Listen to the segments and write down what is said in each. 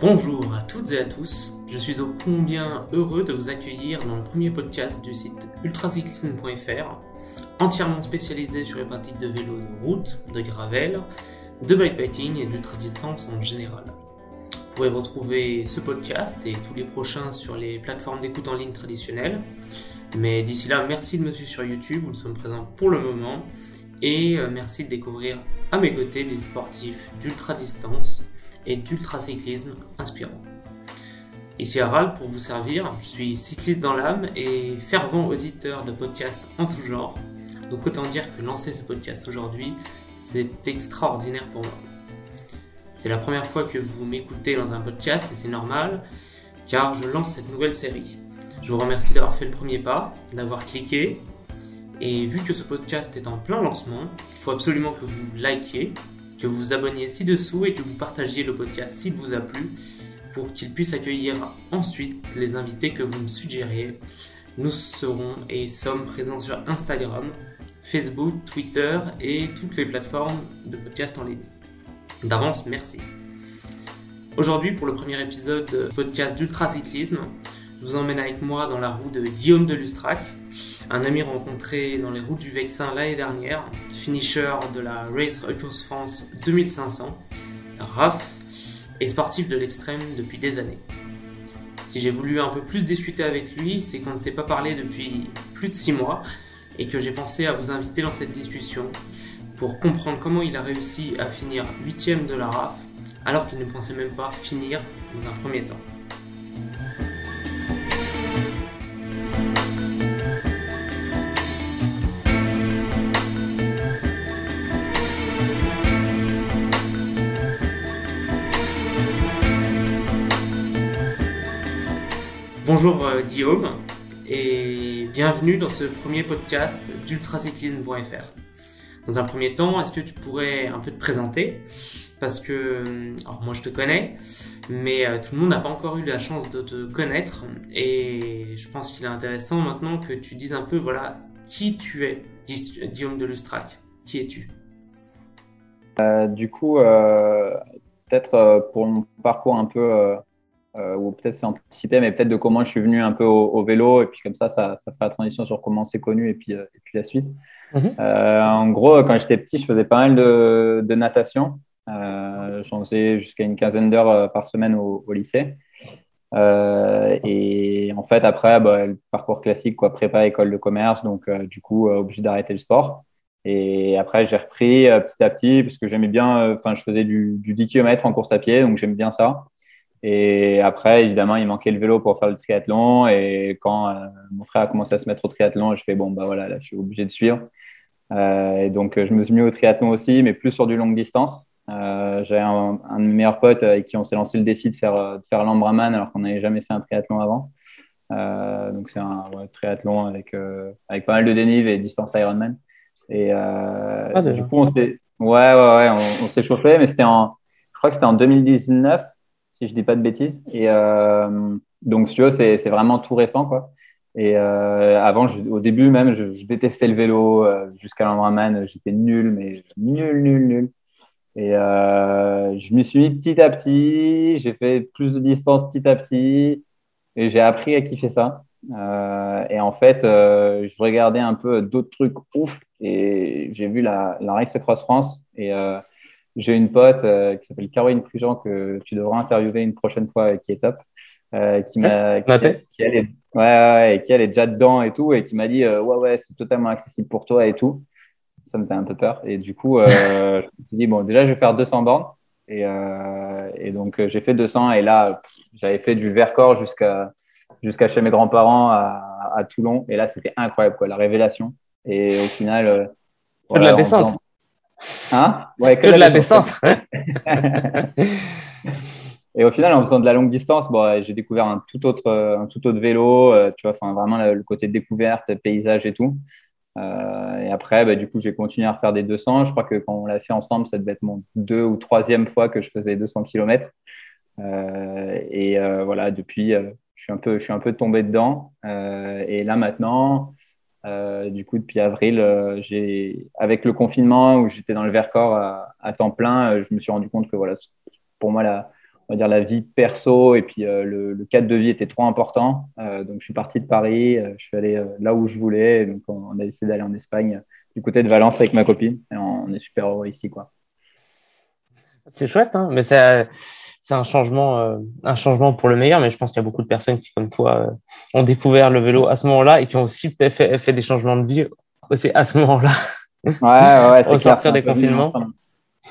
Bonjour à toutes et à tous, je suis au combien heureux de vous accueillir dans le premier podcast du site ultracyclisme.fr, entièrement spécialisé sur les pratiques de vélo de route, de gravel, de bikepacking et d'ultra-distance en général. Vous pourrez retrouver ce podcast et tous les prochains sur les plateformes d'écoute en ligne traditionnelles. Mais d'ici là, merci de me suivre sur YouTube où nous sommes présents pour le moment et euh, merci de découvrir à mes côtés des sportifs d'ultra-distance et d'ultracyclisme inspirant. Ici Harald pour vous servir, je suis cycliste dans l'âme et fervent auditeur de podcasts en tout genre. Donc autant dire que lancer ce podcast aujourd'hui, c'est extraordinaire pour moi. C'est la première fois que vous m'écoutez dans un podcast et c'est normal car je lance cette nouvelle série. Je vous remercie d'avoir fait le premier pas, d'avoir cliqué et vu que ce podcast est en plein lancement, il faut absolument que vous likiez, que vous vous abonniez ci-dessous et que vous partagiez le podcast s'il vous a plu pour qu'il puisse accueillir ensuite les invités que vous me suggériez. Nous serons et sommes présents sur Instagram, Facebook, Twitter et toutes les plateformes de podcast en ligne. D'avance, merci. Aujourd'hui, pour le premier épisode de podcast d'ultracyclisme, je vous emmène avec moi dans la roue de Guillaume de Lustrac, un ami rencontré dans les routes du Vexin l'année dernière, finisher de la Race Recurse France 2500, RAF, et sportif de l'extrême depuis des années. Si j'ai voulu un peu plus discuter avec lui, c'est qu'on ne s'est pas parlé depuis plus de 6 mois et que j'ai pensé à vous inviter dans cette discussion pour comprendre comment il a réussi à finir 8ème de la RAF alors qu'il ne pensait même pas finir dans un premier temps. Bonjour euh, Guillaume et bienvenue dans ce premier podcast d'ultracyclisme.fr. Dans un premier temps, est-ce que tu pourrais un peu te présenter? Parce que, euh, moi je te connais, mais euh, tout le monde n'a pas encore eu la chance de te connaître et je pense qu'il est intéressant maintenant que tu dises un peu voilà qui tu es, Guillaume de Lustrac. Qui es-tu? Du coup, peut-être pour mon parcours un peu euh, ou peut-être c'est anticipé, mais peut-être de comment je suis venu un peu au, vélo, et puis comme ça, ça, ça fera la transition sur comment c'est connu, et puis, euh, et puis la suite. Mhm. Euh, en gros, quand j'étais petit, je faisais pas mal de, de natation. J'en faisais jusqu'à une quinzaine d'heures par semaine au, lycée. et en fait, après, bah, le parcours classique, quoi, prépa, école de commerce, donc du coup, obligé d'arrêter le sport. Et après, j'ai repris petit à petit, parce que j'aimais bien, enfin, je faisais du, du 10 km en course à pied, donc j'aime bien ça. Et après, évidemment, il manquait le vélo pour faire le triathlon. Et quand euh, mon frère a commencé à se mettre au triathlon, je fais bon, bah voilà, là, je suis obligé de suivre. Euh, et donc, je me suis mis au triathlon aussi, mais plus sur du longue distance. Euh, J'avais un, un, de mes meilleurs potes avec qui on s'est lancé le défi de faire, de faire l'Ambraman alors qu'on n'avait jamais fait un triathlon avant. Euh, donc, c'est un ouais, triathlon avec, euh, avec pas mal de dénive et distance Ironman. Et ah, du coup, on s'est ouais, ouais, ouais, on, on s'est chauffé, mais c'était en, je crois que c'était en 2019 si je dis pas de bêtises. Et euh, donc, si c'est vraiment tout récent, quoi. Et euh, avant, au début même, je, détestais le vélo euh, jusqu'à l'Ambraman. J'étais nul, mais nul, nul, nul. Et je me suis mis petit à petit. J'ai fait plus de distance petit à petit. Et j'ai appris à kiffer ça. et en fait, je regardais un peu d'autres trucs ouf. Et j'ai vu la, la Race Cross France. Et j'ai une pote euh, qui s'appelle Caroline Prugent que tu devras interviewer une prochaine fois, qui est top, euh, qui m'a, qui, qui, elle est, ouais, ouais, qui elle est déjà dedans et tout, et qui m'a dit euh, ouais ouais c'est totalement accessible pour toi et tout. Ça me fait un peu peur. Et du coup, je me suis dit bon déjà je vais faire 200 bornes et, et donc j'ai fait 200 et là j'avais fait du Vercors jusqu'à jusqu'à chez mes grands-parents à, à, Toulon et là c'était incroyable quoi la révélation et au final. de la descente. Hein ouais, que, de la descente. Et au final, en faisant de la longue distance, bon, j'ai découvert un tout autre, un tout autre vélo, euh, tu vois, enfin, vraiment le, côté découverte, paysage et tout. Euh, et après, bah, du coup, j'ai continué à refaire des 200. Je crois que quand on l'a fait ensemble, ça devait être mon deux ou troisième fois que je faisais 200 km. Euh, et voilà, depuis, je, suis un peu, je suis un peu tombé dedans. et là, maintenant, euh, du coup, depuis avril, euh, j'ai, avec le confinement où j'étais dans le Vercors à, temps plein, euh, je me suis rendu compte que voilà, pour moi, la, on va dire la vie perso et puis le, cadre de vie était trop important. donc je suis parti de Paris, je suis allé là où je voulais. Donc on a décidé d'aller en Espagne, du côté de Valence avec ma copine, et on est super heureux ici, quoi. C'est chouette, hein mais c'est c'est un changement, un changement pour le meilleur. Mais je pense qu'il y a beaucoup de personnes qui, comme toi, ont découvert le vélo à ce moment-là et qui ont aussi peut-être fait, fait, des changements de vie aussi à ce moment-là. Ouais, ouais, c'est Au sortir des confinements.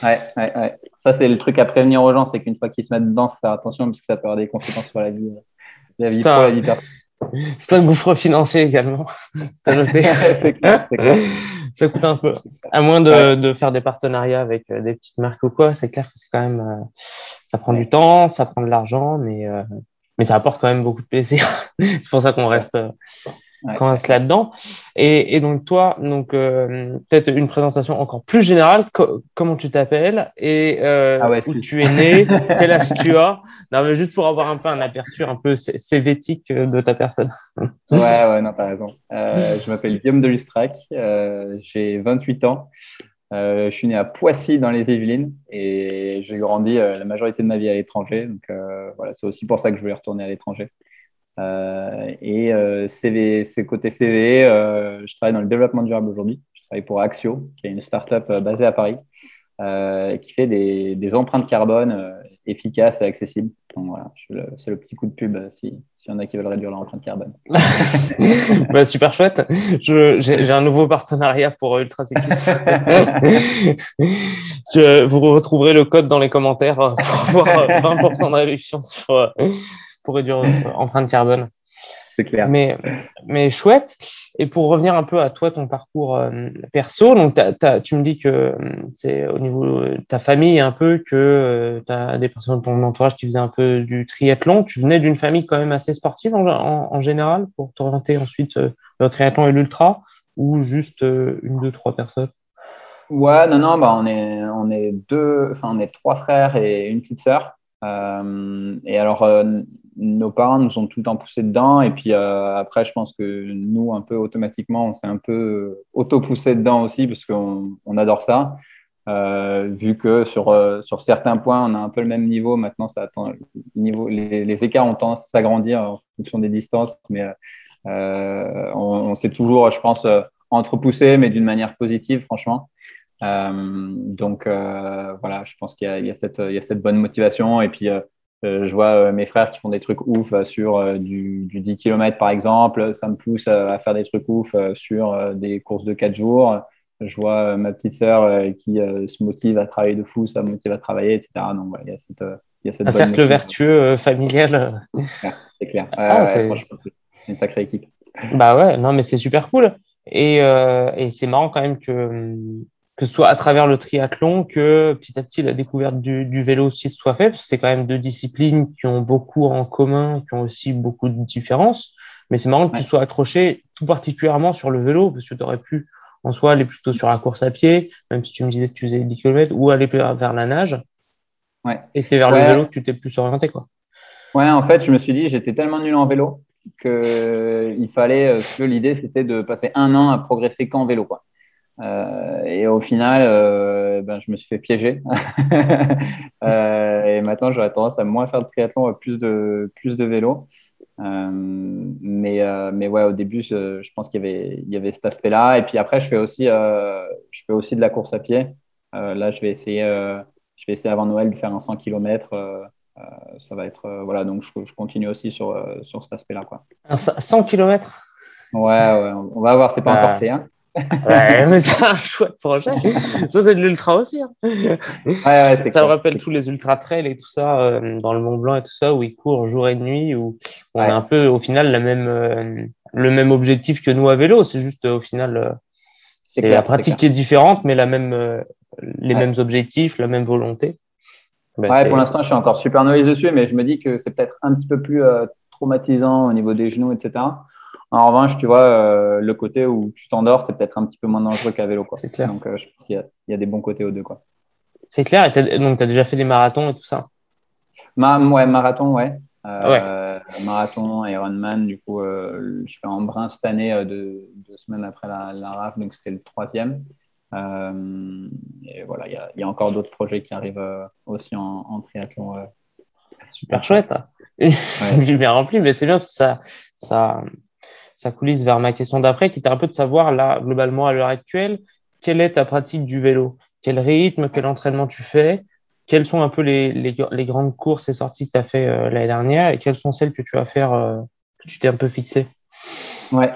Ouais, ouais, ouais. Ça, c'est le truc à prévenir aux gens, c'est qu'une fois qu'ils se mettent dedans, il faut faire attention parce que ça peut avoir des conséquences sur la vie, la vie pro, la vie C'est un gouffre financier également. C'est à noter. clair, clair. Ça coûte un peu. À moins de, de, faire des partenariats avec euh, des petites marques ou quoi, c'est clair que c'est quand même. Euh, ça prend du temps, ça prend de l'argent, mais, euh, mais ça apporte quand même beaucoup de plaisir. c'est pour ça qu'on reste quand on reste là-dedans. Et, et, donc toi, donc euh, peut-être une présentation encore plus générale. comment tu t'appelles et euh, ah où tu es né, quel âge tu as? Non, mais juste pour avoir un peu un aperçu un peu cévétique de ta personne. ouais, ouais, non, t'as raison. Euh, je m'appelle Guillaume de Lustrac. J'ai 28 ans. je suis né à Poissy dans les Yvelines et j'ai grandi la majorité de ma vie à l'étranger. Donc voilà, c'est aussi pour ça que je voulais retourner à l'étranger. Euh, et euh, CV, côté CV, euh, je travaille dans le développement durable aujourd'hui. Je travaille pour Axio, qui est une startup basée à Paris, qui fait des, empreintes carbone efficaces et accessibles. C'est le, petit coup de pub s'il si y en a qui veulent réduire leur empreinte carbone. bah, super chouette. J'ai un nouveau partenariat pour Ultra je, vous retrouverez le code dans les commentaires pour avoir 20% de réduction sur pour réduire votre empreinte carbone. C'est clair. Mais, mais chouette. Et pour revenir un peu à toi, ton parcours euh, perso, donc tu me dis que euh, c'est au niveau de ta famille un peu que euh, tu as des personnes de ton entourage qui faisaient un peu du triathlon. Tu venais d'une famille quand même assez sportive en, en, général pour t'orienter ensuite vers le triathlon et l'ultra ou juste une, deux, trois personnes? Ouais, non, non, bah on est, on est deux, enfin on est trois frères et une petite sœur. et alors, nos parents nous ont tout le temps poussé dedans. Et puis euh, après, je pense que nous, un peu automatiquement, on s'est un peu auto-poussé dedans aussi parce qu'on on adore ça. Euh, vu que sur, euh, sur certains points, on a un peu le même niveau. Maintenant, les, écarts ont tendance à s'agrandir en fonction des distances. Mais on, s'est toujours, je pense, entrepoussé, mais d'une manière positive, franchement. donc voilà, je pense qu'il y, a cette, bonne motivation. Et puis, euh, je vois euh, mes frères qui font des trucs ouf euh, sur du, du, 10 km par exemple. Ça me pousse à, faire des trucs ouf sur des courses de 4 jours. Je vois ma petite sœur qui se motive à travailler de fou, ça me motive à travailler, etc. Donc, il y a cette, il y a cette Un cercle vertueux familial. C'est clair. Ah, c'est une sacrée équipe. Bah ouais, non, mais c'est super cool. Et, et c'est marrant quand même que que ce soit à travers le triathlon, que petit à petit la découverte du, vélo aussi soit faite, parce que c'est quand même deux disciplines qui ont beaucoup en commun, qui ont aussi beaucoup de différences. Mais c'est marrant que tu sois accroché tout particulièrement sur le vélo, parce que tu aurais pu en soi aller plutôt sur la course à pied, même si tu me disais que tu faisais 10 km, ou aller vers la nage. Ouais. Et c'est vers le vélo que tu t'es plus orienté. Quoi. Ouais, en fait, je me suis dit, j'étais tellement nul en vélo qu'il fallait, euh, que l'idée, c'était de passer un an à progresser qu'en vélo. Quoi. Euh, et au final, euh, ben, je me suis fait piéger. euh, et maintenant, j'aurais tendance à moins faire de triathlon, plus de, plus de vélo. Mais, mais ouais, au début, je, je pense qu'il y avait, il y avait cet aspect-là. Et puis après, je fais aussi, je fais aussi de la course à pied. là, je vais essayer, je vais essayer avant Noël de faire un 100 km. ça va être, voilà, donc je, je, continue aussi sur, sur cet aspect-là. Quoi. Un 100 km Ouais, ouais, on va voir, c'est pas encore fait. Hein ouais, mais c'est un chouette projet. ça, c'est de l'ultra aussi. Hein. Ouais, ça me rappelle tous les ultra trails et tout ça euh, dans le Mont Blanc et tout ça où ils courent jour et nuit où on a un peu au final la même, euh, le même objectif que nous à vélo. C'est juste au final, euh, c'est la pratique qui est différente, mais la même, les mêmes objectifs, la même volonté. Ben, ouais, pour l'instant, je suis encore super novice dessus, mais je me dis que c'est peut-être un petit peu plus traumatisant au niveau des genoux, etc. En revanche, tu vois, euh, le côté où tu t'endors, c'est peut-être un petit peu moins dangereux qu'à vélo. C'est clair. Donc, euh, je pense qu'il y, a des bons côtés aux deux. Quoi. C'est clair. Et donc, tu as déjà fait des marathons et tout ça? Ma, Ouais, marathon, ouais. Euh, Marathon, Ironman, du coup, je fais en brin cette année, deux, semaines après la, la RAF, donc c'était le troisième. et voilà, il y, y, a encore d'autres projets qui arrivent aussi en, en triathlon super chouette. J'ai bien rempli, mais c'est bien parce que ça, ça, ça coulisse vers ma question d'après, qui était un peu de savoir, là, globalement, à l'heure actuelle, quelle est ta pratique du vélo? Quel rythme, quel entraînement tu fais? Quelles sont un peu les, les, grandes courses et sorties que tu as fait euh, l'année dernière? Et quelles sont celles que tu vas faire, euh, que tu t'es un peu fixé Ouais.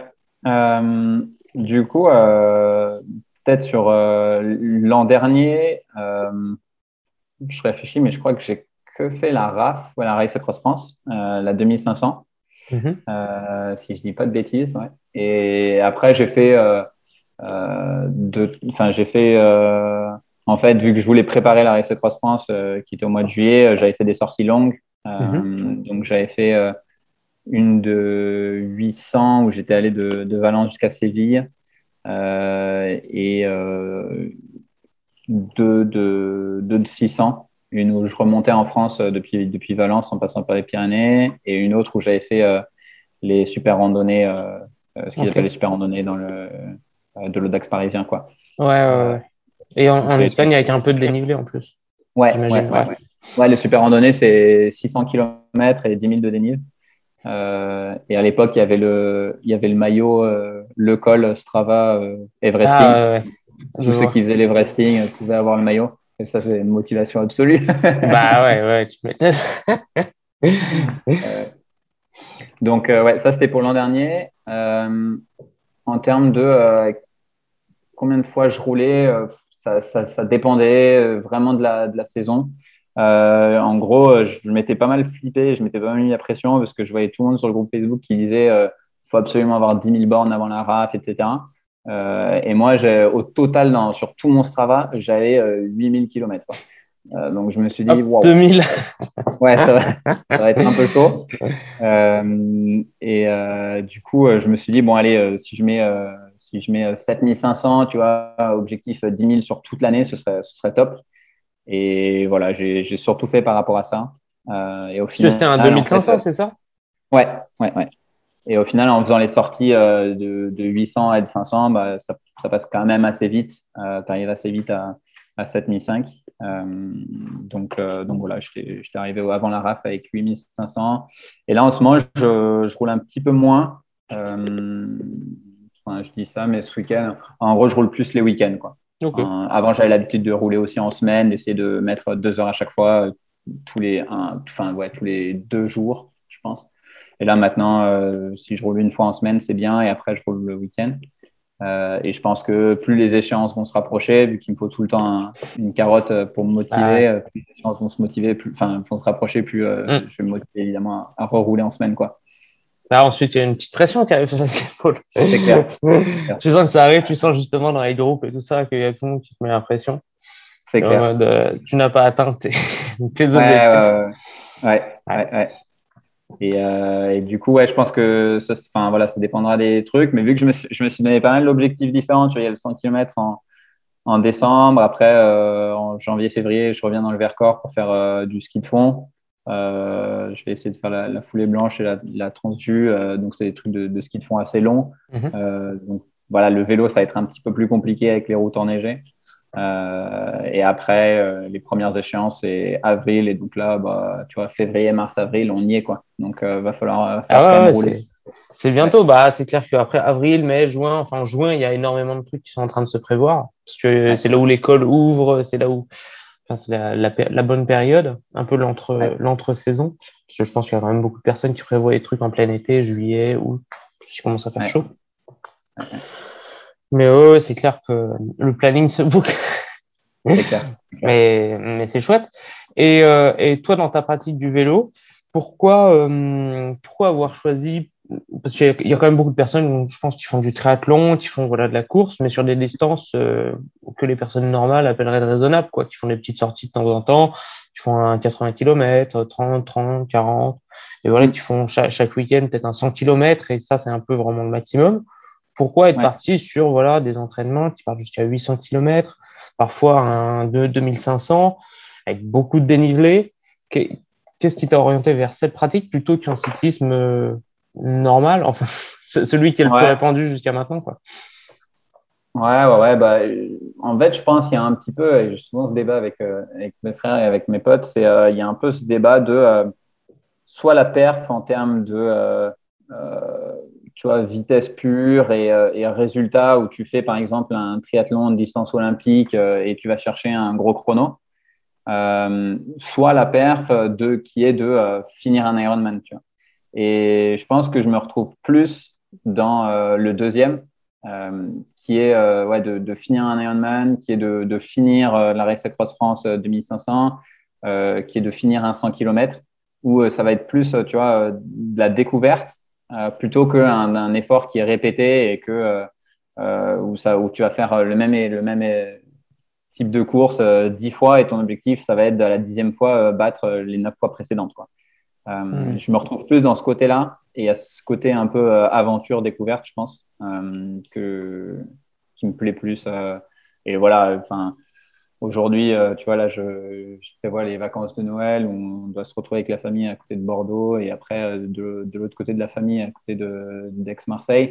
Euh, du coup, peut-être sur l'an dernier, je réfléchis, mais je crois que j'ai que fait la RAF, ou la Race Across France, la 2500. Mhm. si je dis pas de bêtises, ouais. Et après, j'ai fait euh, enfin, j'ai fait, euh, en fait, vu que je voulais préparer la Race Cross France euh, qui était au mois de juillet, j'avais fait des sorties longues. Mhm. Donc, j'avais fait une de 800 où j'étais allé de, de Valence jusqu'à Séville et deux de, de 600 une où je remontais en France depuis, depuis Valence en passant par les Pyrénées, et une autre où j'avais fait les super randonnées, ce qu'ils appellent les super randonnées dans le, euh, de l'Audax parisien. Quoi. Ouais, ouais, Et en, Espagne, avec un peu de dénivelé en plus. Ouais, ouais, ouais, les super randonnées, c'est 600 km et 10 000 de dénivelé. Euh, et à l'époque, il y avait le, il y avait le maillot, euh, le col Strava Everesting. Ah, Tous ceux qui faisaient l'Everesting pouvaient avoir le maillot. Ça, c'est une motivation absolue. bah ouais, ouais, tu m'étonnes. donc, ouais, ça, c'était pour l'an dernier. en termes de combien de fois je roulais, euh, ça, dépendait euh, vraiment de la, de la saison. Euh, en gros, je m'étais pas mal flippé, je m'étais pas mal mis la pression parce que je voyais tout le monde sur le groupe Facebook qui disait il faut absolument avoir 10 000 bornes avant la RAF, etc. et moi, au total, dans, sur tout mon Strava, j'avais 8000 km. donc, je me suis dit, wow. 2000 Ouais, ça va, ça va, être un peu chaud. et du coup, je me suis dit, bon, allez, si je mets si je mets 7500, euh, tu vois, objectif 10 euh, 000 sur toute l'année, ce serait, ce serait top. Et voilà, j'ai surtout fait par rapport à ça. Euh, et au final, c'était un 2500, c'est ça? Ouais, ouais, ouais. Et au final, en faisant les sorties de, de 800 à 500, bah, ça, ça, passe quand même assez vite. tu arrives assez vite à, à 7005. donc, donc voilà, j'étais arrivé avant la RAF avec 8500. Et là, en ce moment, je, je roule un petit peu moins je dis ça, mais ce week-end, en gros, je roule plus les week-ends. Avant, j'avais l'habitude de rouler aussi en semaine, d'essayer de mettre deux heures à chaque fois, tous les, enfin, ouais, tous les deux jours, je pense. Et là, maintenant, euh, si je roule une fois en semaine, c'est bien, et après, je roule le week-end. Euh, et je pense que plus les échéances vont se rapprocher, vu qu'il me faut tout le temps une carotte pour me motiver, euh, plus les échéances vont se motiver, plus, enfin, vont se rapprocher, plus mm. je vais me motiver évidemment à, à rerouler en semaine, quoi. Là, ensuite, il y a une petite pression qui arrive sur cette épaule. C'est clair. tu sens que ça arrive, tu sens justement dans les groupes et tout ça qu'il y a tout le monde qui te met la pression. C'est clair. Euh, tu n'as pas atteint tes, tes objectifs. Ouais, ouais, ouais. Et, euh, et, du coup, ouais, je pense que ça, enfin, voilà, ça dépendra des trucs. Mais vu que je me suis, je me suis donné pas mal d'objectifs différents, tu vois, il y a le 100 km en, en décembre. Après, euh, en janvier, février, je reviens dans le Vercors pour faire euh, du ski de fond. Je vais essayer de faire la, foulée blanche et la, la donc, c'est des trucs de, ski de fond assez longs. Mhm. Donc, voilà, le vélo, ça va être un petit peu plus compliqué avec les routes enneigées. Et après, les premières échéances, c'est avril. Et donc là, bah, tu vois, février, mars, avril, on y est. Quoi. Donc, il va falloir faire ah rouler. C'est bientôt. Bah, c'est clair qu'après avril, mai, juin, enfin juin, il y a énormément de trucs qui sont en train de se prévoir. Parce que c'est là où l'école ouvre, c'est là où c'est la, la, bonne période, un peu l'entre-saison. Parce que je pense qu'il y a quand même beaucoup de personnes qui prévoient des trucs en plein été, juillet, août, il commence à faire chaud. Mais oh, c'est clair que le planning se boucle. mais, mais c'est chouette. Et, euh, et, toi, dans ta pratique du vélo, pourquoi, euh, pourquoi avoir choisi parce qu'il y a quand même beaucoup de personnes, je pense, qui font du triathlon, qui font voilà, de la course, mais sur des distances euh, que les personnes normales appelleraient raisonnables, quoi, qui font des petites sorties de temps en temps, qui font un 80 km, 30, 30, 40, et voilà, qui font chaque, week-end peut-être un 100 km, et ça, c'est un peu vraiment le maximum. Pourquoi être parti sur voilà, des entraînements qui partent jusqu'à 800 km, parfois un 2500, avec beaucoup de dénivelé Qu'est-ce qui t'a orienté vers cette pratique plutôt qu'un cyclisme euh, normal, enfin celui qui est le plus répandu jusqu'à maintenant quoi. Ouais, ouais, ouais. Bah, en fait, je pense qu'il y a un petit peu, et j'ai souvent ce débat avec, euh, avec mes frères et avec mes potes, c'est euh, il y a un peu ce débat de soit la perf en termes de tu vois, vitesse pure et, et, résultat où tu fais par exemple un triathlon de distance olympique et tu vas chercher un gros chrono, soit la perf de, qui est de finir un Ironman. Tu vois. Et je pense que je me retrouve plus dans le deuxième, euh, qui est euh, ouais, de, finir un Ironman, qui est de, de finir euh, la Race Across France 2500, qui est de finir un 100 km, où ça va être plus, tu vois, de la découverte plutôt qu'un un effort qui est répété et que où, ça, où tu vas faire le même, le même type de course dix fois et ton objectif, ça va être de la dixième fois battre les neuf fois précédentes. Quoi. Mmh. Je me retrouve plus dans ce côté-là et à ce côté un peu aventure découverte, je pense. Euh, que, qui me plaît plus. Euh, et voilà, enfin, aujourd'hui, euh, tu vois, là, je, je, prévois les vacances de Noël où on doit se retrouver avec la famille à côté de Bordeaux et après, de, de l'autre côté de la famille, à côté d'Aix-Marseille.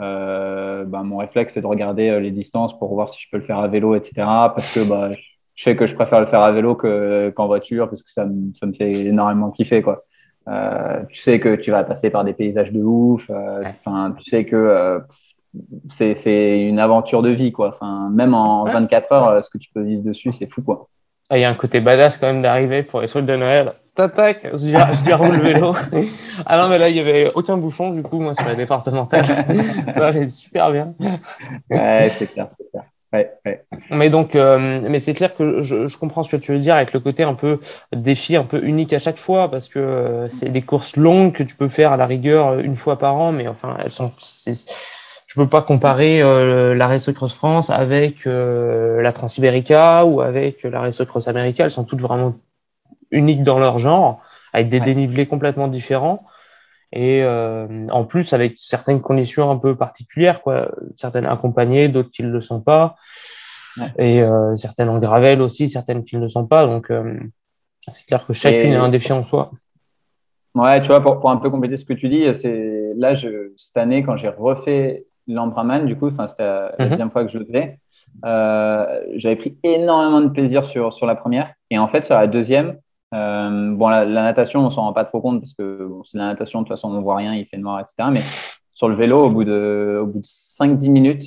Euh, bah, mon réflexe, c'est de regarder les distances pour voir si je peux le faire à vélo, etc. Parce que bah, je sais que je préfère le faire à vélo qu'en voiture parce que ça, ça, me fait énormément kiffer. Quoi. Euh, tu sais que tu vas passer par des paysages de ouf. Euh, enfin, tu sais que euh, c'est une aventure de vie, quoi. Enfin, même en 24 heures, ce que tu peux vivre dessus, c'est fou, quoi. Ah, il y a un côté badass quand même d'arriver pour les soldes de Noël. Tac, je déroule le vélo. ah non, mais là, il n'y avait aucun bouchon, du coup, moi, sur la départementale. ça va super bien. Ouais, c'est clair, c'est clair. Mais donc, euh, mais c'est clair que je, comprends ce que tu veux dire avec le côté un peu défi, un peu unique à chaque fois, parce que euh, c'est des courses longues que tu peux faire à la rigueur une fois par an, mais enfin, elles sont. Je peux pas comparer euh, la Race Cross France avec la Transiberica ou avec la Race Cross America. Elles sont toutes vraiment uniques dans leur genre, avec des dénivelés complètement différents. Et euh, en plus, avec certaines conditions un peu particulières, quoi. certaines accompagnées, d'autres qui ne le sont pas. Et euh, certaines en gravel aussi, certaines qui ne le sont pas. Donc, euh, c'est clair que chacune est un défi en soi. Ouais, tu vois, pour, pour, un peu compléter ce que tu dis, c'est là, je, cette année, quand j'ai refait l'Ambraman, du coup, c'était la mhm. deuxième fois que je le faisais, j'avais pris énormément de plaisir sur, sur la première. Et en fait, sur la deuxième, euh, bon, la, natation, on s'en rend pas trop compte parce que c'est la natation, de toute façon, on voit rien, il fait noir, etc. Mais sur le vélo, au bout de, au bout de 5-10 minutes,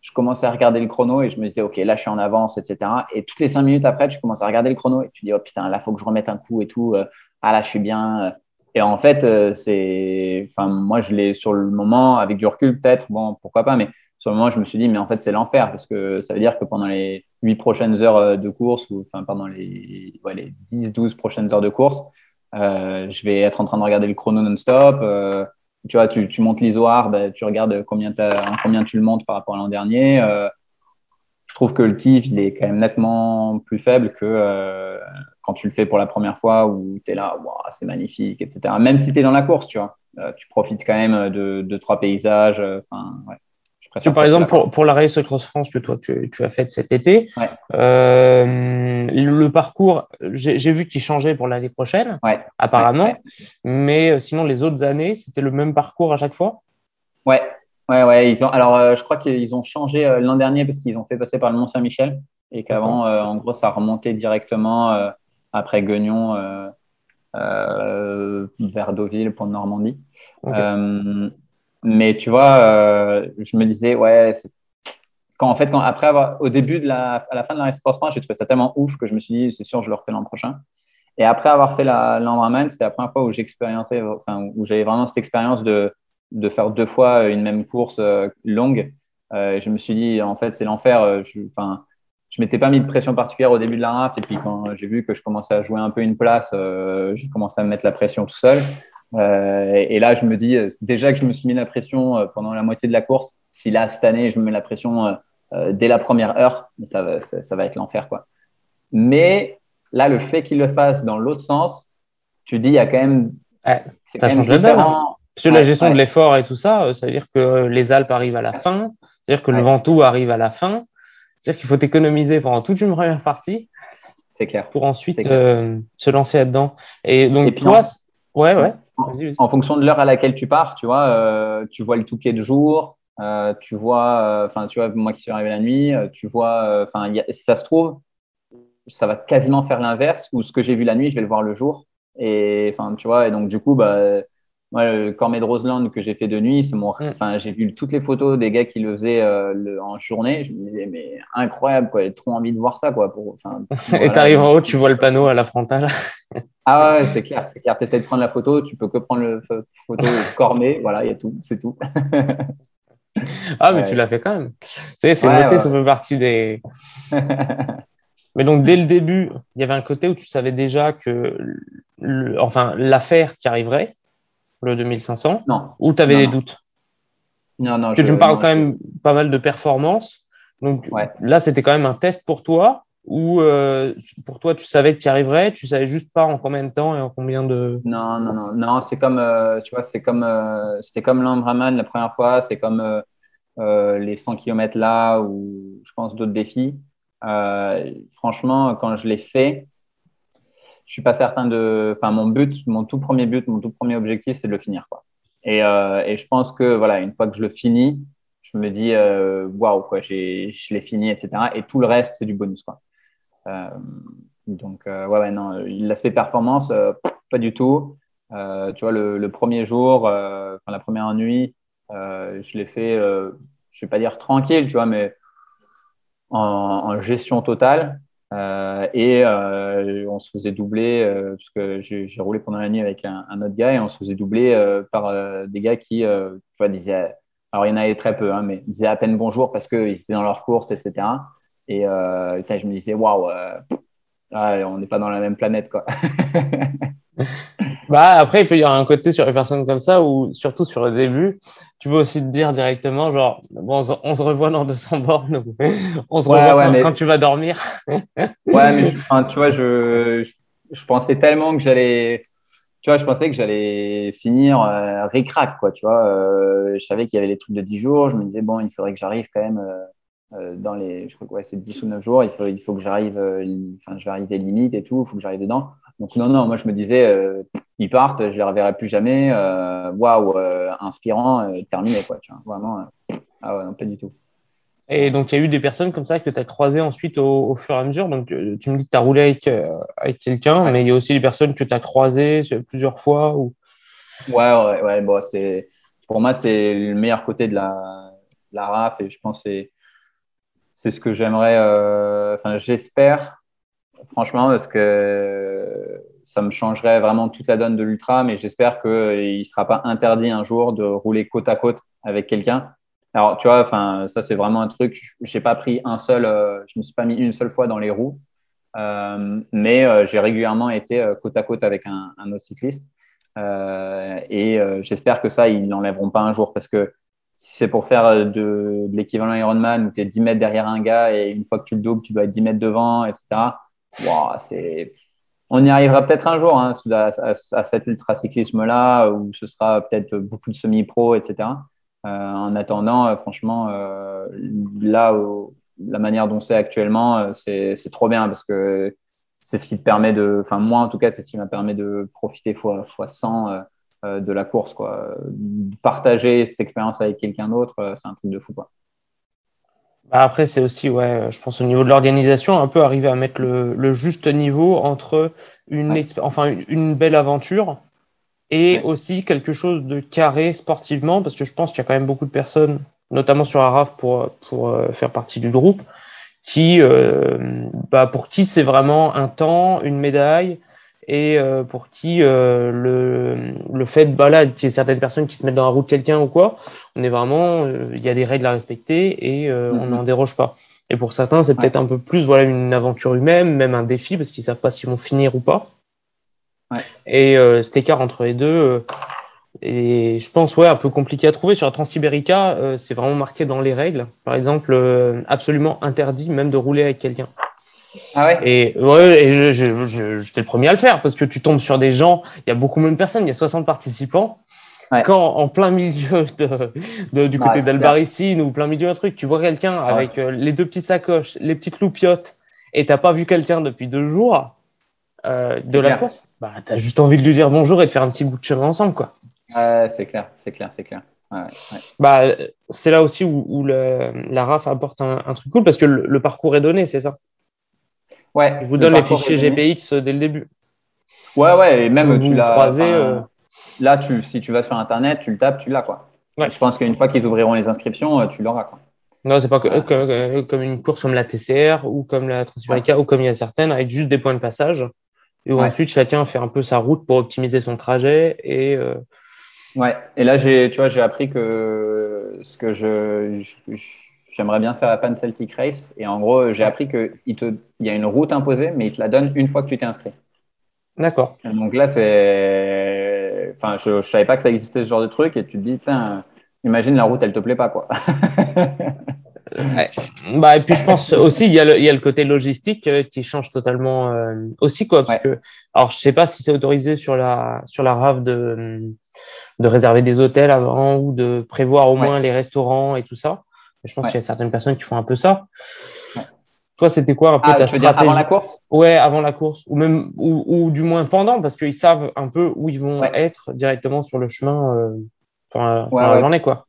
je commençais à regarder le chrono et je me disais, OK, là, je suis en avance, etc. Et toutes les 5 minutes après, je commence à regarder le chrono et tu dis, oh putain, là, faut que je remette un coup et tout. Euh, ah là, je suis bien. Et en fait, euh, c'est, enfin, moi, je l'ai sur le moment, avec du recul, peut-être, bon, pourquoi pas, mais sur le moment, je me suis dit, mais en fait, c'est l'enfer parce que ça veut dire que pendant les huit prochaines heures euh, de course, ou enfin, pendant les, ouais, les 10-12 prochaines heures de course, euh, je vais être en train de regarder le chrono non-stop. Tu vois, tu, montes l'isoire, bah, tu regardes combien, combien tu le montes par rapport à l'an dernier. je trouve que le kiff, il est quand même nettement plus faible que quand tu le fais pour la première fois où tu es là, c'est magnifique, etc. Même si tu es dans la course, tu vois, tu profites quand même de, de trois paysages. Enfin, ouais. Par exemple, pour, pour, la Race Cross France que toi tu, tu as faite cet été, euh, le parcours, j'ai vu qu'il changeait pour l'année prochaine, apparemment, mais euh, sinon les autres années, c'était le même parcours à chaque fois? Ouais, ouais, ouais. Ils ont, alors, euh, je crois qu'ils ont changé l'an dernier parce qu'ils ont fait passer par le Mont-Saint-Michel et qu'avant, en gros, ça remontait directement après Guignon vers Deauville, pour Normandie. Mais tu vois, euh, je me disais, ouais, quand en fait, quand, après avoir, au début de la, à la fin de la Race j'ai trouvé ça tellement ouf que je me suis dit, c'est sûr, je le refais l'an prochain. Et après avoir fait l'Ambraman, c'était la première fois où j'expériençais, enfin, où j'avais vraiment cette expérience de, de faire deux fois une même course euh, longue. Euh, je me suis dit, en fait, c'est l'enfer. Euh, enfin, je m'étais pas mis de pression particulière au début de la RAF. Et puis, quand j'ai vu que je commençais à jouer un peu une place, j'ai commencé à me mettre la pression tout seul. Euh, et, là, je me dis, euh, déjà que je me suis mis la pression euh, pendant la moitié de la course, si là, cette année, je me mets la pression dès la première heure, ça va, ça, va être l'enfer. quoi. Mais là, le fait qu'il le fasse dans l'autre sens, tu dis, il y a quand même. ça change le même. Parce que la gestion de l'effort et tout ça, ça veut dire que les Alpes arrivent à la fin, c'est-à-dire que le Ventoux arrive à la fin, c'est-à-dire qu'il faut économiser pendant toute une première partie. C'est clair. Pour ensuite se lancer là-dedans. Et donc, toi, ouais, ouais. En fonction de l'heure à laquelle tu pars, tu vois, euh, tu vois le Touquet de jour, euh, tu vois, euh, enfin, tu vois, moi qui suis arrivé la nuit, tu vois, enfin, si ça se trouve, ça va quasiment faire l'inverse, ou ce que j'ai vu la nuit, je vais le voir le jour. Et enfin, tu vois, et donc du coup, bah, moi, le Cormet de Roseland que j'ai fait de nuit, c'est mon. Mm. Enfin, j'ai vu toutes les photos des gars qui le faisaient euh, en journée. Je me disais, mais incroyable, quoi. J'ai trop envie de voir ça, quoi. Pour, Et tu arrives en haut, tu vois le panneau à la frontale. ah ouais, c'est clair, c'est clair. Tu essaies de prendre la photo, tu peux que prendre la photo Cormet. Voilà, il y a tout, c'est tout. ah, mais tu l'as fait quand même. C'est noté, ça fait partie des. mais donc, dès le début, il y avait un côté où tu savais déjà que, enfin, l'affaire qui arriverait le 2500 Non. Ou tu avais des doutes Non, non. Que tu me parles quand même pas mal de performance. Donc là, c'était quand même un test pour toi ou euh, pour toi, tu savais que tu y arriverais, tu savais juste pas en combien de temps et en combien de. Non, non, non, non, c'est comme, euh, tu vois, c'est comme, euh, c'était comme l'Ambraman la première fois, c'est comme les 100 km là ou je pense d'autres défis. franchement, quand je l'ai fait, je suis pas certain de. Enfin, mon but, mon tout premier but, mon tout premier objectif, c'est de le finir. Quoi. Et, euh, et, je pense que voilà, une fois que je le finis, je me dis euh, waouh, quoi, je l'ai fini, etc. Et tout le reste, c'est du bonus. Quoi. Euh, donc, ouais, ouais, non, l'aspect performance, pas du tout. tu vois, le, le premier jour, enfin, la première nuit, je l'ai fait, je vais pas dire tranquille, tu vois, mais en gestion totale. Euh, et euh, on se faisait doubler, euh, parce que j'ai roulé pendant la nuit avec un, autre gars, et on se faisait doubler par des gars qui tu vois, disaient, alors il y en avait très peu, hein, mais disaient à peine bonjour parce qu'ils étaient dans leur course, etc. Et je me disais, waouh, on n'est pas dans la même planète, quoi. bah, après, il peut y avoir un côté sur les personnes comme ça, ou surtout sur le début, tu peux aussi te dire directement, genre, bon, on se revoit dans 200 bornes, on se revoit quand, tu vas dormir. ouais, mais tu vois, je, je, pensais tellement que j'allais, tu vois, je pensais que j'allais finir euh, récrac, quoi, tu vois. Euh, je savais qu'il y avait les trucs de 10 jours, je me disais, bon, il faudrait que j'arrive quand même euh, euh, dans les, je crois que ouais, c'est 10 ou 9 jours, il faut, il faut que j'arrive, enfin, je vais arriver limite et tout, il faut que j'arrive dedans. Donc, non, non, moi, je me disais, euh, ils partent, je ne les reverrai plus jamais. Euh, waouh, euh, inspirant, terminé, quoi. Tu vois, vraiment, ah ouais, non, pas du tout. Et donc, il y a eu des personnes comme ça que tu as croisées ensuite au, fur et à mesure. Donc, tu me dis que tu as roulé avec, avec quelqu'un, mais il y a aussi des personnes que tu as croisées plusieurs fois. Ou... Ouais, ouais, ouais. Bon, pour moi, c'est le meilleur côté de la, la RAF et je pense que c'est ce que j'aimerais. Enfin, j'espère franchement, parce que ça me changerait vraiment toute la donne de l'ultra, mais j'espère qu'il ne sera pas interdit un jour de rouler côte à côte avec quelqu'un. Alors, tu vois, ça, c'est vraiment un truc. Je n'ai pas pris un seul, euh, je me suis pas mis une seule fois dans les roues, euh, mais euh, j'ai régulièrement été côte à côte avec un, autre cycliste. et j'espère que ça, ils l'enlèveront pas un jour parce que si c'est pour faire de, l'équivalent Ironman où tu es 10 mètres derrière un gars et une fois que tu le doubles, tu dois être 10 mètres devant, etc c'est... On y arrivera peut-être un jour hein, à, cet ultracyclisme-là où ce sera peut-être beaucoup de semi-pro, etc. Euh, en attendant, euh, franchement, euh, là, la manière dont c'est actuellement, c'est, trop bien parce que c'est ce qui te permet de, enfin moi en tout cas, c'est ce qui m'a permis de profiter fois, fois 100 de la course, quoi. Partager cette expérience avec quelqu'un d'autre, c'est un truc de fou, quoi. Bah, après, c'est aussi, ouais, je pense au niveau de l'organisation, un peu arriver à mettre le, juste niveau entre une, enfin, une belle aventure et aussi quelque chose de carré sportivement, parce que je pense qu'il y a quand même beaucoup de personnes, notamment sur Araf pour, pour euh, faire partie du groupe, qui, euh, bah, pour qui c'est vraiment un temps, une médaille, et euh, pour qui euh, le, le fait bah là, qu'il y ait certaines personnes qui se mettent dans la route de quelqu'un ou quoi, on est vraiment, euh, il y a des règles à respecter et on mhm. n'en déroge pas. Et pour certains, c'est peut-être un peu plus voilà une aventure humaine, même un défi parce qu'ils savent pas s'ils vont finir ou pas. Ouais. Et cet écart entre les deux, et je pense ouais un peu compliqué à trouver sur la Transibérica, c'est vraiment marqué dans les règles. Par exemple, absolument interdit même de rouler avec quelqu'un. Ah ouais? Et, ouais, et j'étais le premier à le faire parce que tu tombes sur des gens, il y a beaucoup moins de personnes, il y a 60 participants. Quand en plein milieu de, du côté d'Albaricine ou plein milieu d'un truc, tu vois quelqu'un avec euh, les deux petites sacoches, les petites loupiottes et t'as pas vu quelqu'un depuis deux jours euh, de la course, bah, tu as juste envie de lui dire bonjour et de faire un petit bout de chemin ensemble. quoi. c'est clair, c'est clair, c'est clair. Bah, c'est là aussi où, la RAF apporte un, truc cool parce que le parcours est donné, c'est ça? Ouais. Il vous donne les fichiers GPX euh, dès le début. Ouais, ouais, et même tu l'as. croisé. Là, tu, si tu vas sur Internet, tu le tapes, tu l'as. quoi. Je pense qu'une fois qu'ils ouvriront les inscriptions, tu l'auras. quoi. Non, c'est pas comme, une course comme la TCR ou comme la Transamerica ou comme il y a certaines avec juste des points de passage. Et ensuite chacun fait un peu sa route pour optimiser son trajet. Et, euh, Ouais, et là, j'ai, tu vois, j'ai appris que ce que je, j'aimerais bien faire la Pan Celtic Race. Et en gros, j'ai appris qu'il il y a une route imposée, mais il te la donne une fois que tu t'es inscrit. D'accord. Donc là, c'est. Enfin, je ne savais pas que ça existait ce genre de truc. Et tu te dis, imagine la route, elle te plaît pas, quoi. Bah, et puis je pense aussi, il y a le, il y a le côté logistique euh, qui change totalement euh, aussi, quoi. Parce que, alors, je sais pas si c'est autorisé sur la, sur la RAV de, de réserver des hôtels avant ou de prévoir au moins les restaurants et tout ça. Je pense qu'il y a certaines personnes qui font un peu ça. Toi, c'était quoi un peu ah, ta stratégie avant la course? Ouais, avant la course, ou même, ou, ou du moins pendant, parce qu'ils savent un peu où ils vont être directement sur le chemin euh, pendant, la journée, quoi.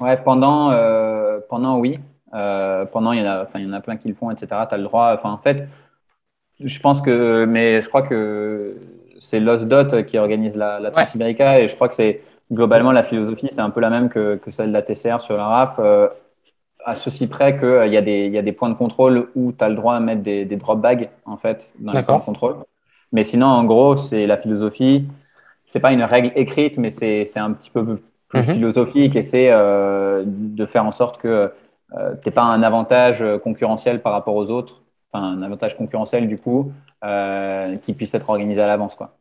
Ouais, pendant, euh, pendant oui. Euh, pendant, il y, en a, il y en a plein qui le font, etc. Tu as le droit. Enfin, en fait, je pense que, mais je crois que c'est Lost Dot qui organise la, la Transamerica et je crois que c'est globalement la philosophie, c'est un peu la même que, que, celle de la TCR sur la RAF, euh, à ceci près qu'il euh, y, a des, y a des points de contrôle où tu as le droit à mettre des, des drop bags en fait dans les points de contrôle. Mais sinon, en gros, c'est la philosophie. C'est pas une règle écrite, mais c'est un petit peu plus mhm. philosophique et c'est euh, de faire en sorte que euh, tu n'aies pas un avantage concurrentiel par rapport aux autres, enfin un avantage concurrentiel du coup, euh, qui puisse être organisé à l'avance. quoi.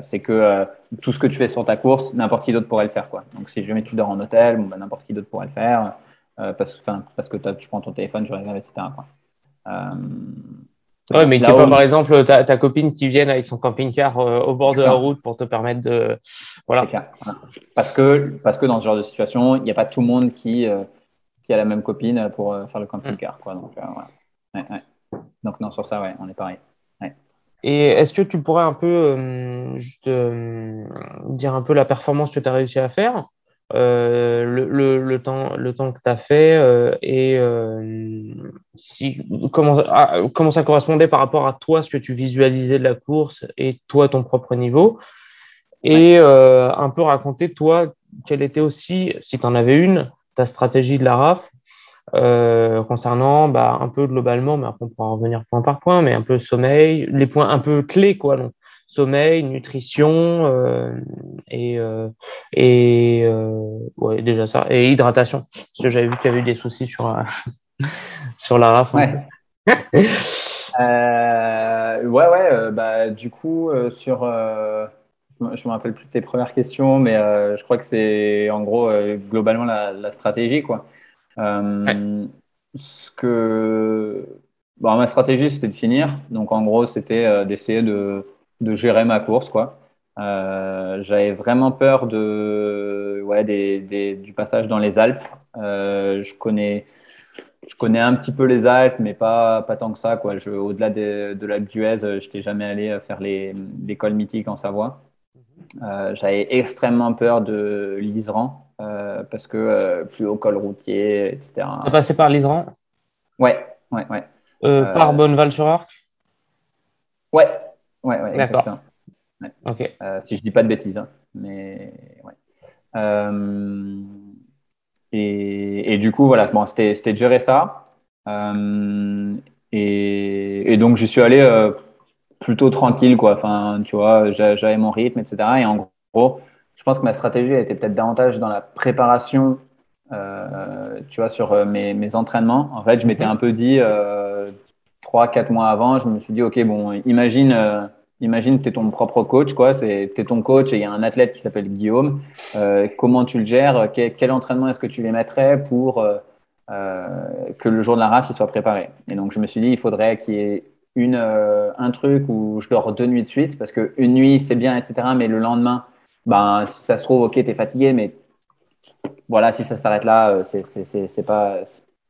c'est que tout ce que tu fais sur ta course, n'importe qui d'autre pourrait le faire. Quoi. Donc si jamais tu dors en hôtel, bon, bah, n'importe qui d'autre pourrait le faire parce, parce que tu prends ton téléphone, tu réserves, etc. Quoi. Ouais, mais qu'il pas, par exemple, ta, ta, copine qui vienne avec son camping-car euh, au bord de la route pour te permettre de. Voilà. Parce que, parce que dans ce genre de situation, il n'y a pas tout le monde qui, euh, qui a la même copine pour euh, faire le camping-car. Quoi. Donc, ouais, Donc, non, sur ça, ouais, on est pareil. Et est-ce que tu pourrais un peu juste dire un peu la performance que tu as réussi à faire? Euh, le, le, temps, le temps que tu as fait euh, et euh, si, comment, ah, comment ça correspondait par rapport à toi, ce que tu visualisais de la course et toi, ton propre niveau. Et un peu raconter, toi, quelle était aussi, si tu en avais une, ta stratégie de la RAF concernant bah, un peu globalement, mais après on pourra revenir point par point, mais un peu sommeil, les points un peu clés, quoi. Donc, sommeil, nutrition euh, et, euh, et euh, ouais, déjà ça et hydratation parce que j'avais vu qu'il y avait eu des soucis sur sur la RAF. Ouais. ouais ouais bah du coup sur je me rappelle plus de tes premières questions mais je crois que c'est en gros globalement la, stratégie quoi. Ce que bon, ma stratégie c'était de finir donc en gros c'était d'essayer de de gérer ma course, quoi. Euh, j'avais vraiment peur de, ouais, des, des, du passage dans les Alpes. Euh, je, connais, je connais un petit peu les Alpes, mais pas, pas tant que ça. Quoi. au-delà de, de l'Alpe d'Huez, je n'étais jamais allé faire les, les cols mythiques en Savoie. Euh, j'avais extrêmement peur de l'Iseran parce que plus haut col routier, etc. Tu passé par l'Iseran? Ouais, ouais, ouais. par Bonneval-sur-Arc Ouais, Ouais, ouais, exactement. Euh, si je dis pas de bêtises, hein. mais ouais. Euh, et, et, du coup, voilà, bon, c'était de gérer ça. Euh, et, et, donc, j'y suis allé plutôt tranquille, quoi. Enfin, tu vois, j'avais mon rythme, etc. Et en gros, je pense que ma stratégie a été peut-être davantage dans la préparation, tu vois, sur mes, mes, entraînements. En fait, je m'étais mhm. un peu dit, trois, quatre mois avant, je me suis dit, OK, bon, imagine Imagine, tu es ton propre coach, quoi. Tu es, ton coach et il y a un athlète qui s'appelle Guillaume. Euh, comment tu le gères? Quel, entraînement est-ce que tu les mettrais pour euh, euh, que le jour de la RAF il soit préparé? Et donc, je me suis dit, il faudrait qu'il y ait une, un truc où je dors deux nuits de suite parce qu'une nuit, c'est bien, etc. Mais le lendemain, ben, si ça se trouve, OK, tu es fatigué, mais voilà, si ça s'arrête là, c'est pas,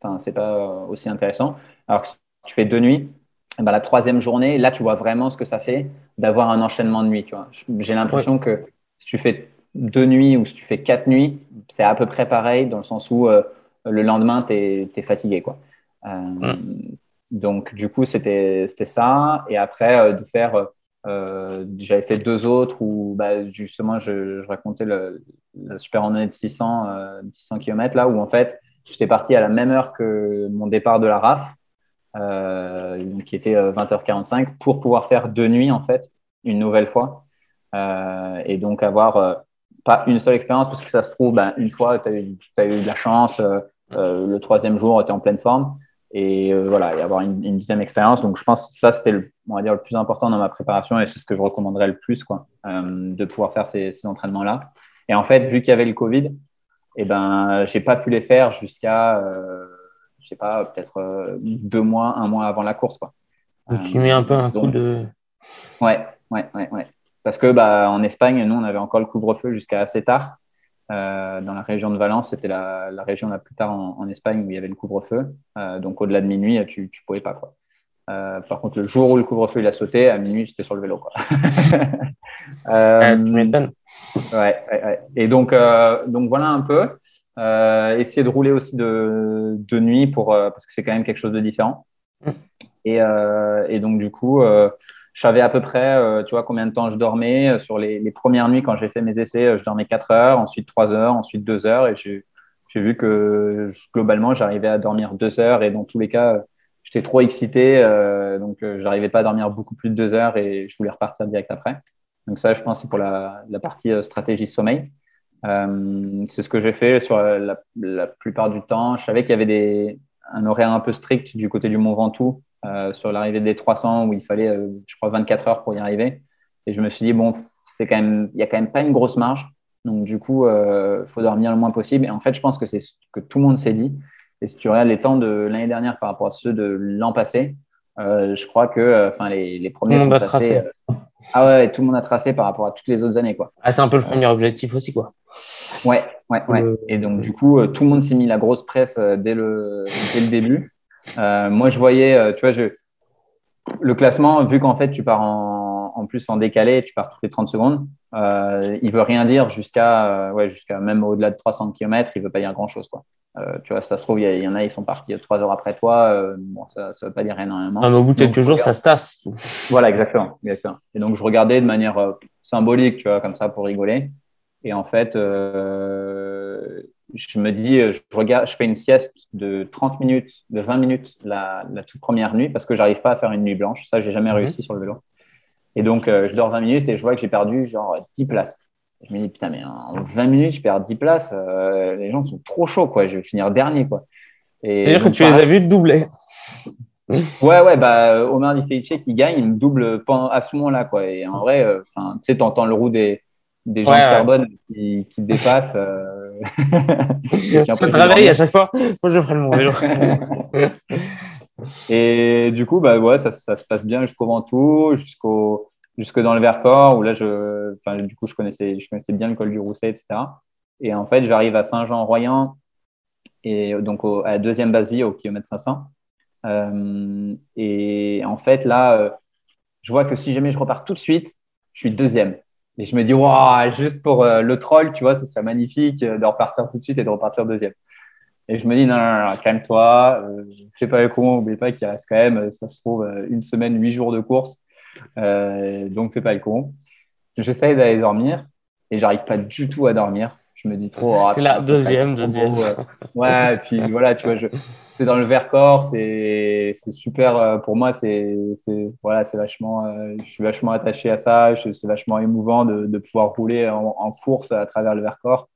pas aussi intéressant. Alors que si tu fais deux nuits, ben, la troisième journée, là, tu vois vraiment ce que ça fait d'avoir un enchaînement de nuits. J'ai l'impression que si tu fais deux nuits ou si tu fais quatre nuits, c'est à peu près pareil dans le sens où euh, le lendemain, tu es, fatigué. Quoi. Euh, donc, du coup, c'était ça. Et après, euh, de faire J'avais fait deux autres où bah, justement je, racontais le, la super randonnée de 600, 600 km là où en fait j'étais parti à la même heure que mon départ de la RAF, qui était 20h45, pour pouvoir faire deux nuits en fait, une nouvelle fois. et donc avoir pas une seule expérience parce que ça se trouve, ben, une fois, tu as, as, eu de la chance, euh, euh, le troisième jour, tu es en pleine forme. Et euh, voilà, y avoir une, une deuxième expérience. Donc, je pense que ça, c'était le, on va dire, le plus important dans ma préparation et c'est ce que je recommanderais le plus, quoi, de pouvoir faire ces, ces entraînements-là. Et en fait, vu qu'il y avait le Covid, et eh ben, j'ai pas pu les faire jusqu'à, je sais pas, peut-être deux mois, un mois avant la course, quoi. Donc, tu mets un peu un coup de. Ouais, ouais, ouais, ouais. Parce que bah, en Espagne, nous, on avait encore le couvre-feu jusqu'à assez tard. Euh, dans la région de Valence, c'était la, région la plus tard en, Espagne où il y avait le couvre-feu. Euh, donc au-delà de minuit, tu ne pouvais pas. Quoi. Euh, par contre, le jour où le couvre-feu il a sauté, à minuit, j'étais sur le vélo. Quoi. tu m'étonnes. Ouais, ouais, Et donc, donc voilà un peu. Essayer de rouler aussi de, de nuit pour, parce que c'est quand même quelque chose de différent. Mm. Et, et, donc du coup, je savais à peu près, euh, tu vois, combien de temps je dormais. Euh, sur les, premières nuits, quand j'ai fait mes essais, euh, je dormais 4 heures, ensuite 3 heures, ensuite 2 heures. Et j'ai vu que globalement, j'arrivais à dormir 2 heures. Et dans tous les cas, j'étais trop excité. donc, je n'arrivais pas à dormir beaucoup plus de 2 heures et je voulais repartir direct après. Donc, ça, je pense, c'est pour la, partie stratégie sommeil. C'est ce que j'ai fait sur la, la, plupart du temps. Je savais qu'il y avait des, un horaire un peu strict du côté du Mont Ventoux euh, sur l'arrivée des 300 où il fallait, euh, je crois, 24 heures pour y arriver. Et je me suis dit, bon, c'est quand même, il n'y a quand même pas une grosse marge. Donc, du coup, il euh, faut dormir le moins possible. Et en fait, je pense que c'est ce que tout le monde s'est dit. Et si tu regardes les temps de l'année dernière par rapport à ceux de l'an passé, je crois que enfin les, les, premiers sont passés, ah ouais, tout le monde a tracé par rapport à toutes les autres années. Quoi. Ah, c'est un peu le premier objectif aussi. quoi. Ouais, ouais, ouais. Et donc, du coup, tout le monde s'est mis la grosse presse dès le, dès le début. Euh, moi, je voyais, euh, tu vois, je, le classement, vu qu'en fait, tu pars en, en, plus en décalé, tu pars toutes les 30 secondes, euh, il veut rien dire jusqu'à, ouais, jusqu'à même au-delà de 300 km, il veut pas dire grand-chose, quoi. Euh, tu vois, ça se trouve, il y, en a, ils sont partis trois heures après toi. bon, ça ne veut pas dire énormément. mais au bout de quelques jours, ça se tasse. Voilà, exactement, exactement. Et donc, je regardais de manière symbolique, tu vois, comme ça, pour rigoler. Et en fait, euh, je me dis, je, regarde, je fais une sieste de 30 minutes, de 20 minutes la, toute première nuit parce que j'arrive pas à faire une nuit blanche. Ça, j'ai jamais mhm. réussi sur le vélo. Et donc, euh, je dors 20 minutes et je vois que j'ai perdu genre 10 places. Je me dis, putain, mais en 20 minutes, je perds 10 places. Euh, les gens sont trop chauds, quoi. Je vais finir dernier, quoi. C'est-à-dire que tu les as vus doubler. ouais, ouais, bah, Omar Di qui gagne, il me double à ce moment-là, quoi. Et en vrai, euh, tu sais, t'entends le roue des, des gens de carbone qui, qui dépassent. Euh... ça te réveille à chaque fois. Moi, je ferai mon vélo. et du coup, bah, ouais, ça, ça se passe bien jusqu'au Ventoux, jusqu'au jusque dans le Vercors, où là, je, enfin, du coup, je connaissais, je connaissais bien le col du Rousset, etc. Et en fait, j'arrive à Saint-Jean-Royan, et donc à la deuxième base vie, au kilomètre 500. Euh, et en fait, là, euh, je vois que si jamais je repars tout de suite, je suis deuxième. Et je me dis, waouh, juste pour euh, le troll, tu vois, ce serait magnifique euh, de repartir tout de suite et de repartir deuxième. Et je me dis, non, non, non, calme-toi, euh, fais pas le con, n'oublie pas qu'il reste quand même, ça se trouve, une semaine, huit jours de course. Donc, fais pas le con. J'essaye d'aller dormir et j'arrive pas du tout à dormir. Je me dis trop. Oh, c'est la deuxième, deuxième. ouais, et puis voilà, tu vois, je, c'est dans le Vercors, c'est c'est super euh, pour moi, c'est c'est voilà, c'est vachement, euh, je suis vachement attaché à ça, c'est vachement émouvant de, de pouvoir rouler en, en, course à travers le Vercors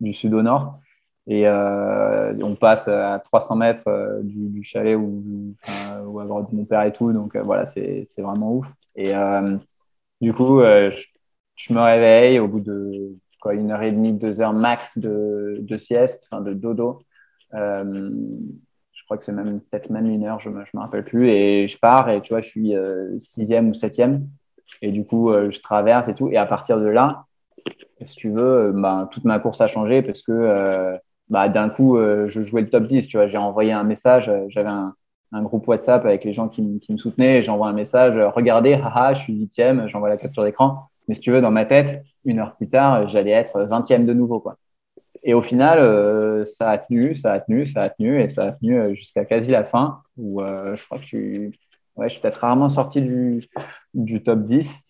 du sud au nord. Et euh, on passe à 300 mètres du, du, chalet où, où mon père et tout, donc voilà, c'est c'est vraiment ouf. Et du coup, je, je, me réveille au bout de quoi, une heure et demie, deux heures max de, de sieste, enfin de dodo. Euh, je crois que c'est même peut-être même une heure, je ne me, rappelle plus. Et je pars et tu vois, je suis euh, sixième ou septième. Et du coup, euh, je traverse et tout. Et à partir de là, si tu veux, bah, toute ma course a changé parce que bah, d'un coup, je jouais le top 10. Tu vois, j'ai envoyé un message. J'avais un, un, groupe WhatsApp avec les gens qui, qui me soutenaient. J'envoie un message. Regardez, haha, je suis huitième. J'envoie la capture d'écran. Mais si tu veux, dans ma tête, une heure plus tard, j'allais être vingtième de nouveau. Quoi. Et au final, euh, ça a tenu, ça a tenu, ça a tenu, et ça a tenu euh, jusqu'à quasi la fin, où euh, je crois que je suis, ouais, je suis peut-être rarement sorti du, du top 10.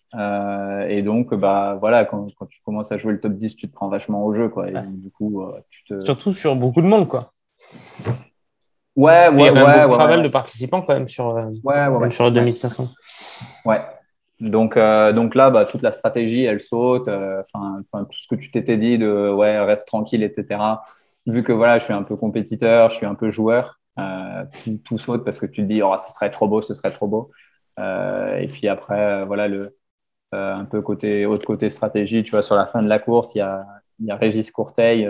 et donc, bah, voilà, quand, quand, tu commences à jouer le top 10, tu te prends vachement au jeu. Quoi, et du coup, tu te... Surtout sur beaucoup de monde. quoi. Ouais, ouais, Il y a ouais, ouais, pas mal de participants quand même sur, ouais, ouais, sur 2500. Ouais. Donc, euh, donc là, bah, toute la stratégie, elle saute. euh, Enfin, tout ce que tu t'étais dit de ouais, reste tranquille, etc. Vu que voilà, je suis un peu compétiteur, je suis un peu joueur, euh, tout, saute parce que tu te dis, oh, ce serait trop beau, ce serait trop beau. Euh, et puis après, euh, voilà, le, un peu côté, autre côté stratégie, tu vois, sur la fin de la course, il y a, y a Régis Courteil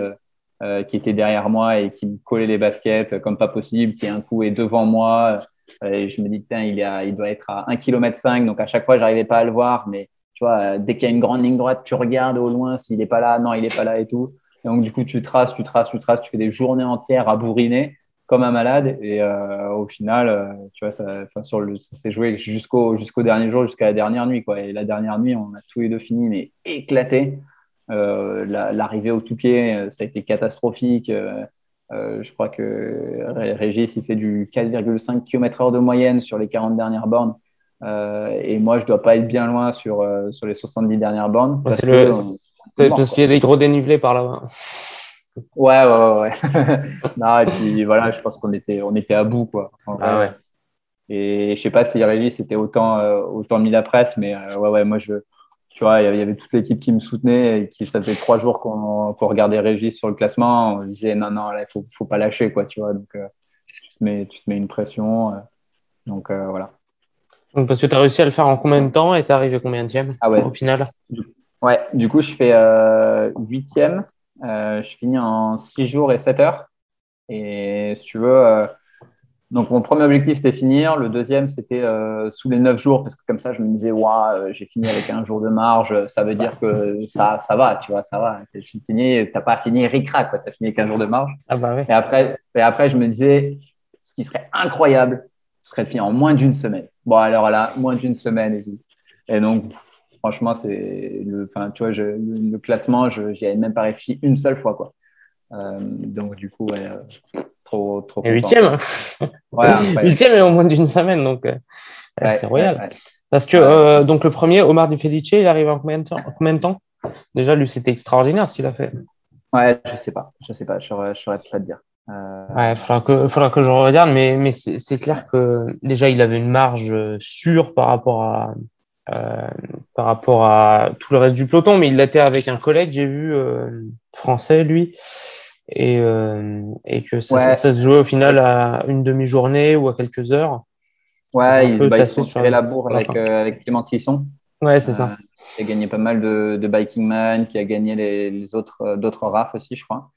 qui était derrière moi et qui me collait les baskets comme pas possible, qui un coup est devant moi. Et je me dis, putain, il, il doit être à 1 km 5, donc à chaque fois, j'arrivais pas à le voir, mais tu vois, euh, dès qu'il y a une grande ligne droite, tu regardes au loin s'il est pas là, non, il est pas là et tout. Donc, du coup, tu traces, tu traces, tu traces, tu fais des journées entières à bourriner comme un malade. Et euh, au final, euh, tu vois, ça, sur le, ça s'est joué jusqu'au jusqu'au dernier jour, jusqu'à la dernière nuit. Et la dernière nuit, on a tous les deux fini, mais éclaté. Euh, la- L'arrivée au Touquet, euh, ça a été catastrophique. Euh, je crois que Ré- Régis, il fait du 4,5 km/h de moyenne sur les 40 dernières bornes. Euh, et moi, je dois pas être bien loin sur, euh, sur les 70 dernières bornes. Parce c'est que, le- C'est mort, parce qu'il y a des gros dénivelés par là-bas. Ouais, ouais, ouais. ouais. non, et puis voilà, je pense qu'on était, on était à bout, quoi. Ah ouais. Et je sais pas si Régis était autant, euh, autant mis la presse, mais euh, ouais, ouais, moi, je, tu vois, il y avait- toute l'équipe qui me soutenait et qui, ça faisait trois jours qu'on qu'on regardait Régis sur le classement. On disait, non, non, là, il faut, faut pas lâcher, quoi, tu vois. Donc, euh, tu, te mets, tu te mets une pression. euh, donc, euh, voilà. Donc, parce que tu as réussi à le faire en combien de temps et t'es arrivé combien de Ah ouais. au final? Ouais, du coup, je fais huitième. Je finis en 6 jours et 7 heures. Et si tu veux, donc mon premier objectif, c'était finir. Le deuxième, c'était euh, sous les 9 jours, parce que comme ça, je me disais, waouh, j'ai fini avec un jour de marge. Ça veut dire que ça, ça va, tu vois, ça va. J'ai fini, t'as pas fini ric-rac, quoi. T'as fini avec un jour de marge. Ah bah. Et après, et après, je me disais, ce qui serait incroyable, ce serait de finir en moins d'une semaine. Bon, alors là, moins d'une semaine et tout. Et donc, franchement, c'est le, enfin, tu vois, je, le, le classement, je n'y avais même pas réfléchi une seule fois, quoi. Euh, donc, du coup, ouais, euh, trop, trop. Et huitième. Huitième et en moins d'une semaine, donc euh, Ouais, c'est royal. ouais, ouais. Parce que euh, donc le premier, Omar Di Felice, il arrive en combien de temps, en combien de temps? Déjà, lui, c'était extraordinaire ce qu'il a fait. Ouais, je sais pas, je sais pas, je saurais, je saurais pas te dire. Euh, Ouais, il faudra que, faudra que je regarde, mais, mais c'est clair que déjà, il avait une marge euh, sûre par rapport à, euh, par rapport à tout le reste du peloton, mais il l'était avec un collègue, j'ai vu, euh, français, lui, et, euh, et que ça, Ouais. ça, ça se jouait au final à une demi-journée ou à quelques heures. Ouais, ils, bah, ils sont sur la- bourre avec, euh, avec Clément Clisson. Ouais, c'est ça. Euh, qui a gagné pas mal de, de Biking Man, qui a gagné les, les autres d'autres RAF aussi, je crois.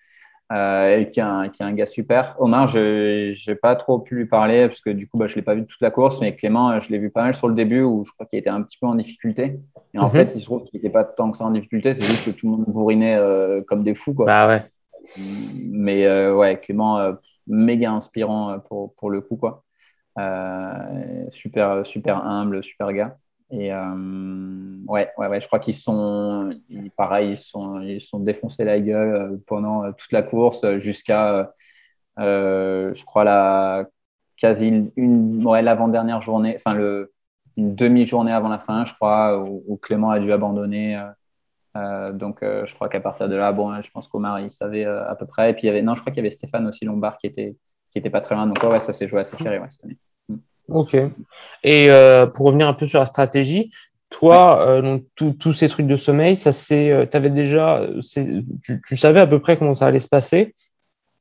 Et qui est, un, qui est un gars super. Omar, je n'ai pas trop pu lui parler parce que du coup, bah, je ne l'ai pas vu toute la course, mais Clément, je l'ai vu pas mal sur le début où je crois qu'il était un petit peu en difficulté. Et en Mhm. fait, il se trouve qu'il n'était pas tant que ça en difficulté, c'est juste que tout le monde bourrinait comme des fous. Quoi. Bah ouais. Mais euh, ouais, Clément, euh, méga inspirant euh, pour, pour le coup. Quoi. Euh, super, super humble, super gars. Et ouais, ouais, ouais, je crois qu'ils sont, pareil, ils sont, ils sont défoncés la gueule pendant toute la course jusqu'à, je crois, la quasi une, ouais, l'avant-dernière journée, enfin, le, une demi-journée avant la fin, je crois, où Clément a dû abandonner. Euh, donc, euh, je crois qu'à partir de là, bon, je pense qu'Omar, il savait euh, à peu près. Et puis, il y avait, non, je crois qu'il y avait Stéphane aussi Lombard qui était, qui était pas très loin. Donc, ouais, ouais, ça s'est joué assez serré ouais, cette année. Ok. Et pour revenir un peu sur la stratégie, toi, donc tous ces trucs de sommeil, ça c'est, tu avais déjà, tu, tu savais à peu près comment ça allait se passer?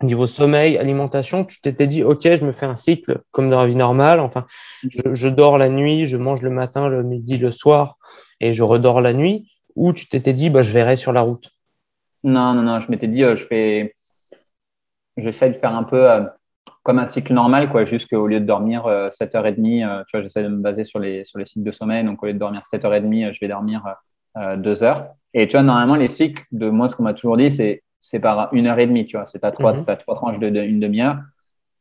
Niveau sommeil, alimentation, tu t'étais dit, ok, je me fais un cycle comme dans la vie normale. Enfin, je, je dors la nuit, je mange le matin, le midi, le soir, et je redors la nuit. Ou tu t'étais dit, bah, je verrai sur la route. Non, non, non, je m'étais dit, euh, je fais, j'essaie de faire un peu euh, comme un cycle normal, quoi, juste qu'au lieu de dormir euh, 7h30, euh, tu vois, j'essaie de me baser sur les, sur les cycles de sommeil. Donc, au lieu de dormir 7h30, euh, je vais dormir euh, 2 heures. Et tu vois, normalement, les cycles, de moi, ce qu'on m'a toujours dit, c'est, c'est par une heure et demie, tu vois, c'est à trois, Mhm. trois tranches de, de- une demi-heure.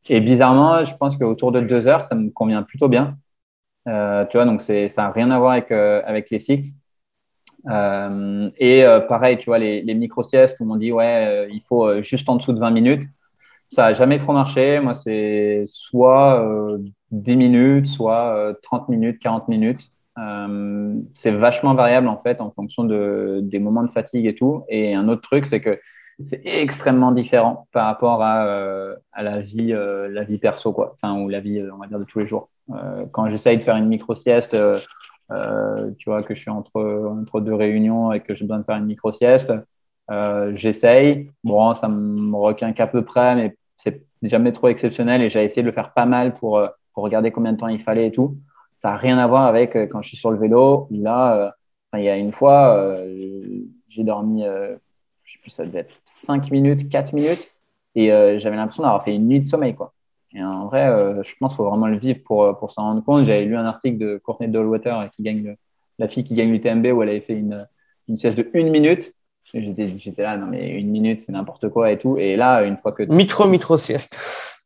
Et bizarrement, je pense qu'autour de deux heures, ça me convient plutôt bien. Euh, tu vois, donc c'est, ça n'a rien à voir avec, euh, avec les cycles. Euh, et euh, pareil, tu vois, les, micro-siestes où on dit, ouais, euh, il faut juste en dessous de 20 minutes. Ça n'a jamais trop marché. Moi, c'est soit euh, 10 minutes, soit euh, 30 minutes, 40 minutes. c'est vachement variable en fait en fonction de, des moments de fatigue et tout. Et un autre truc, c'est que c'est extrêmement différent par rapport à, à la vie, la vie perso, quoi. Enfin, ou la vie, on va dire, de tous les jours. quand j'essaye de faire une micro-sieste, tu vois, que je suis entre, entre deux réunions et que j'ai besoin de faire une micro-sieste, euh, j'essaye. Bon, ça me requin qu'à peu près, mais c'est jamais trop exceptionnel. Et j'ai essayé de le faire pas mal pour, euh, pour, regarder combien de temps il fallait et tout. Ça n'a rien à voir avec euh, quand je suis sur le vélo. Là, il y a une fois, j'ai dormi, je sais plus, ça devait être 5 minutes, 4 minutes. Et j'avais l'impression d'avoir fait une nuit de sommeil. Quoi. Et en vrai, je pense qu'il faut vraiment le vivre pour, pour s'en rendre compte. J'avais lu un article de Courtney Dollwater, qui gagne, la fille qui gagne l'UTMB, où elle avait fait une, une sieste de une minute. J'étais là, non, mais une minute, c'est n'importe quoi et tout. Et là, une fois que. Micro, micro sieste.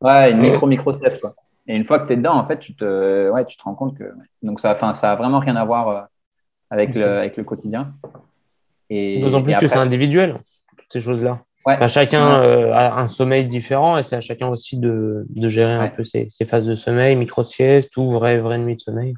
Ouais, une micro, micro sieste, quoi. Et une fois que tu es dedans, en fait, tu te, ouais, tu te rends compte que. Donc, ça, enfin, ça a vraiment rien à voir euh, avec, le, avec le quotidien. D'autant plus que c'est individuel, ces choses-là. Ouais. chacun euh, a un sommeil différent et c'est à chacun aussi de, de gérer un peu ses, ses, phases de sommeil, micro-sieste ou vraie, vraie nuit de sommeil.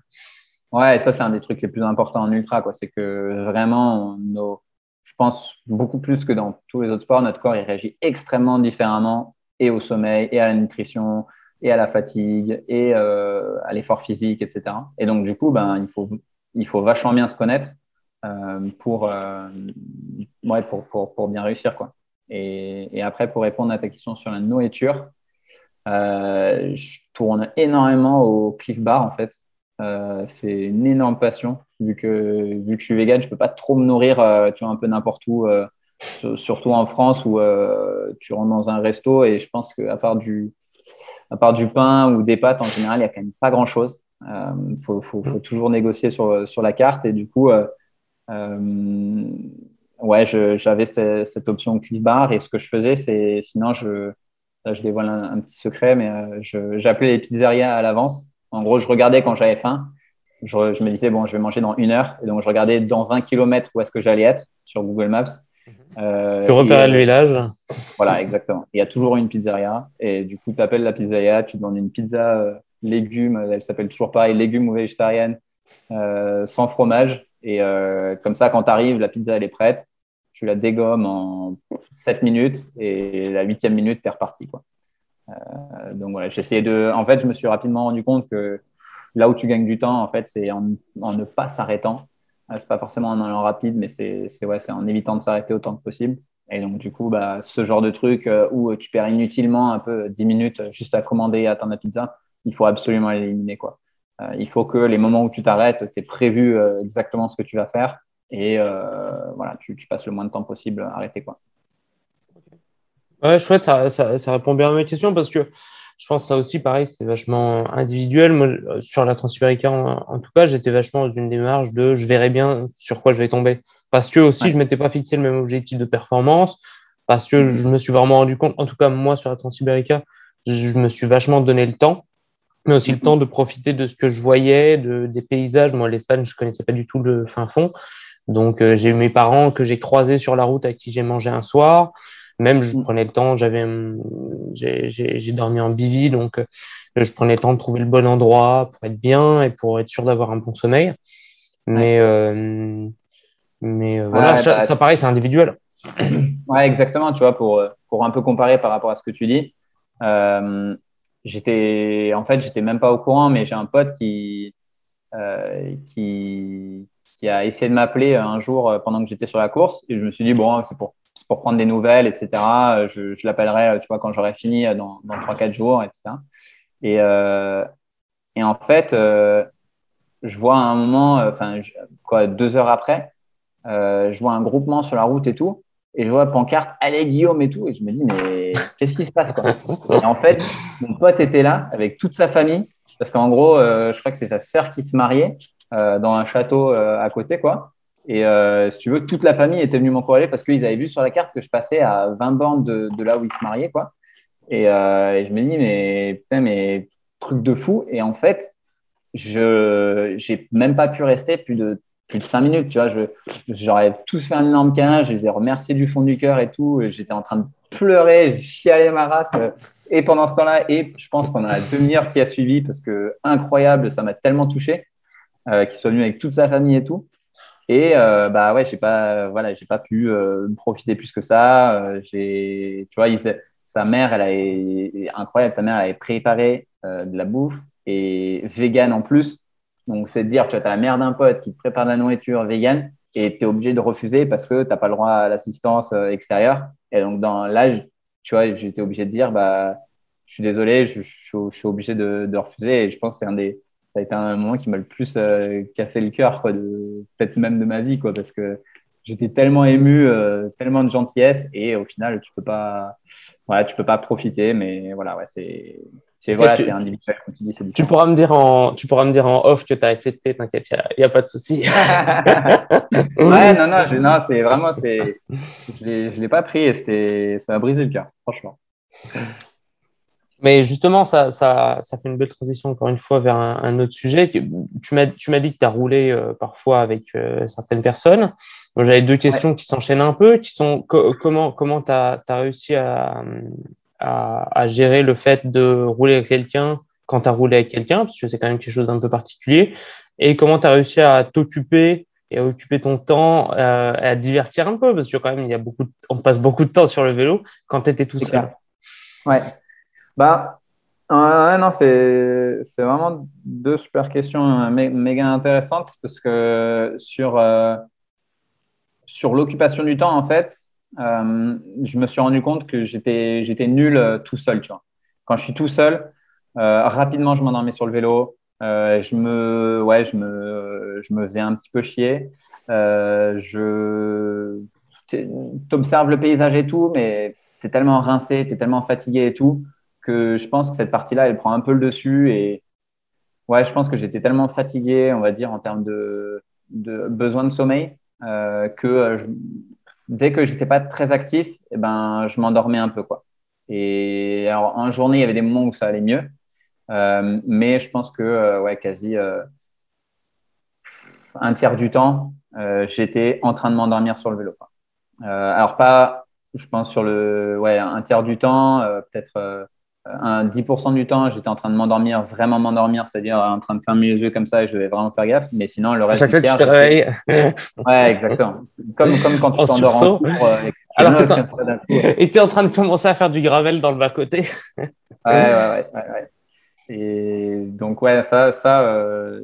Ouais, et ça, c'est un des trucs les plus importants en ultra. quoi. C'est que vraiment, nos, je pense beaucoup plus que dans tous les autres sports, notre corps il réagit extrêmement différemment et au sommeil, et à la nutrition, et à la fatigue, et euh, à l'effort physique, etc. Et donc, du coup, ben, il, faut, il faut vachement bien se connaître euh, pour, ouais, pour, pour, pour, bien réussir. Quoi. Et, et, après, pour répondre à ta question sur la nourriture, je tourne énormément au Cliff Bar, en fait. c'est une énorme passion vu que, vu que je suis vegan, je peux pas trop me nourrir euh, tu vois, un peu n'importe où, euh, surtout en France où euh, tu rentres dans un resto et je pense qu'à part, du, à part du pain ou des pâtes, en général, il n'y a quand même pas grand-chose. Il faut, faut, faut, toujours négocier sur, sur la carte et du coup, ouais, j'avais cette, cette, option Cliff Bar et ce que je faisais, c'est sinon, je, là, je dévoile un, un petit secret, mais j'appelais les pizzerias à l'avance. En gros, je regardais quand j'avais faim je, je, me disais, bon, je vais manger dans une heure. Et donc, je regardais dans 20 km où est-ce que j'allais être sur Google Maps. Mhm. Euh, tu repérais le euh, village. Voilà, exactement. Il y a toujours une pizzeria. Et du coup, tu appelles la pizzeria, tu demandes une pizza euh, légumes. Elle s'appelle toujours pareil, légumes ou végétarienne, euh, sans fromage. Et euh, comme ça, quand tu arrives, la pizza, elle est prête. Tu la dégommes en 7 minutes. Et la huitième minute, tu es reparti. Quoi. donc, voilà, j'essayais de. En fait, je me suis rapidement rendu compte que Là où tu gagnes du temps, en fait, c'est en, ne pas s'arrêtant. Euh, c'est pas forcément en allant rapide, mais c'est ouais, en évitant de s'arrêter autant que possible. Et donc, du coup, bah, ce genre de truc euh, où tu perds inutilement un peu 10 minutes juste à commander et attendre la pizza, il faut absolument l'éliminer. Quoi. Euh, il faut que les moments où tu t'arrêtes, tu aies prévu exactement ce que tu vas faire et voilà, tu, passes le moins de temps possible à arrêter. Quoi. Ouais, chouette, ça, ça, ça, répond bien à ma question parce que je pense que ça aussi, pareil, c'est vachement individuel. Moi, euh, sur la Transsibérica, en, tout cas, j'étais vachement dans une démarche de je verrai bien sur quoi je vais tomber. Parce que aussi, je m'étais pas fixé le même objectif de performance. Parce que je me suis vraiment rendu compte, en tout cas, moi, sur la Transsibérica, je, me suis vachement donné le temps, mais aussi le temps de profiter de ce que je voyais, de, des paysages. Moi, l'Espagne, je connaissais pas du tout le fin fond. Donc, euh, j'ai eu mes parents que j'ai croisés sur la route à qui j'ai mangé un soir. Même, je mm. prenais le temps, j'avais, j'ai dormi en bivy, donc euh, je prenais le temps de trouver le bon endroit pour être bien et pour être sûr d'avoir un bon sommeil. Mais, euh, mais voilà, ça, bah, pareil, c'est individuel. Ouais, exactement. Tu vois, pour, pour un peu comparer par rapport à ce que tu dis, j'étais, en fait, j'étais même pas au courant, mais j'ai un pote qui, qui, qui a essayé de m'appeler un jour pendant que j'étais sur la course et je me suis dit, bon, c'est pour prendre des nouvelles, etc. Euh, je, l'appellerai, euh, tu vois, quand j'aurai fini euh, dans, dans 3-4 jours, etc. Et, euh, et en fait, euh, je vois à un moment, enfin, quoi, deux heures après, euh, je vois un groupement sur la route et tout, et je vois pancarte, allez Guillaume et tout, et je me dis, mais qu'est-ce qui se passe, quoi? Et en fait, mon pote était là avec toute sa famille, parce qu'en gros, je crois que c'est sa sœur qui se mariait dans un château à côté, quoi. Et euh, si tu veux, toute la famille était venue m'encourager parce qu'ils avaient vu sur la carte que je passais à 20 bornes de, là où ils se mariaient. Quoi. Et, euh, et je me dis, mais putain, mais truc de fou. Et en fait, je n'ai même pas pu rester plus de, plus de 5 minutes. Tu vois, je, j'aurais tous fait un énorme câlin, je les ai remerciés du fond du cœur et tout. J'étais en train de pleurer, j'ai chialé ma race. Et pendant ce temps-là, et je pense pendant la demi-heure qui a suivi, parce que incroyable, ça m'a tellement touché. qui soit venu avec toute sa famille et tout. Et bah ouais, j'ai pas, voilà, j'ai pas pu profiter plus que ça. j'ai, tu vois, sa mère, elle a incroyable. Sa mère, elle avait préparé de la bouffe et vegan en plus. Donc, c'est de dire, tu as la mère d'un pote qui te prépare de la nourriture vegan et tu es obligé de refuser parce que tu n'as pas le droit à l'assistance extérieure. Et donc, dans l'âge, tu vois, j'étais obligé de dire, bah, je suis désolé, je, suis obligé de, refuser. Et je pense que c'est un des, ça a été un moment qui m'a le plus euh, cassé le cœur, quoi, de, peut-être même de ma vie, quoi, parce que j'étais tellement ému, euh, tellement de gentillesse, et au final, tu peux pas, voilà, tu peux pas profiter, mais voilà, ouais, c'est, c'est voilà, c'est individuel, comme tu dis, Tu pourras me dire en, tu pourras me dire en off que tu as accepté, t'inquiète, il n'y a, pas de souci. ouais, non, non, non, c'est vraiment, c'est, je ne l'ai pas pris et ça m'a brisé le cœur, franchement. Mais justement, ça, ça, ça, fait une belle transition, encore une fois, vers un, autre sujet. Tu m'as, tu dit que tu as roulé euh, parfois avec euh, certaines personnes. J'avais deux questions qui s'enchaînent un peu, qui sont comment comment tu as, réussi à, à, à, gérer le fait de rouler avec quelqu'un quand tu as roulé avec quelqu'un, parce que c'est quand même quelque chose d'un peu particulier, et comment tu as réussi à t'occuper et à occuper ton temps, euh, à divertir un peu, parce que quand même, il y a beaucoup on passe beaucoup de temps sur le vélo quand tu étais tout seul. Ouais. Bah, non, c'est vraiment deux super questions méga intéressantes parce que sur, euh, sur l'occupation du temps, en fait, euh, je me suis rendu compte que j'étais nul euh, tout seul. Tu vois. Quand je suis tout seul, rapidement, je m'endormais sur le vélo. je me, ouais, je me, je me faisais un petit peu chier. je, t'observes le paysage et tout, mais tu es tellement rincé, tu es tellement fatigué et tout que je pense que cette partie-là, elle prend un peu le dessus. Et ouais, je pense que j'étais tellement fatigué, on va dire, en termes de, de besoin de sommeil, euh, que euh, dès que j'étais pas très actif, eh ben, je m'endormais un peu. Quoi. Et alors, en journée, il y avait des moments où ça allait mieux. Euh, mais je pense que ouais, quasi un tiers du temps, j'étais en train de m'endormir sur le vélo. alors, pas, je pense, sur le ouais, un tiers du temps, peut-être un 10% du temps, j'étais en train de m'endormir, vraiment m'endormir, c'est-à-dire en train de fermer les yeux comme ça et je devais vraiment faire gaffe. Mais sinon, le reste. À chaque fois que tu te réveilles. Ouais, exactement. Comme, comme quand tu t'endors en cours. Euh, Alors que tu es en train de commencer à faire du gravel dans le bas-côté. ouais, ouais, ouais, ouais, Et donc, ouais, ça, ça euh,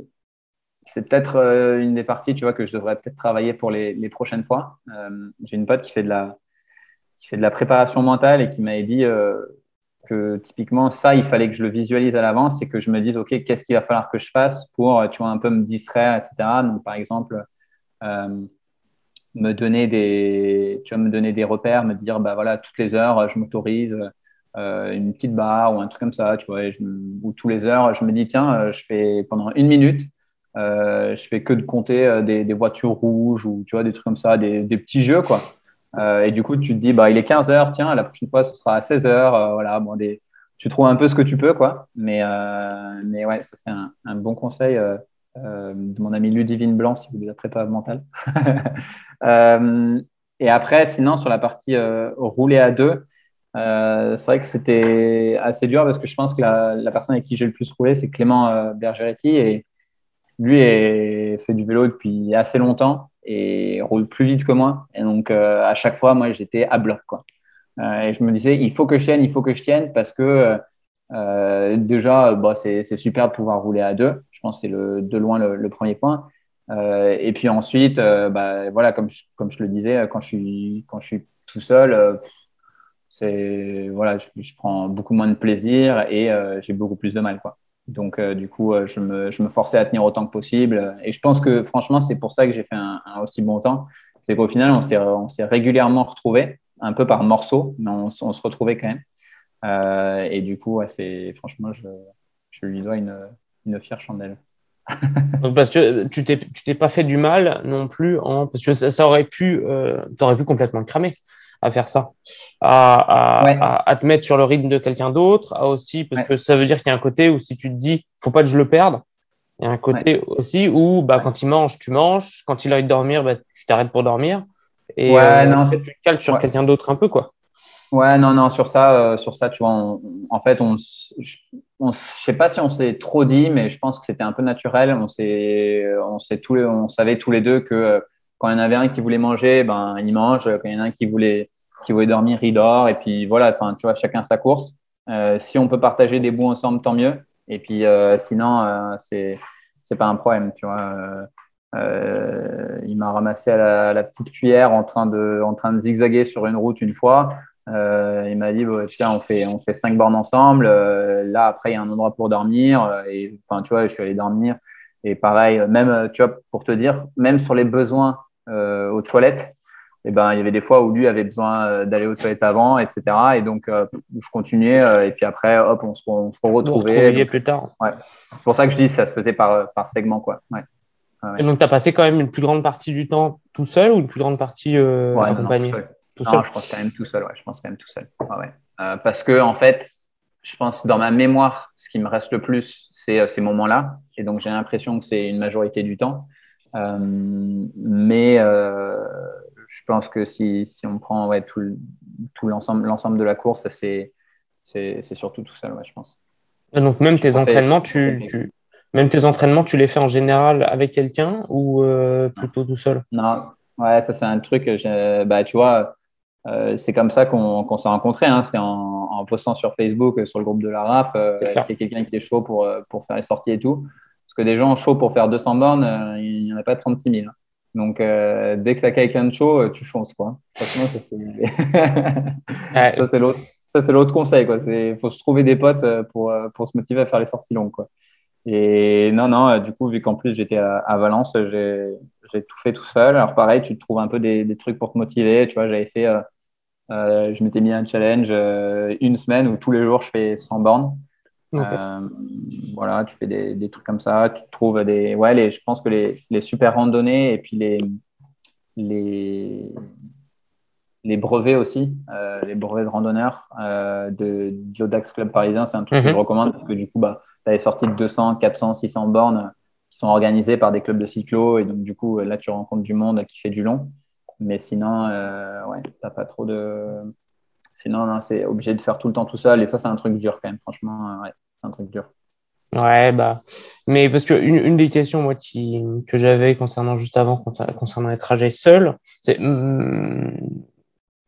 c'est peut-être euh, une des parties, tu vois, que je devrais peut-être travailler pour les, les prochaines fois. J'ai une pote qui fait de la qui fait de la préparation mentale et qui m'avait dit que typiquement, ça, il fallait que je le visualise à l'avance et que je me dise, OK, qu'est-ce qu'il va falloir que je fasse pour, tu vois, un peu me distraire, etc. Donc, par exemple, euh, me donner des, tu vois, me donner des repères, me dire, bah voilà, toutes les heures, je m'autorise euh, une petite barre ou un truc comme ça, tu vois, ou tous les heures, je me dis, tiens, euh, je fais pendant une minute, je fais que de compter des, voitures rouges ou, tu vois, des trucs comme ça, des petits jeux, quoi. Euh, et du coup, tu te dis, bah, il est 15 heures, tiens, la prochaine fois, ce sera à 16 heures. Euh, voilà, bon, tu trouves un peu ce que tu peux, quoi. Mais, euh, mais ouais, ça, c'est un, bon conseil de mon ami Ludivine Blanc, si vous voulez la prépa mentale. et après, sinon, sur la partie rouler à deux, c'est vrai que c'était assez dur parce que je pense que la, la personne avec qui j'ai le plus roulé, c'est Clément Bergeretti. Et lui est, fait du vélo depuis assez longtemps et roule plus vite que moi. Et donc, euh, à chaque fois, moi, j'étais à bloc. Quoi. Euh, et je me disais, il faut que je tienne, il faut que je tienne parce que euh, déjà, bah, c'est super de pouvoir rouler à deux. Je pense que c'est de loin le, premier point. et puis ensuite, bah, voilà, comme je, comme je le disais, quand je suis, quand je suis tout seul, c'est voilà, je, je, prends beaucoup moins de plaisir et j'ai beaucoup plus de mal. Quoi. Donc, euh, du coup, euh, je me, forçais à tenir autant que possible. Et je pense que, franchement, c'est pour ça que j'ai fait un, aussi bon temps. C'est qu'au final, on s'est régulièrement retrouvés, un peu par morceaux, mais on, se retrouvait quand même. Euh, et du coup, franchement, je, lui dois une, fière chandelle. parce que tu t'es pas fait du mal non plus, parce que ça, aurait pu, euh, aurais pu complètement cramer à faire ça, à, à, te mettre sur le rythme de quelqu'un d'autre, aussi, parce que ça veut dire qu'il y a un côté où si tu te dis, faut pas que je le perde, il y a un côté aussi où bah, quand il mange, tu manges, quand il a envie de dormir, bah, tu t'arrêtes pour dormir, et euh, non. tu te cales sur quelqu'un d'autre un peu. quoi. Ouais, non, non, sur ça, sur ça, tu vois, en fait, on, je, ne sais pas si on s'est trop dit, mais je pense que c'était un peu naturel. On s'est, on s'est tous on savait tous les deux que quand il y en avait un qui voulait manger, ben il mange. Quand il y en a un qui voulait, qui voulait dormir, il dort. Et puis voilà, enfin, tu vois, chacun sa course. si on peut partager des bouts ensemble, tant mieux. Et puis sinon, c'est c'est pas un problème, tu vois. Euh, il m'a ramassé la, petite cuillère en train, de, en train de zigzaguer sur une route une fois. Euh, il m'a dit tiens on fait on fait cinq bornes ensemble. Euh, là après il y a un endroit pour dormir et enfin tu vois je suis allé dormir et pareil même tu vois pour te dire même sur les besoins aux toilettes et eh ben il y avait des fois où lui avait besoin d'aller aux toilettes avant etc et donc je continuais et puis après hop on se, on se retrouvait plus tard ouais. c'est pour ça que je dis ça se faisait par par segment quoi ouais. Et donc, tu as passé quand même une plus grande partie du temps tout seul ou une plus grande partie euh, accompagné tout seul. je pense quand même tout seul. Ouais, je pense quand même tout seul. Euh, parce que, en fait, je pense dans ma mémoire, ce qui me reste le plus, c'est euh, ces moments-là. Et donc, j'ai l'impression que c'est une majorité du temps. mais je pense que si, si on prend ouais, tout, tout l'ensemble, l'ensemble de la course, c'est, c'est, surtout tout seul, ouais, je pense. Et donc, même tes entraînements, tu, tu, même tes entraînements, tu les fais en général avec quelqu'un ou euh, plutôt tout seul? Non, ouais, ça c'est un truc, bah, tu vois, euh, c'est comme ça qu'on s'est rencontrés. Hein. C'est en, postant sur Facebook, sur le groupe de la RAF, euh, est-ce qu'il y a quelqu'un qui est chaud pour, pour faire les sorties et tout? Parce que des gens chauds pour faire 200 bornes, il n'y en a pas 36 000. Donc, dès que tu as quelqu'un de chaud, tu fonces. Quoi. Franchement, ça c'est l'autre. Ça, c'est l'autre conseil. Il faut se trouver des potes pour, pour se motiver à faire les sorties longues. Quoi. Et non, non, euh, du coup, vu qu'en plus j'étais à, Valence, j'ai tout fait tout seul. Alors pareil, tu te trouves un peu des, des trucs pour te motiver. Tu vois, j'avais fait, euh, euh, je m'étais mis un challenge une semaine où tous les jours je fais 100 bornes. Voilà, tu fais des, des, trucs comme ça. Tu trouves des, ouais, les, je pense que les, les super randonnées et puis les, les, les brevets aussi, les brevets de randonneurs de Diodax Club parisien, c'est un truc que je mhm. recommande parce que du coup, bah, tu as des sorties de 200, 400, 600 bornes qui sont organisées par des clubs de cyclo. Et donc, du coup, là, tu rencontres du monde qui fait du long. Mais sinon, euh, ouais, t'as pas trop de. Sinon, c'est obligé de faire tout le temps tout seul. Et ça, c'est un truc dur quand même. Franchement, ouais, c'est un truc dur. Ouais, bah. Mais parce que une, des questions, moi, qui, que j'avais concernant juste avant, concernant les trajets seuls, c'est hmm,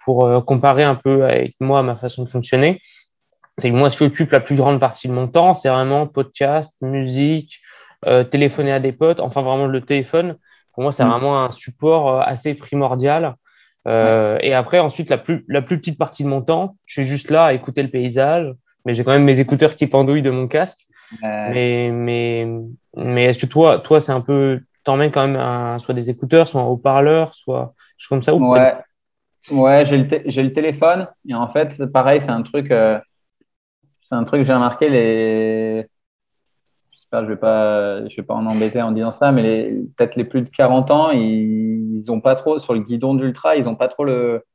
pour euh, comparer un peu avec moi, ma façon de fonctionner c'est moi ce qui occupe la plus grande partie de mon temps, c'est vraiment podcast, musique, euh, téléphoner à des potes, enfin vraiment le téléphone. Pour moi, c'est mm. vraiment un support euh, assez primordial. Euh, et après, ensuite, la plus, la plus petite partie de mon temps, je suis juste là à écouter le paysage, mais j'ai quand même mes écouteurs qui pendouillent de mon casque. Mais, mais, mais est-ce que toi, toi c'est un peu, t'emmènes quand même soit des écouteurs, soit un haut-parleur, soit je comme ça ou Ouais, ouais j'ai le, le, téléphone. Et en fait, pareil, c'est un truc c'est un truc que j'ai remarqué. Les... J'espère que je ne vais, pas, je vais pas en embêter en disant ça, mais peut-être les plus de 40 ans, ils n'ont pas trop, sur le guidon d'ultra, ils n'ont pas trop le,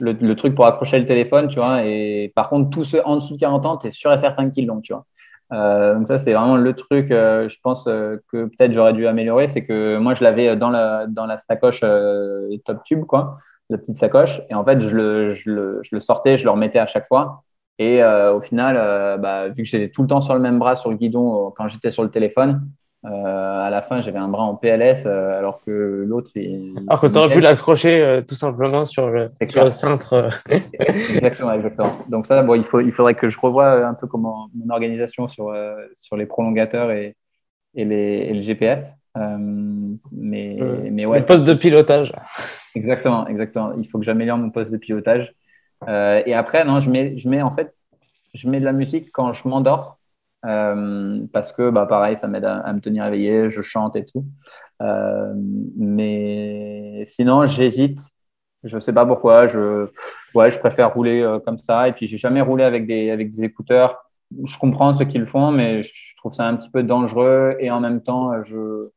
le, truc pour accrocher le téléphone, tu vois. Et par contre, tous ceux en dessous de 40 ans, tu es sûr et certain qu'ils l'ont, tu vois. Euh, donc ça, c'est vraiment le truc, euh, je pense euh, que peut-être j'aurais dû améliorer, c'est que moi, je l'avais dans la, dans la sacoche Top Tube, quoi, la petite sacoche. Et en fait, je le, je le, le sortais, je le remettais à chaque fois. Et au final, bah, vu que j'étais tout le temps sur le même bras sur le guidon quand j'étais sur le téléphone, à la fin, j'avais un bras en PLS alors que l'autre. Alors que tu aurais pu l'accrocher tout simplement sur le, centre. exactement, exactement. Donc, ça, bon, il, faut, il faudrait que je revoie un peu comment mon organisation sur, sur les prolongateurs et, et, les, le GPS. mais, mais ouais, le poste de pilotage. Exactement, exactement. Il faut que j'améliore mon poste de pilotage. Euh, et après, non, je mets, je mets en fait, je mets de la musique quand je m'endors. Euh, parce que bah, pareil, ça m'aide à, me tenir éveillé, je chante et tout. Euh, mais sinon, j'hésite. Je sais pas pourquoi. Je, ouais, je préfère rouler comme ça. Et puis, j'ai jamais roulé avec des, avec des écouteurs. Je comprends ceux qui le font, mais je trouve ça un petit peu dangereux. Et en même temps, je,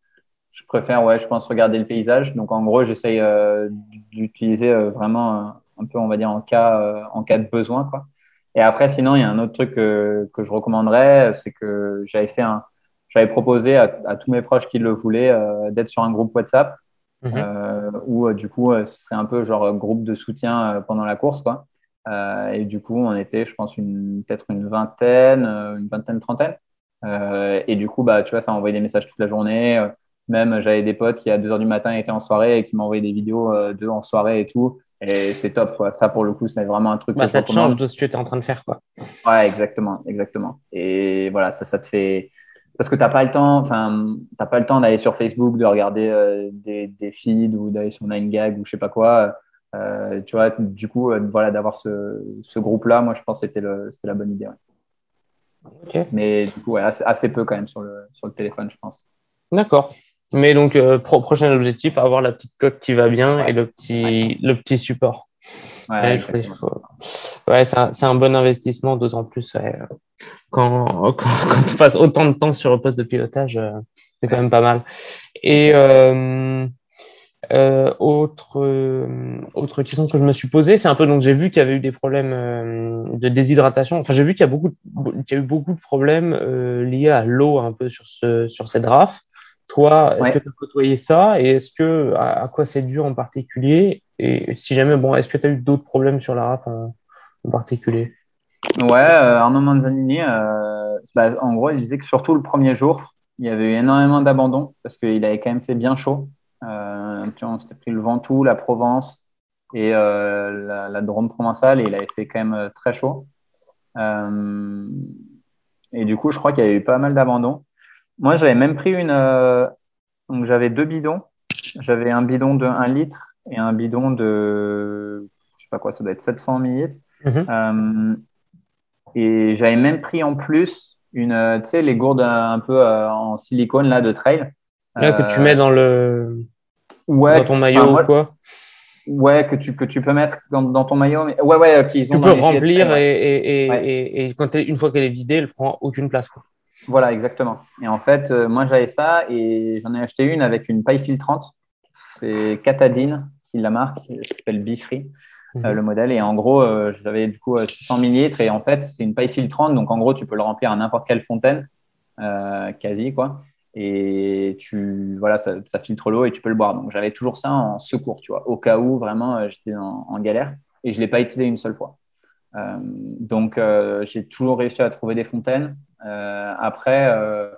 je préfère, ouais, je pense, regarder le paysage. Donc, en gros, j'essaye d'utiliser vraiment un peu, on va dire, en cas, euh, en cas de besoin. Quoi. Et après, sinon, il y a un autre truc que, que je recommanderais, c'est que j'avais fait un, j'avais proposé à, tous mes proches qui le voulaient euh, d'être sur un groupe WhatsApp mhm. euh, où du coup, ce serait un peu genre groupe de soutien pendant la course, quoi. et du coup, on était, je pense, peut-être une vingtaine, une vingtaine, trentaine. et du coup, bah, tu vois, ça envoyé des messages toute la journée. Même, j'avais des potes qui, à 2 h du matin, étaient en soirée et qui m'envoyaient des vidéos d'eux en soirée et tout. Et c'est top, quoi. Ça, pour le coup, c'est vraiment un truc. Bah, ça te change de ce que tu es en train de faire, quoi. Ouais, exactement, exactement. Et voilà, ça, ça te fait. Parce que tu n'as pas le temps, enfin, t'as pas le temps d'aller sur Facebook, de regarder euh, des, des, feeds ou d'aller sur 9gag ou je sais pas quoi. Euh, tu vois, du coup, euh, voilà, d'avoir ce, ce groupe-là, moi, je pense que c'était la bonne idée. Mais du coup, ouais, assez, assez, peu quand même sur le, sur le téléphone, je pense. D'accord. Mais donc, euh, prochain objectif, avoir la petite coque qui va bien et le petit, le petit support. Ouais, ouais c'est un, bon investissement, d'autant plus quand, quand, tu passes autant de temps sur le poste de pilotage, euh, c'est quand même pas mal. Et euh, autre, autre question que je me suis posée, c'est un peu donc j'ai vu qu'il y avait eu des problèmes de déshydratation. Enfin, j'ai vu qu'il y a beaucoup, qu'il y a eu beaucoup de problèmes liés à l'eau un peu sur ce sur cette RAF. Toi, est-ce que tu as côtoyé ça et est-ce que à, quoi c'est dû en particulier Et si jamais, bon, est-ce que tu as eu d'autres problèmes sur la RAF en, particulier? Ouais, euh, Arnaud Manzanini, euh, bah, en gros, il disait que surtout le premier jour, il y avait eu énormément d'abandon parce qu'il avait quand même fait bien chaud. Euh, tu vois, on s'était pris le Ventoux, la Provence et euh, la, la, Drôme provençale et il avait fait quand même très chaud. et du coup, je crois qu'il y a eu pas mal d'abandon. Moi, j'avais même pris une. Euh, donc, j'avais deux bidons. J'avais un bidon de 1 litre et un bidon de. Je sais pas quoi, ça doit être 700 millilitres. Mhm. Euh, et j'avais même pris en plus une, euh, tu sais, les gourdes un peu en silicone là de trail. Là, que tu mets dans le. Ouais, dans ton maillot ou quoi? Ouais, que tu, que tu peux mettre dans, ton maillot. Mais... Ouais, ouais, qu'ils ont. Tu peux remplir et, et, et, et, quand une fois qu'elle est vidée, elle prend aucune place. Quoi. Voilà, exactement. Et en fait, euh, moi, j'avais ça et j'en ai acheté une avec une paille filtrante. C'est Catadine, qui la marque, qui s'appelle Bifree, euh, mhm. le modèle. Et en gros, euh, j'avais du coup 600 millilitres et en fait, c'est une paille filtrante. Donc, en gros, tu peux le remplir à n'importe quelle fontaine, quasi, quoi. Et tu, voilà, ça, filtre l'eau et tu peux le boire. Donc, j'avais toujours ça en secours, tu vois, au cas où vraiment j'étais en, en, galère. Et je ne l'ai pas utilisé une seule fois. Donc, j'ai toujours réussi à trouver des fontaines. Euh, après, euh,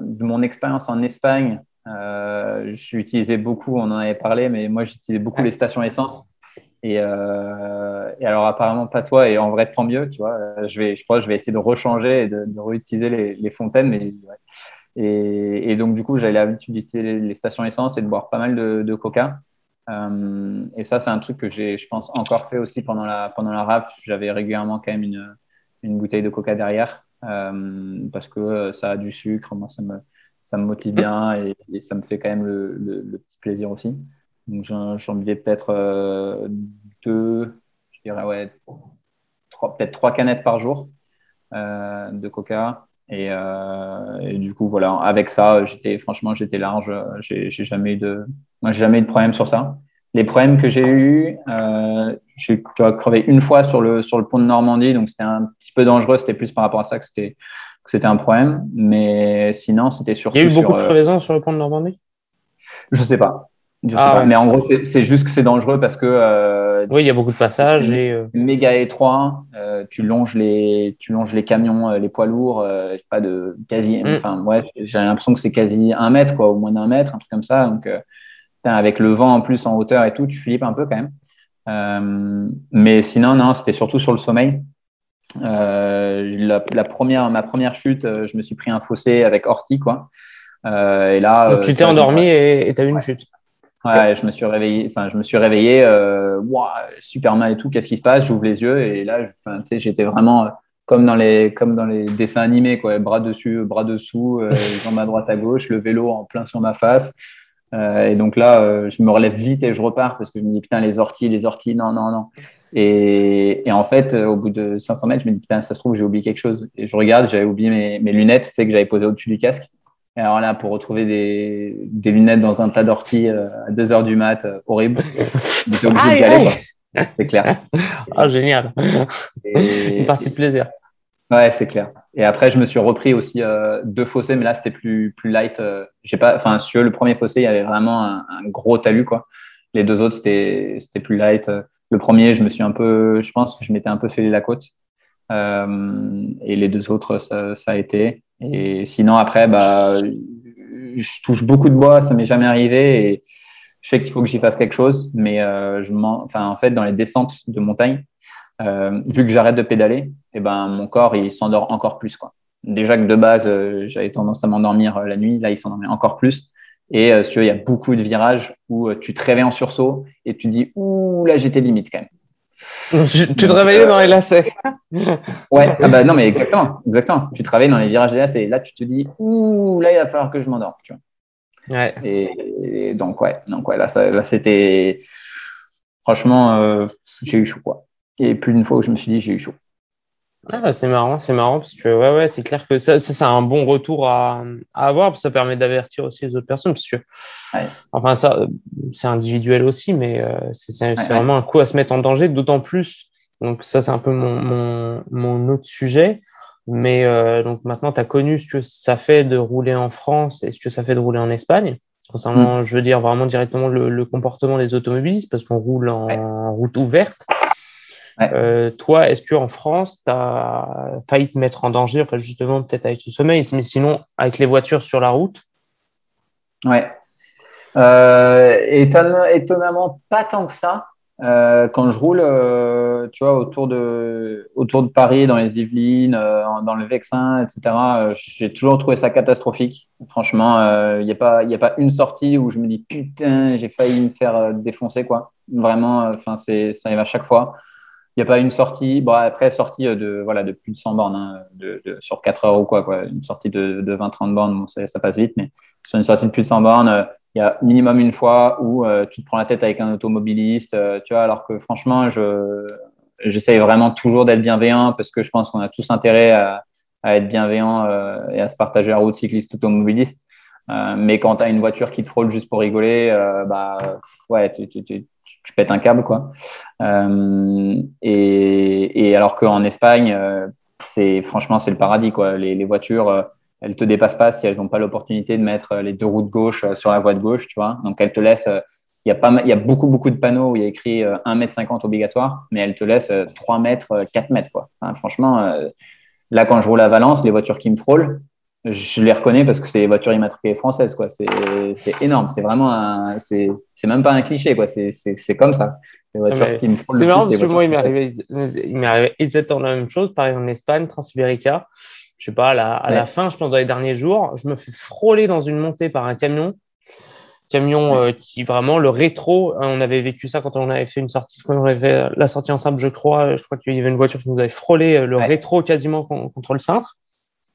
de mon expérience en Espagne, euh, j'utilisais beaucoup, on en avait parlé, mais moi j'utilisais beaucoup les stations essence. Et, alors apparemment pas toi, et en vrai tant mieux, tu vois. Je vais, je crois, je vais essayer de rechanger et de, réutiliser les, fontaines, et, donc du coup j'avais l'habitude d'utiliser les stations essence et de boire pas mal de coca. Et ça c'est un truc que j'ai, je pense, encore fait aussi pendant la pendant la RAF. J'avais régulièrement quand même une, une bouteille de coca derrière. Euh, parce que euh, ça a du sucre, moi ça me, ça me motive bien et, ça me fait quand même le, le, petit plaisir aussi. Donc j'en buvais peut-être euh, deux, je dirais ouais, peut-être trois canettes par jour de coca. Et, et, du coup, voilà, avec ça, j'étais franchement, j'étais large. J'ai jamais eu de, moi, j'ai jamais eu de problème sur ça. Les problèmes que j'ai eu, euh, j'ai crevé une fois sur le, sur le pont de Normandie, donc c'était un petit peu dangereux. C'était plus par rapport à ça que c'était, que c'était un problème. Mais sinon, c'était surtout. Il y a eu beaucoup de euh, crevaisons sur le pont de Normandie? Je sais pas. Je sais ah pas. Mais en gros, c'est juste que c'est dangereux parce que. Euh, oui, il y a beaucoup de passages. Et, euh... Méga étroit. Euh, tu, longes les, tu longes les camions, les poids lourds. pas de quasi. Mm. Enfin, ouais, j'ai l'impression que c'est quasi un mètre, quoi, au moins d'un mètre, un truc comme ça. Donc avec le vent en plus en hauteur et tout, tu flippes un peu quand même. Mais sinon, non, c'était surtout sur le sommeil. La, première, ma première chute, je me suis pris un fossé avec ortie, quoi. et là, Donc, tu t'es endormi et tu as eu une chute. Ouais, je me suis réveillé. Enfin, je me suis réveillé. super mal et tout. Qu'est-ce qui se passe? J'ouvre les yeux et là, j'étais vraiment comme dans les comme dans les dessins animés, quoi. Bras dessus, bras dessous, jambes à droite à gauche, le vélo en plein sur ma face. Euh, et donc là, euh, je me relève vite et je repars parce que je me dis putain, les orties, les orties, non, non, non. Et, et en fait, euh, au bout de 500 mètres, je me dis putain, ça se trouve, j'ai oublié quelque chose. Et je regarde, j'avais oublié mes, mes lunettes, c'est que j'avais posé au-dessus du casque. Et alors là, pour retrouver des, des lunettes dans un tas d'orties à 2 heures du mat, horrible. J'étais obligé de galer, C'est clair. Ah, génial. Et, Une partie de plaisir. Ouais, c'est clair. Et après, je me suis repris aussi euh, deux fossés, mais là, c'était plus, plus light. Euh, j'ai pas, enfin, sur le premier fossé, il y avait vraiment un, gros talus, quoi. Les deux autres, c'était, c'était plus light. Le premier, je me suis un peu, je pense que je m'étais un peu fait la côte. et les deux autres, ça, ça, a été. Et sinon, après, bah, je touche beaucoup de bois, ça m'est jamais arrivé. Et je sais qu'il faut que j'y fasse quelque chose, mais je enfin, en fait, dans les descentes de montagne, vu que j'arrête de pédaler, eh ben, mon corps il s'endort encore plus. Quoi déjà que de base, euh, j'avais tendance à m'endormir euh, la nuit. Là, il s'endormait encore plus. Et euh, il y a beaucoup de virages où tu te réveilles en sursaut et tu dis Ouh, là, j'étais limite quand même. tu te réveillais dans les lacets. ouais, ah bah non, mais exactement, exactement. Tu te réveilles dans les virages des lacets et là, tu te dis Ouh, là, il va falloir que je m'endorme. Ouais. Et, donc, ouais, donc, ouais là, là c'était. Franchement, j'ai eu chaud, quoi. Et plus d'une fois où je me suis dit J'ai eu chaud. Ah, c'est marrant, c'est marrant parce que ouais, ouais, c'est clair que ça, c'est un bon retour à, à, avoir parce que ça permet d'avertir aussi les autres personnes parce que, enfin, ça, c'est individuel aussi, mais euh, c'est vraiment un coup à se mettre en danger, d'autant plus. Donc, ça, c'est un peu mon, mon, mon, autre sujet. Mais euh, donc maintenant, tu as connu ce que ça fait de rouler en France et ce que ça fait de rouler en Espagne. Concernant, mm. je veux dire, vraiment directement le, le comportement des automobilistes parce qu'on roule en route ouverte. Euh, toi, est-ce qu'en France, tu as failli te mettre en danger, enfin justement peut-être avec ce sommeil, mais sinon avec les voitures sur la route? Ouais. Euh, étonnamment, pas tant que ça. Euh, quand je roule, tu vois, autour de, autour de Paris, dans les Yvelines, dans le Vexin, etc., j'ai toujours trouvé ça catastrophique. Franchement, il n'y a, pas, a pas une sortie où je me dis putain, j'ai failli me faire défoncer, quoi. Vraiment, enfin, ça arrive à chaque fois. Il n'y a pas une sortie, bon, après, sortie de, voilà, de plus de 100 bornes, hein, de, sur 4 heures ou quoi, quoi. Une sortie de, de 20-30 bornes, bon, ça, ça, passe vite, mais sur une sortie de plus de 100 bornes, euh, il y a minimum une fois où euh, tu te prends la tête avec un automobiliste, euh, tu vois, alors que franchement, je, j'essaye vraiment toujours d'être bienveillant parce que je pense qu'on a tous intérêt à, à être bienveillant et à se partager la route cycliste automobiliste. mais quand tu as une voiture qui te frôle juste pour rigoler, bah ouais, tu, tu, tu, tu pètes un câble, quoi. Euh, et, alors qu'en Espagne, euh, c'est franchement, c'est le paradis, quoi. Les, voitures, euh, elles te dépassent pas si elles n'ont pas l'opportunité de mettre les deux roues de gauche sur la voie de gauche, tu vois. Donc, elles te laissent. Il y, a pas, il y a beaucoup, beaucoup de panneaux où il y a écrit 1m50 obligatoire, mais elles te laissent 3 mètres, 4 mètres. Quoi. Franchement, là, quand je roule à Valence, les voitures qui me frôlent, je les reconnais parce que c'est les voitures immatriculées françaises. Quoi. C'est, énorme. C'est vraiment un, c'est, même pas un cliché. Quoi. C'est, comme ça. C'est marrant parce que moi, il m'est arrivé, il arrivé exactement la même chose. Par exemple, en Espagne, Transibérica. Je sais pas, à la, à la fin, je pense dans les derniers jours, je me fais frôler dans une montée par un camion. Camion euh, qui vraiment, le rétro, hein, on avait vécu ça quand on avait fait une sortie, quand on avait fait la sortie ensemble, je crois. Je crois qu'il y avait une voiture qui nous avait frôlé euh, le rétro quasiment contre le cintre.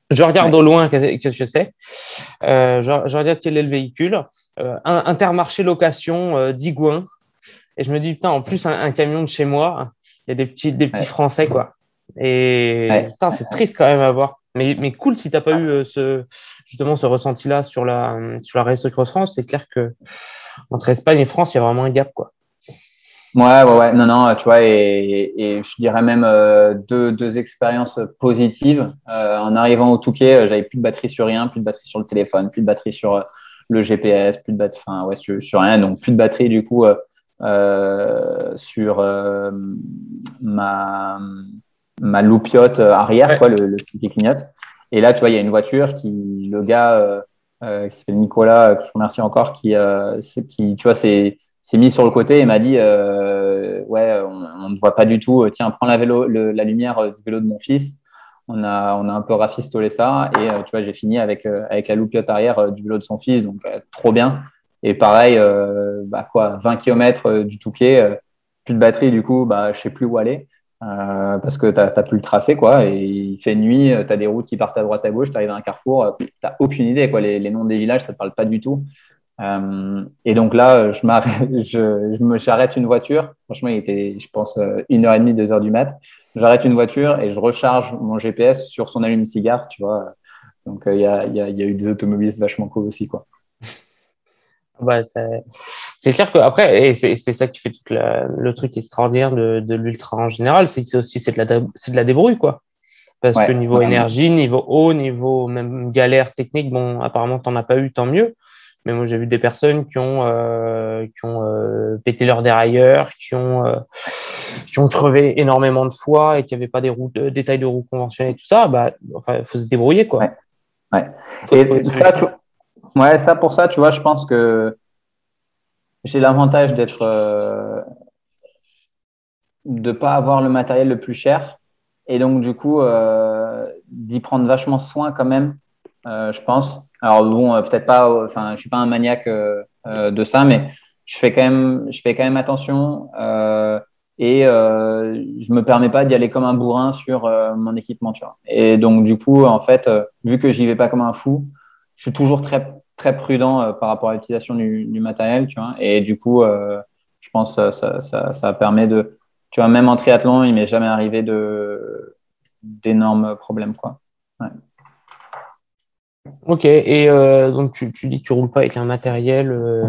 Je regarde au loin qu'est-ce que je sais. Euh, je, je, regarde quel est le véhicule. Euh, intermarché location euh, d'Igouin. Et je me dis, putain, en plus, un, camion de chez moi, il y a des petits, des petits Français, quoi. Et putain, c'est triste quand même à voir. Mais, mais cool si tu n'as pas eu euh, ce, justement ce ressenti-là sur la, sur la Race Cross France. C'est clair que entre Espagne et France, il y a vraiment un gap, quoi. Ouais, ouais, ouais, non, non, tu vois, et, et je dirais même euh, deux, deux, expériences positives. Euh, en arrivant au Touquet, euh, j'avais plus de batterie sur rien, plus de batterie sur le téléphone, plus de batterie sur le GPS, plus de batterie, enfin, ouais, sur, sur, rien, donc plus de batterie du coup sur ma, ma loupiote arrière, quoi, le, le qui clignote. Et là, tu vois, il y a une voiture qui, le gars qui s'appelle Nicolas, que je remercie encore, qui, qui tu vois, c'est s'est mis sur le côté et m'a dit euh, ouais on ne voit pas du tout tiens prends la vélo la lumière du vélo de mon fils. On a on a un peu rafistolé ça et euh, tu vois j'ai fini avec euh, avec la loupiote arrière du vélo de son fils donc trop bien. Et pareil bah quoi 20 km du Touquet plus de batterie du coup bah je sais plus où aller parce que tu n'as plus le tracé quoi. Et il fait nuit tu as des routes qui partent à droite à gauche tu arrives à un carrefour tu aucune idée quoi. Les, noms des villages ça te parle pas du tout euh, et donc là, je m'arrête, je, je me, j'arrête une voiture. Franchement, il était, je pense, euh, une heure et demie, deux heures du mat. J'arrête une voiture et je recharge mon GPS sur son allume-cigare, tu vois. Donc, euh, il y, a, y, a, y, a, eu des automobilistes vachement cool aussi, quoi. Ouais, c'est clair que après, et c'est ça qui fait tout le truc extraordinaire de, de l'ultra en général, c'est que c'est aussi c'est de la c'est de la débrouille quoi. Parce que niveau énergie, niveau eau, niveau même galère technique, bon, apparemment t'en as pas eu, tant mieux. Mais moi j'ai vu des personnes qui ont, euh, qui ont euh, pété leur dérailleur, qui ont, euh, qui ont crevé énormément de fois et qui n'avaient pas des roues, des tailles de roues conventionnelles et tout ça. Bah, enfin, faut se débrouiller quoi. Ouais. et ça, ouais, ça pour ça, tu vois, je pense que j'ai l'avantage d'être de pas avoir le matériel le plus cher et donc du coup d'y prendre vachement soin quand même je pense. Alors bon, euh, peut-être pas. Enfin, je suis pas un maniaque euh, de ça, mais je fais quand même, je fais quand même attention et je me permets pas d'y aller comme un bourrin sur mon équipement, tu vois. Et donc du coup, en fait, vu que j'y vais pas comme un fou, je suis toujours très très prudent par rapport à l'utilisation du, du, matériel, tu vois. Et du coup, je pense que ça, ça, ça, permet de, tu vois, même en triathlon, il m'est jamais arrivé de d'énormes problèmes, quoi. Ouais. Ok, et euh, donc tu, dis que tu roules pas avec un matériel euh,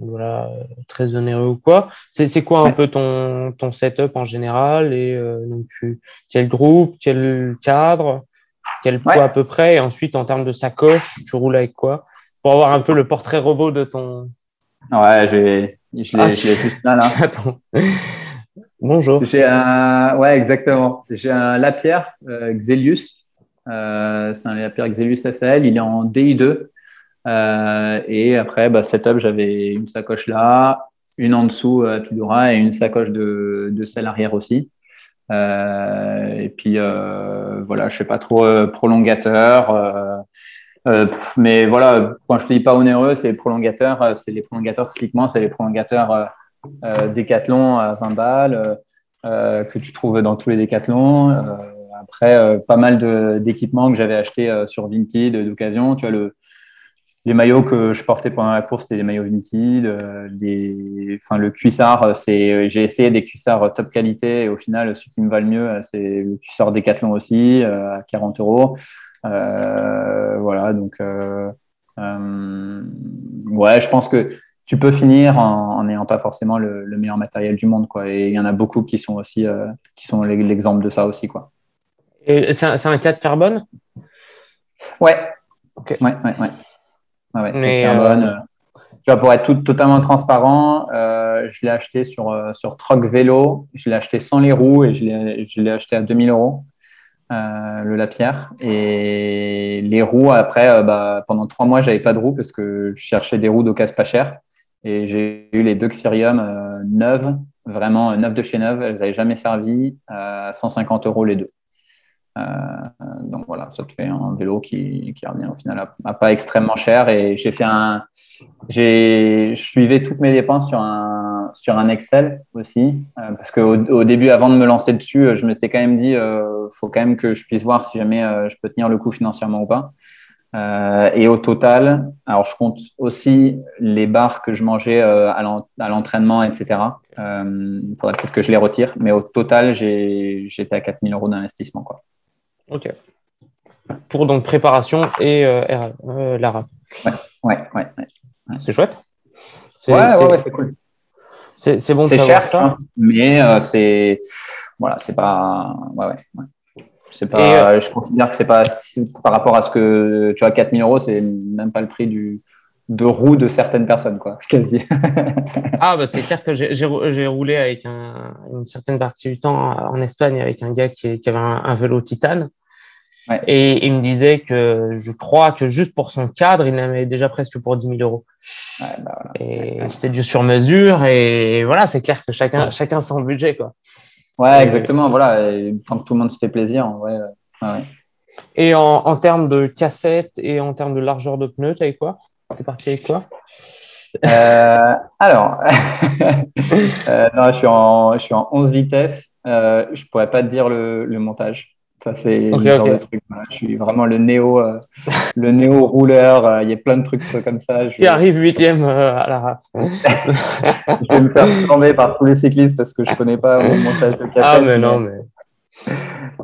voilà, très onéreux ou quoi. C'est quoi un peu ton, ton setup en général Et euh, donc tu, quel groupe, quel cadre, quel poids à peu près Et ensuite, en termes de sacoche, tu roules avec quoi? Pour avoir un peu le portrait robot de ton. Ouais, je l'ai ah, juste là. là. Attends. Bonjour. J'ai un, ouais, exactement. J'ai un Lapierre Xelius euh, c'est un Lapierre Xelius SL. Il est en DI2. Euh, et après, bah, setup, j'avais une sacoche là, une en dessous à Pidora et une sacoche de, de arrière aussi. Euh, et puis voilà, je fais pas trop prolongateur. mais voilà, quand je te dis pas onéreux, c'est prolongateur. C'est les prolongateurs typiquement, c'est les prolongateurs Décathlon à 20 balles que tu trouves dans tous les Décathlons. Après, euh, pas mal d'équipements que j'avais acheté euh, sur Vinted d'occasion. Tu vois, le, les maillots que je portais pendant la course, c'était des maillots Vinted. Euh, enfin, le cuissard, c'est, j'ai essayé des cuissards top qualité et au final, ce qui me va le mieux, c'est le cuissard Decathlon aussi, à 40 euros. voilà, donc, ouais, je pense que tu peux finir en n'ayant pas forcément le, meilleur matériel du monde, quoi. Et il y en a beaucoup qui sont aussi, qui sont l'exemple de ça aussi, quoi. C'est un, un, cadre carbone? Ouais. Ok. Ouais, ouais, ouais. ouais, ouais carbone. Euh, euh, tu vois, pour être tout, totalement transparent, euh, je l'ai acheté sur, euh, sur Troc Vélo. Je l'ai acheté sans les roues et je l'ai acheté à 2000 euros, euh, le Lapierre. Et les roues, après, bah, pendant trois mois, j'avais pas de roues parce que je cherchais des roues d'occasion pas chères. Et j'ai eu les deux Xirium neuves, vraiment neuves de chez neuves. Elles n'avaient jamais servi à 150 euros les deux. Euh, donc voilà, ça te fait un vélo qui, revient au final à, pas extrêmement cher. Et j'ai fait un, je suivais toutes mes dépenses sur un, sur un Excel aussi, euh, parce qu'au au début, avant de me lancer dessus, je m'étais quand même dit, euh, faut quand même que je puisse voir si jamais euh, je peux tenir le coup financièrement ou pas. et au total, alors je compte aussi les barres que je mangeais à l'entraînement, etc. Il faudrait peut-être que je les retire, mais au total, j'étais à 4000 euros d'investissement. Quoi. Ok. Pour donc préparation et euh, euh Lara. Ouais, ouais, ouais. C'est chouette. Ouais, ouais, c'est cool. C'est bon de savoir cher, ça. Hein, mais euh, c'est voilà, c'est pas ouais, ouais. C'est pas. Euh, je considère que c'est pas par rapport à ce que tu as 4000 euros, c'est même pas le prix du de roue de certaines personnes, quoi, quasi. ah, bah, c'est clair que j'ai roulé avec un, une certaine partie du temps en Espagne avec un gars qui, qui avait un, vélo titane. Et il me disait que je crois que juste pour son cadre, il avait déjà presque pour 10 000 euros. Ouais, bah, Et c'était du sur mesure. Et voilà, c'est clair que chacun, chacun son budget. Quoi. Ouais, exactement. Voilà. Et tant que tout le monde se fait plaisir, en vrai. Ouais. Et en, en termes de cassettes et en termes de largeur de pneus, tu avais quoi? T'es parti avec quoi? Euh, alors, euh, non, je suis, en, je suis en 11 vitesses. Euh, je pourrais pas te dire le, le montage. Ça, c'est okay, truc. Je suis vraiment le néo, euh, le néo rouleur. Il y a plein de trucs comme ça. Qui arrive huitième à la raf. je vais me faire tomber par tous les cyclistes parce que je connais pas mon montage de cassette. Ah, mais non, mais.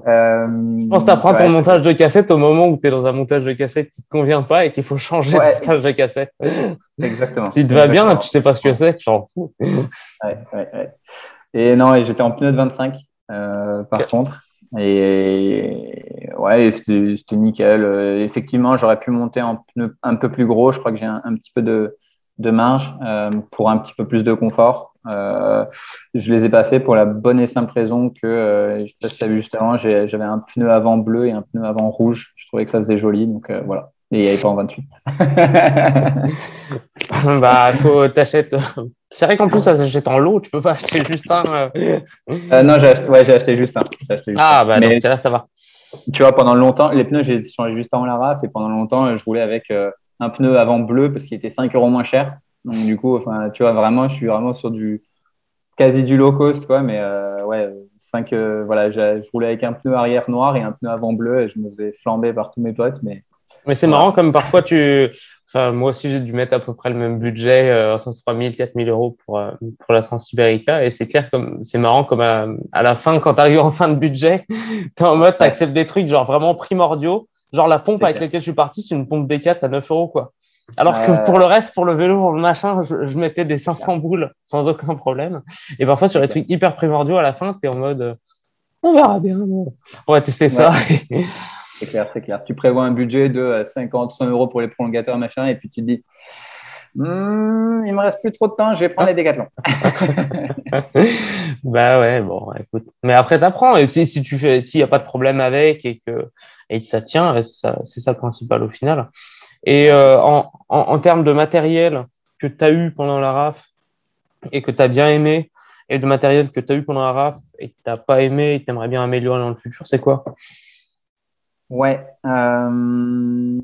Euh, je pense que tu apprends ton montage de cassette au moment où tu es dans un montage de cassette qui ne te convient pas et qu'il faut changer de montage de cassette. Exactement. Si te va bien, tu sais pas ce que c'est, tu t'en fous. Et non, et j'étais en pneu de 25 euh, par contre. Et ouais, c'était nickel. effectivement, j'aurais pu monter en pneu un peu plus gros. Je crois que j'ai un, petit peu de, de marge pour un petit peu plus de confort. Euh, je les ai pas fait pour la bonne et simple raison que, je sais pas si tu as vu juste avant, j'avais un pneu avant bleu et un pneu avant rouge. Je trouvais que ça faisait joli. Donc voilà. Et il n'y avait pas en 28. bah, faut t'achètes. C'est vrai qu'en plus, ça s'achète en lot. Tu peux pas acheter juste un. Euh. Euh, non, j'ai acheté, ouais, j'ai acheté juste un. ah, bah, dans ce cas-là, ça va. Tu vois, pendant longtemps, les pneus, j'ai changé juste avant la RAF et pendant longtemps, je roulais avec euh, un pneu avant bleu parce qu'il était 5 euros moins cher. Donc, du coup, enfin, tu vois, vraiment, je suis vraiment sur du quasi du low cost, quoi. Mais ouais, 5, voilà, je roulais avec un pneu arrière noir et un pneu avant bleu et je me faisais flamber par tous mes potes. Mais mais c'est marrant comme parfois tu. Enfin, moi aussi, j'ai dû mettre à peu près le même budget, euh, 3 000, 4 000 euros pour, euh, pour la Transsibérica. Et c'est clair, comme c'est marrant, comme à, à la fin, quand tu arrives en fin de budget, tu es en mode, tu acceptes des trucs genre vraiment primordiaux. Genre la pompe avec laquelle je suis parti, c'est une pompe D4 à 9 euros, quoi. Alors que pour le reste, pour le vélo, pour le machin, je, je mettais des 500 boules sans aucun problème. Et parfois, sur les trucs hyper primordiaux, à la fin, tu es en mode, euh, on verra bien. On va tester ça. C'est clair, c'est clair. Tu prévois un budget de 50, euh, 100 euros pour les prolongateurs, machin, et puis tu te dis, hmm, il me reste plus trop de temps, je vais prendre les décathlons. bah ouais, bon, écoute. Mais après, tu apprends. Et si, si tu fais, s'il n'y a pas de problème avec et que et ça tient, c'est ça le principal au final. Et euh, en, en, en, termes de matériel que tu as eu pendant la RAF et que tu as bien aimé, et de matériel que tu as eu pendant la RAF et que tu n'as pas aimé et que tu aimerais bien améliorer dans le futur, c'est quoi? Ouais, euh,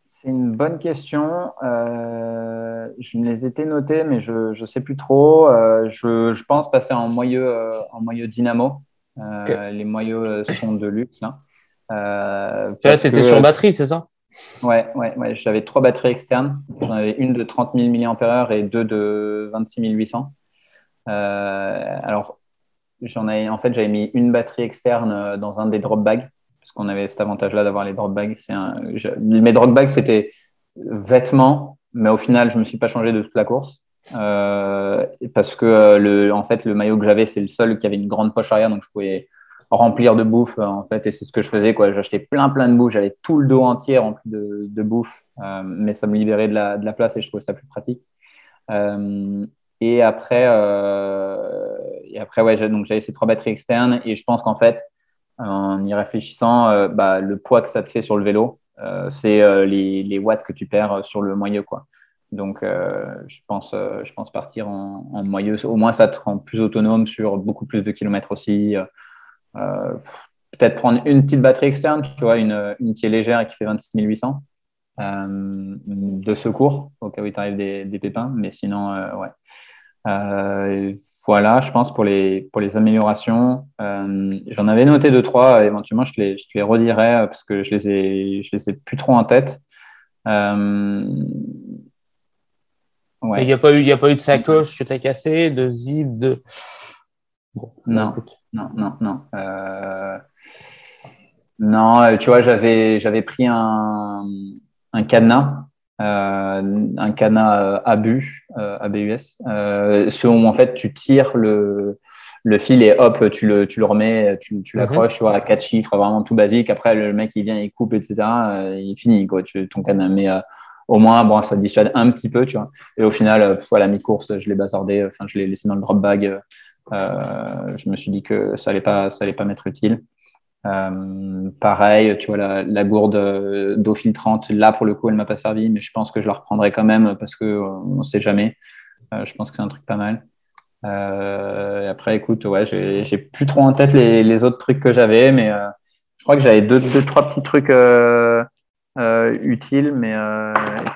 c'est une bonne question. Euh, je me les étais notés, mais je ne sais plus trop. Je, je, pense passer en moyeu, en moyeu dynamo. Les moyeux sont de luxe. Là. tu étais sur batterie, c'est ça? Ouais, ouais, ouais. j'avais trois batteries externes. J'en avais une de 30 000 mAh et deux de 26 800. alors, j'en ai, en fait, j'avais mis une batterie externe dans un des drop bags parce qu'on avait cet avantage-là d'avoir les drop bags. Mes drop bags, c'était vêtements, mais au final, je ne me suis pas changé de toute la course. Euh, parce que euh, le, en fait, le maillot que j'avais, c'est le seul qui avait une grande poche arrière, donc je pouvais remplir de bouffe en fait, et c'est ce que je faisais. Quoi. J'achetais plein plein de bouffe, j'avais tout le dos entier rempli de, de bouffe, euh, mais ça me libérait de la, de la, place et je trouvais ça plus pratique. et après, et après, ouais, donc j'avais ces trois batteries externes et je pense qu'en fait, en y réfléchissant, euh, bah, le poids que ça te fait sur le vélo, euh, c'est euh, les, les, watts que tu perds sur le moyeu. Quoi. Donc, je, pense, je pense partir en, moyeu. Au moins, ça te rend plus autonome sur beaucoup plus de kilomètres aussi. Peut-être prendre une petite batterie externe, tu vois, une, une, qui est légère et qui fait 26 800 de secours au cas où il t'arrive des, des, pépins. Mais sinon, ouais. Euh, voilà, je pense pour les, pour les améliorations. Euh, j'en avais noté deux, trois. Éventuellement, je te les, je les redirai euh, parce que je les ai, je les ai plus trop en tête. Euh, ouais. Il n'y a, a pas eu de sacoche que tu as cassé, de zip, de. Non, non, non, non, non. tu vois, j'avais, j'avais pris un, un cadenas euh, un cadenas ABU, euh, ABUS, euh, où en fait tu tires le, le fil et hop, tu le, tu le remets, tu, tu mhm. l'accroches, tu vois, à quatre chiffres, vraiment tout basique. Après, le mec, il vient, il coupe, etc. il finit, quoi, tu, ton cadenas. Mais au moins, bon, ça dissuade un petit peu, tu vois. Et au final, à la mi-course, je l'ai bazardé, enfin, je l'ai laissé dans le drop bag. Je me suis dit que ça allait pas, ça allait pas m'être utile. Euh, pareil, tu vois, la, gourde euh, d'eau filtrante, là, pour le coup, elle m'a pas servi, mais je pense que je la reprendrai quand même parce que euh, on sait jamais. Euh, je pense que c'est un truc pas mal. Euh, après, écoute, ouais, j'ai plus trop en tête les, les autres trucs que j'avais, mais je crois que j'avais deux, deux, trois petits trucs utiles, mais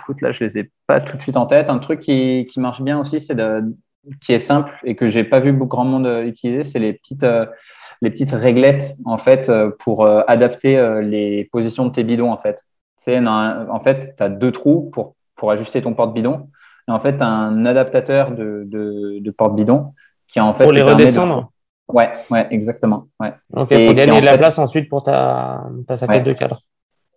écoute, là, je les ai pas tout de suite en tête. Un truc qui, qui marche bien aussi, c'est de, qui est simple et que j'ai pas vu grand monde utiliser, c'est les petites les petites réglettes en fait euh, pour euh, adapter euh, les positions de tes bidons en fait. C'est en fait, tu as deux trous pour, pour ajuster ton porte-bidon. Et en fait, as un adaptateur de, de, de porte-bidon qui en fait. Pour les redescendre? Ouais, ouais, exactement. Ouais. Ok, pour gagner de la place ensuite pour ta, ta saquette de cadre.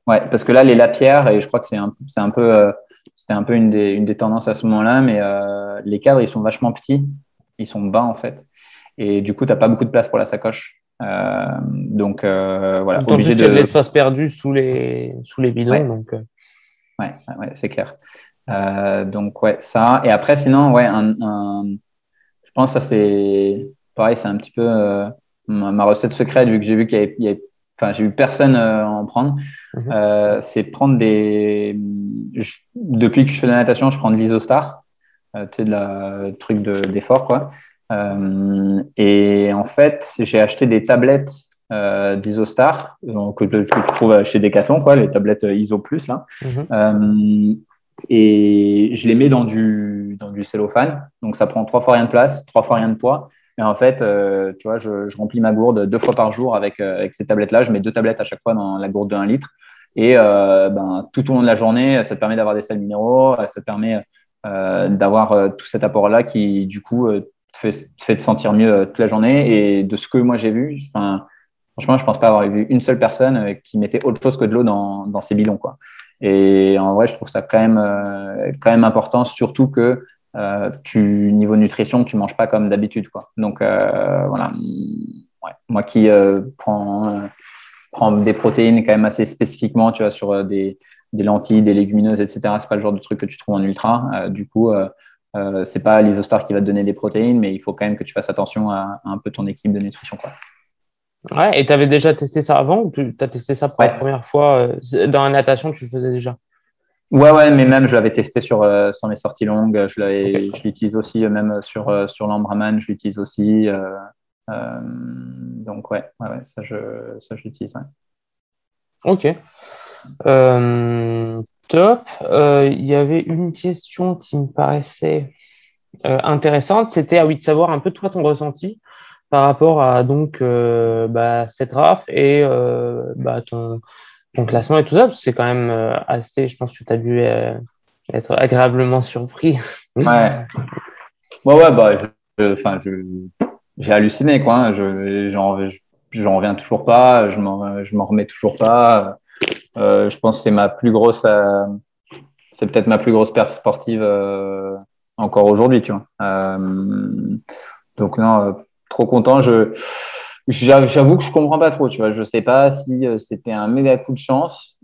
Ouais, parce que là, les lapierres, et je crois que c'est un, un peu, c'était un peu une des, une des tendances à ce moment-là, mais les cadres, ils sont vachement petits, ils sont bas en fait. Et du coup, tu n'as pas beaucoup de place pour la sacoche. donc voilà. En plus, de... de l'espace perdu sous les, sous les bidons. Donc, ouais, ouais c'est clair. donc ouais, ça. Et après, sinon, ouais, un, je pense que ça c'est pareil, c'est un petit peu ma recette secrète vu que j'ai vu qu'il y, avait, enfin j'ai vu personne en prendre. Mhm. c'est prendre des. depuis que je fais de la natation, je prends de l'isostar, tu sais, de la truc d'effort quoi. Euh, et en fait, j'ai acheté des tablettes euh, d'Isostar, que, que, tu trouves chez Decathlon, quoi, les tablettes ISO Plus. Là. Mhm. Euh, et je les mets dans du, dans du cellophane. Donc, ça prend trois fois rien de place, trois fois rien de poids. Et en fait, tu vois, je, remplis ma gourde deux fois par jour avec, avec ces tablettes-là. Je mets deux tablettes à chaque fois dans la gourde de 1 litre. Et ben, tout au long de la journée, ça te permet d'avoir des sels minéraux, ça te permet d'avoir tout cet apport-là qui, du coup, te fait, te sentir mieux euh, toute la journée. Et de ce que moi j'ai vu, franchement, je pense pas avoir vu une seule personne euh, qui mettait autre chose que de l'eau dans, dans ses bidons. Quoi. Et en vrai, je trouve ça quand même, euh, quand même important, surtout que tu, niveau nutrition, tu manges pas comme d'habitude. Quoi. Donc voilà, ouais. moi qui prends, prends des protéines quand même assez spécifiquement, tu vois, sur des, des lentilles, des légumineuses, etc. C'est pas le genre de truc que tu trouves en ultra. du coup, euh, c'est pas l'isostar qui va te donner des protéines, mais il faut quand même que tu fasses attention à, un peu ton équipe de nutrition. Quoi. Ouais, et tu avais déjà testé ça avant ou tu as testé ça pour la première fois euh, Dans la natation, tu le faisais déjà? Ouais, ouais, mais même je l'avais testé sur, euh, sur mes sorties longues. Je, l'utilise aussi, même sur, sur l'Ambraman, je l'utilise aussi. donc, ouais, ouais, ça, je, ça, je l'utilise. Ok. Euh, top. Euh, il y avait une question qui me paraissait euh, intéressante. C'était à oui, de savoir un peu toi ton ressenti par rapport à donc bah, cette RAF et bah, ton, ton, classement et tout ça. C'est quand même assez, je pense que tu as dû être agréablement surpris. Ouais. ouais, ouais, bah, enfin, j'ai halluciné, quoi. Hein. Je, j'en, reviens toujours pas, je m'en, je m'en remets toujours pas. Euh, je pense que c'est ma plus grosse, euh, c'est peut-être ma plus grosse perte sportive euh, encore aujourd'hui, tu vois. donc non, trop content. Je J'avoue que je comprends pas trop, tu vois. Je sais pas si c'était un méga coup de chance,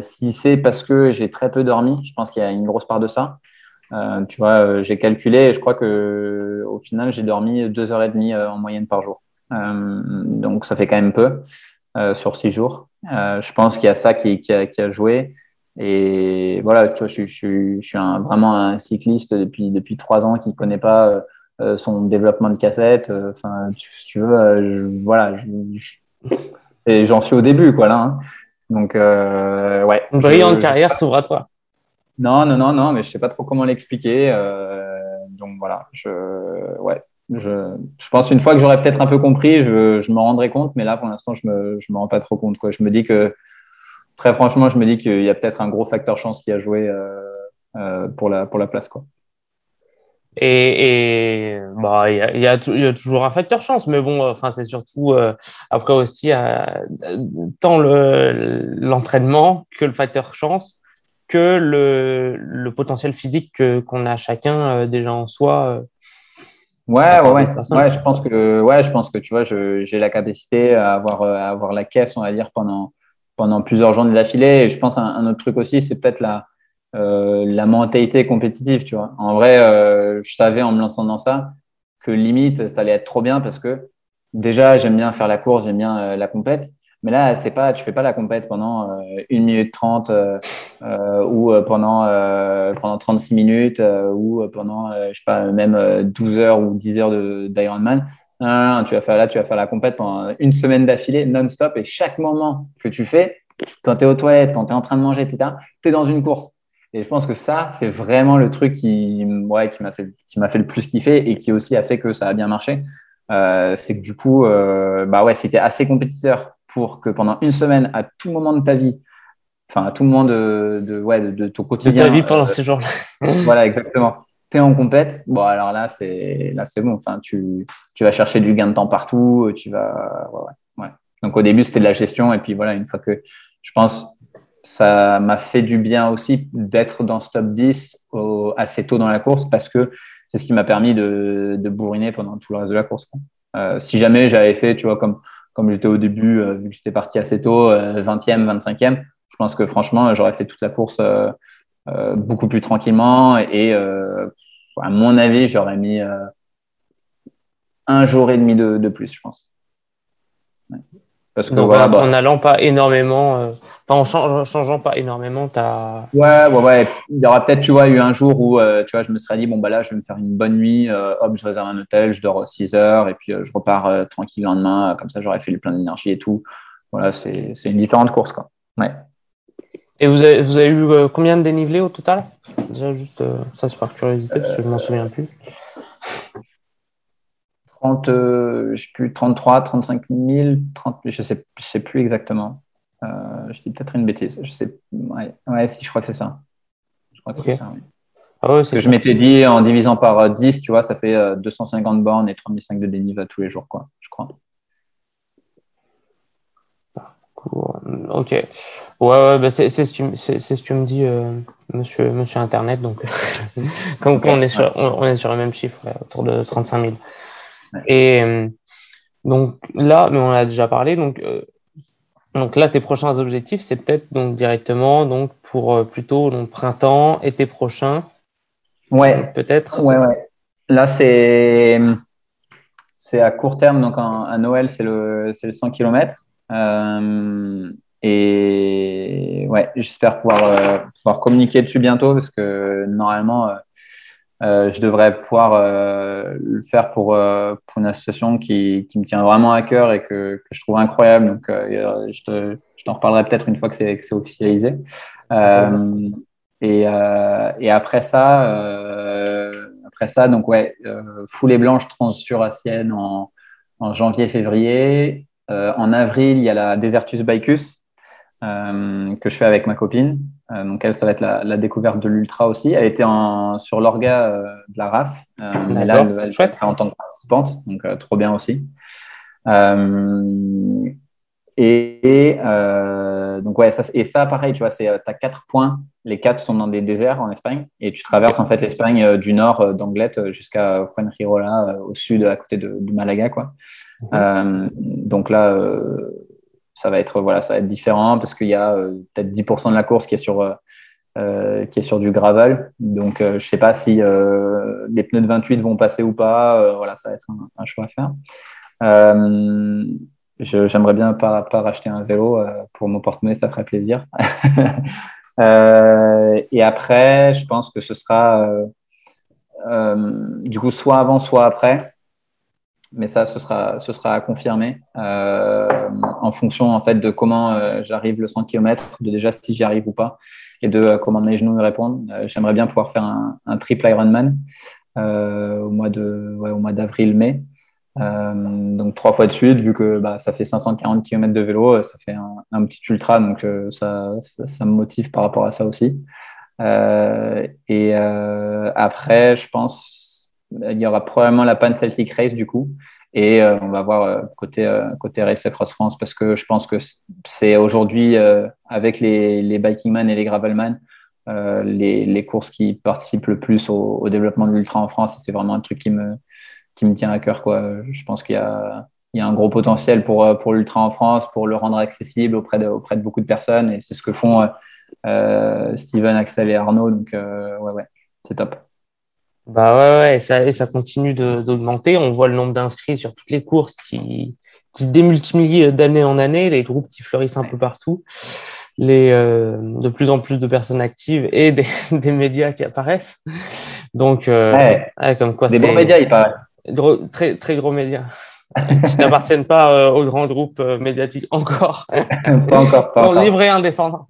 si c'est parce que j'ai très peu dormi. Je pense qu'il y a une grosse part de ça. tu vois, j'ai calculé et je crois que au final j'ai dormi deux heures et demie en moyenne par jour. donc ça fait quand même peu sur six jours. Euh, je pense qu'il y a ça qui, a, joué. Et voilà, tu vois, je, suis vraiment un cycliste depuis, depuis trois ans qui ne connaît pas euh, son développement de cassette. Euh, enfin, tu, tu, veux, voilà, et j'en suis au début, quoi, là. Hein. Donc, ouais. Une brillante carrière s'ouvre à toi. Non, non, non, non, mais je sais pas trop comment l'expliquer. donc voilà, je, ouais, je, je, pense une fois que j'aurais peut-être un peu compris, je, je me rendrai compte, mais là pour l'instant je me, je me rends pas trop compte. Quoi. Je me dis que très franchement, je me dis qu'il y a peut-être un gros facteur chance qui a joué euh, euh, pour, la, pour la place. Quoi. Et, et bah, il y, a, y, a, y, a, toujours un facteur chance, mais bon, enfin, c'est surtout euh, après aussi euh, tant l'entraînement que le facteur chance que le, le potentiel physique qu'on a chacun euh, déjà en soi Ouais, ouais, ouais. je pense que, ouais, je pense que tu vois, j'ai la capacité à avoir, à avoir la caisse, on va dire, pendant, pendant plusieurs journées d'affilée. Et je pense un, un autre truc aussi, c'est peut-être la, euh, la mentalité compétitive, tu vois. En vrai, euh, je savais en me lançant dans ça que limite, ça allait être trop bien parce que déjà, j'aime bien faire la course, j'aime bien euh, la compète. Mais là, c'est pas, tu fais pas la compète pendant 1 minute 30 euh, euh, ou pendant, pendant 36 minutes ou pendant, je sais pas, même 12 heures ou 10 heures d'Ironman. Tu vas faire là, tu vas faire la compète pendant une semaine d'affilée, non-stop. Et chaque moment que tu fais, quand tu es aux toilettes, quand tu es en train de manger, tu es dans une course. Et je pense que ça, c'est vraiment le truc qui, ouais, qui m'a fait, qui m'a fait le plus kiffer et qui aussi a fait que ça a bien marché. Euh, c'est que du coup, euh, bah ouais, c'était assez compétiteur pour que pendant une semaine, à tout moment de ta vie, enfin à tout moment de, de, ouais, de, ton quotidien. De ta vie pendant euh, ces jours-là. voilà, exactement. Tu es en compète, bon alors là c'est là c'est bon. Enfin, tu, tu vas chercher du gain de temps partout, tu vas ouais, ouais. Donc au début c'était de la gestion et puis voilà une fois que je pense ça m'a fait du bien aussi d'être dans ce top 10 assez tôt dans la course parce que c'est ce qui m'a permis de, bourriner pendant tout le reste de la course. si jamais j'avais fait, tu vois, comme, j'étais au début, vu que j'étais parti assez tôt, 20e, 25e, je pense que franchement, j'aurais fait toute la course beaucoup plus tranquillement et à mon avis, j'aurais mis un jour et demi de, plus, je pense. Parce que voilà, en, bah n'allant pas énormément, euh, enfin en changeant pas énormément ta. Ouais, ouais, ouais. Il y aura peut-être, tu vois, eu un jour où, euh, tu vois, je me serais dit, bon, bah là, je vais me faire une bonne nuit, euh, hop, je réserve un hôtel, je dors 6 heures, et puis je repars tranquille le lendemain, comme ça, j'aurais fait le plein d'énergie et tout. Voilà, c'est une différente course, quoi. Ouais. Et vous avez, vous avez eu combien de dénivelé au total? Déjà, juste, ça, c'est par curiosité, parce que je m'en souviens plus. 30, euh, je sais plus, 33, 35 000, 30, je sais, je sais plus exactement. Euh, je dis peut-être une bêtise. Je sais, ouais, ouais, si, je crois que c'est ça. Je crois que c'est ça, oui. Ah ouais, que je m'étais dit en divisant par 10, euh, tu vois, ça fait 250 bornes et 3500 de dénive tous les jours, quoi, je crois. Ok. Ouais, ouais bah c'est ce, ce que tu me dis, monsieur, monsieur Internet. Donc, comme on, est sur, on, est sur le même chiffre, autour de 35 000. Et euh, donc là, mais on a déjà parlé, donc, euh, donc là, tes prochains objectifs, c'est peut-être donc directement donc pour euh, plutôt donc, printemps, été prochain. Ouais. Peut-être. Ouais, ouais. Là, c'est c'est à court terme, donc à Noël, c'est le, le 100 km. et ouais, j'espère pouvoir, pouvoir communiquer dessus bientôt parce que normalement, euh, je devrais pouvoir euh, le faire pour, euh, pour, une association qui, qui, me tient vraiment à cœur et que, que je trouve incroyable. Donc, je, je t'en reparlerai peut-être une fois que c'est, que c'est officialisé. Et, et, après ça, après ça, donc ouais, foulée blanche transsurassienne en, en janvier-février. en avril, il y a la Desertus Bicus que je fais avec ma copine. Euh, donc elle, ça va être la, découverte de l'ultra aussi. Elle était en, sur l'orga euh, de la RAF, euh, mais là, elle, elle en tant que participante, donc trop bien aussi. et donc ouais, ça, et ça pareil, tu vois, c'est as quatre points. Les quatre sont dans des déserts en Espagne et tu traverses en fait l'Espagne du nord d'Anglette jusqu'à Fuengirola au sud, à côté de, Malaga, quoi. Mhm. donc là ça va être voilà, ça va être différent parce qu'il y a euh, peut-être 10% de la course qui est sur euh, euh, qui est sur du gravel. Donc je sais pas si les pneus de 28 vont passer ou pas. voilà, ça va être un, choix à faire. J'aimerais bien pas, pas racheter un vélo pour mon porte-monnaie, ça ferait plaisir. et après, je pense que ce sera du coup soit avant, soit après mais ça, ce sera, ce sera à confirmer euh, en fonction en fait de comment euh, j'arrive le 100 km, de déjà si j'y arrive ou pas, et de euh, comment mes genoux me répondent. J'aimerais bien pouvoir faire un, triple Ironman au mois au mois d'avril-mai. donc trois fois de suite, vu que bah, ça fait 540 km de vélo, ça fait un, petit ultra, donc ça, ça, me motive par rapport à ça aussi. et après, je pense il y aura probablement la Pan Celtic Race du coup. Et euh, on va voir euh, côté, euh, côté Race Across France parce que je pense que c'est aujourd'hui, avec les, les Bikingman et les Gravelman, les, les, courses qui participent le plus au, développement de l'ultra en France. C'est vraiment un truc qui me, qui me tient à cœur. Quoi. Je pense qu'il y a, il y a un gros potentiel pour, pour l'ultra en France, pour le rendre accessible auprès de, auprès de beaucoup de personnes. Et c'est ce que font Steven, Axel et Arnaud. Donc, ouais, ouais, c'est top. Bah ouais, ouais et, ça, et ça continue d'augmenter. On voit le nombre d'inscrits sur toutes les courses qui, qui se démultiplient d'année en année, les groupes qui fleurissent un peu partout, les, euh, de plus en plus de personnes actives et des, des médias qui apparaissent. Donc, euh, ouais. comme quoi Des bons médias, il paraît. très, très gros médias qui n'appartiennent pas euh, au grand groupe euh, médiatique encore. pas encore, pas encore. Livré indépendant.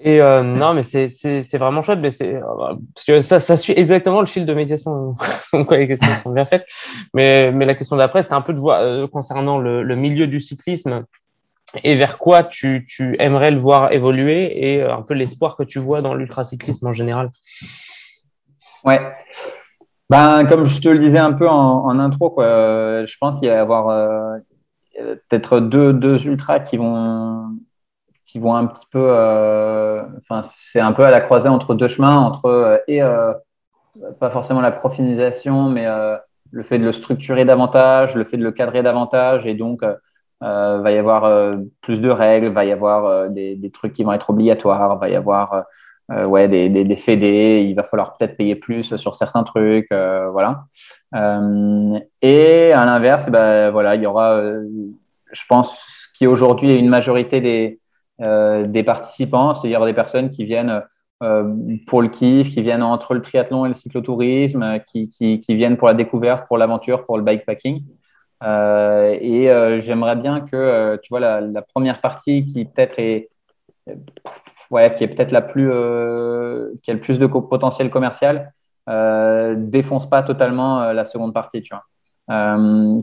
Et euh, non, mais c'est vraiment chouette, mais c'est parce que ça, ça suit exactement le fil de médiation. Donc, les questions sont bien faites. Mais, mais la question d'après, c'était un peu de voir euh, concernant le, le, milieu du cyclisme et vers quoi tu, tu aimerais le voir évoluer et euh, un peu l'espoir que tu vois dans l'ultracyclisme en général. Ouais. Ben, comme je te le disais un peu en, en intro, quoi, je pense qu'il va y avoir euh, peut-être deux, deux ultras qui vont qui vont un petit peu, euh, enfin, c'est un peu à la croisée entre deux chemins, entre euh, et euh, pas forcément la profilisation, mais le fait de le structurer davantage, le fait de le cadrer davantage, et donc euh, va y avoir plus de règles, va y avoir des, des, trucs qui vont être obligatoires, va y avoir ouais, des, des, des fédés, il va falloir peut-être payer plus sur certains trucs, voilà. et à l'inverse, ben, voilà, il y aura, je pense, qui aujourd'hui est une majorité des, des participants, c'est-à-dire des personnes qui viennent euh, pour le kiff, qui viennent entre le triathlon et le cyclotourisme, euh, qui, qui, qui viennent pour la découverte, pour l'aventure, pour le bikepacking. Euh, et euh, j'aimerais bien que, tu vois, la, la première partie qui peut-être est, ouais, qui est peut-être la plus, qui a le plus de potentiel commercial, défonce pas totalement la seconde partie, tu vois.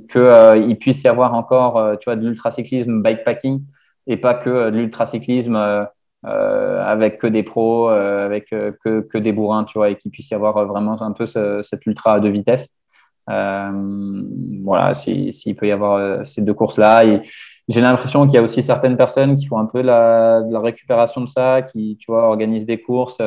qu'il puisse y avoir encore, tu vois, de l'ultracyclisme, bikepacking, et pas que de l'ultracyclisme euh, avec que des pros, euh, avec euh, que, que, des bourrins, tu vois, et qu'il puisse y avoir vraiment un peu ce, cette ultra de vitesse. voilà, s'il peut y avoir ces deux courses-là. J'ai l'impression qu'il y a aussi certaines personnes qui font un peu la, de la récupération de ça, qui, tu vois, organisent des courses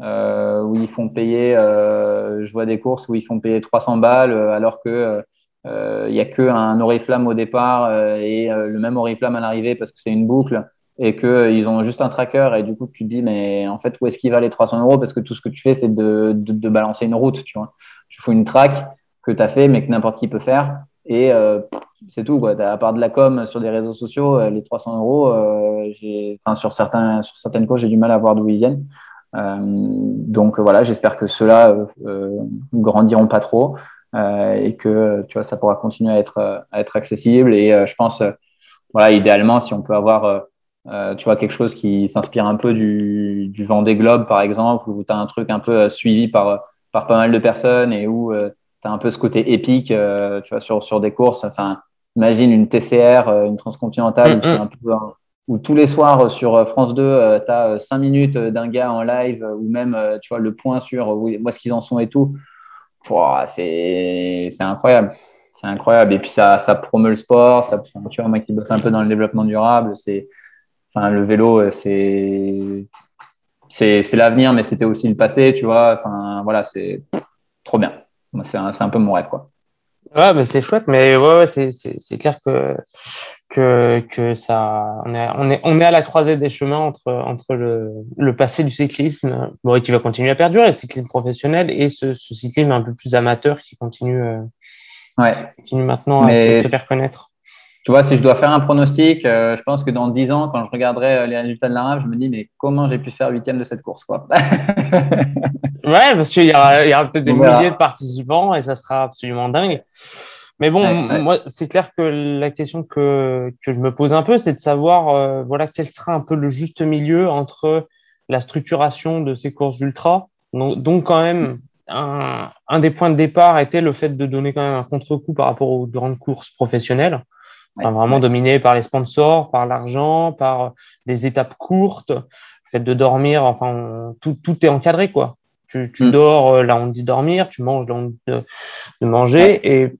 euh, où ils font payer, euh, je vois des courses où ils font payer 300 balles alors que il n'y a qu'un oriflamme au départ et le même oriflamme à l'arrivée parce que c'est une boucle et qu'ils euh, ont juste un tracker et du coup tu te dis mais en fait où est-ce qu'il va les 300 euros? Parce que tout ce que tu fais c'est de, de, balancer une route tu vois. Tu fais une track que tu as fait mais que n'importe qui peut faire et euh, c'est tout quoi. À part de la com sur des réseaux sociaux euh, les 300 euros sur certains sur certaines causes j'ai du mal à voir d'où ils viennent. Donc voilà j'espère que ceux-là grandiront pas trop et que tu vois ça pourra continuer à être à être accessible et je pense voilà idéalement si on peut avoir euh, tu vois, quelque chose qui s'inspire un peu du, du Vendée Globe, par exemple, où tu as un truc un peu euh, suivi par, par pas mal de personnes et où euh, tu as un peu ce côté épique, tu vois, sur, sur des courses. Enfin, imagine une TCR, une transcontinentale, où, un peu, où, tous les soirs sur France 2, tu as 5 minutes d'un gars en live, ou même, tu vois, le point sur où, où est-ce qu'ils en sont et tout. C'est incroyable. C'est incroyable. Et puis, ça, ça promeut le sport. Ça, tu vois, moi qui bosse un peu dans le développement durable, c'est Enfin, le vélo, euh, c'est c'est l'avenir, mais c'était aussi le passé, tu vois. Enfin, voilà, c'est trop bien. C'est un, un, peu mon rêve, quoi. Ouais, mais c'est chouette, mais ouais, ouais c'est clair que, que, que ça, on est, on, est, on est à la croisée des chemins entre, entre le, le passé du cyclisme, bon, qui va continuer à perdurer, le cyclisme professionnel, et ce, ce cyclisme un peu plus amateur qui continue, euh, ouais. continue maintenant à se, se, faire connaître tu vois, si je dois faire un pronostic, euh, je pense que dans 10 ans, quand je regarderai euh, les résultats de la RAF, je me dis, mais comment j'ai pu faire huitième de cette course quoi? Ouais, parce qu'il y aura, aura peut-être des milliers de participants et ça sera absolument dingue. Mais bon, moi, c'est clair que la question que, que je me pose un peu, c'est de savoir euh, voilà, quel sera un peu le juste milieu entre la structuration de ces courses ultra. Donc, donc quand même, un, un des points de départ était le fait de donner quand même un contre-coup par rapport aux grandes courses professionnelles vraiment dominé par les sponsors, par l'argent, par des étapes courtes, le fait de dormir, enfin, tout, tout est encadré, quoi. Tu, tu mm. dors, euh, là on te dit dormir, tu manges, là on te dit de manger, et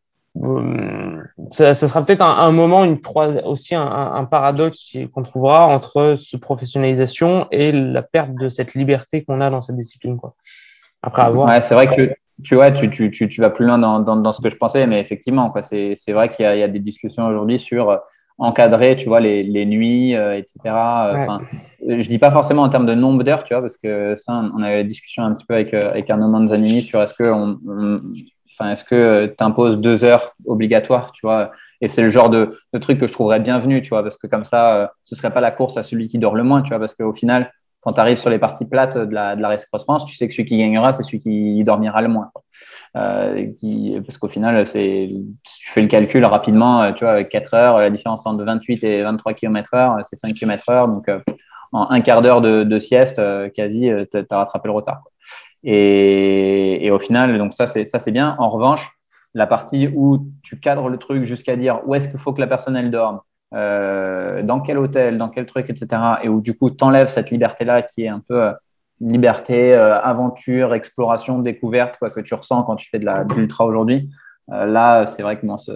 ça, ça, sera peut-être un, un, moment, une, aussi un, un paradoxe qu'on trouvera entre ce professionnalisation et la perte de cette liberté qu'on a dans cette discipline, quoi. Après avoir. Ouais, c'est vrai que tu vois, tu, tu, tu, vas plus loin dans, dans, dans, ce que je pensais, mais effectivement, quoi, c'est, c'est vrai qu'il y a, il y a des discussions aujourd'hui sur euh, encadrer, tu vois, les, les nuits, euh, etc. Enfin, je dis pas forcément en termes de nombre d'heures, tu vois, parce que ça, on a eu la discussion un petit peu avec, euh, avec Arnaud Manzanini sur est-ce que on, enfin, est-ce que tu imposes deux heures obligatoires, tu vois, et c'est le genre de, truc que je trouverais bienvenu, tu vois, parce que comme ça, ce serait pas la course à celui qui dort le moins, tu vois, parce qu'au final, quand tu arrives sur les parties plates de la, de la Race Cross France, tu sais que celui qui gagnera, c'est celui qui dormira le moins. Euh, parce qu'au final, c'est, tu fais le calcul rapidement, euh, tu vois, avec 4 heures, la différence entre 28 et 23 km heure, c'est 5 km heure. Donc, euh, en un quart d'heure de, sieste, euh, quasi, tu as rattrapé le retard. Et, et, au final, donc ça, c'est, ça, c'est bien. En revanche, la partie où tu cadres le truc jusqu'à dire où est-ce qu'il faut que la personne, elle dorme, euh, dans quel hôtel, dans quel truc, etc. Et où du coup, tu enlèves cette liberté-là qui est un peu euh, liberté, euh, aventure, exploration, découverte quoi, que tu ressens quand tu fais de l'ultra aujourd'hui. là, c'est vrai que moi, ce,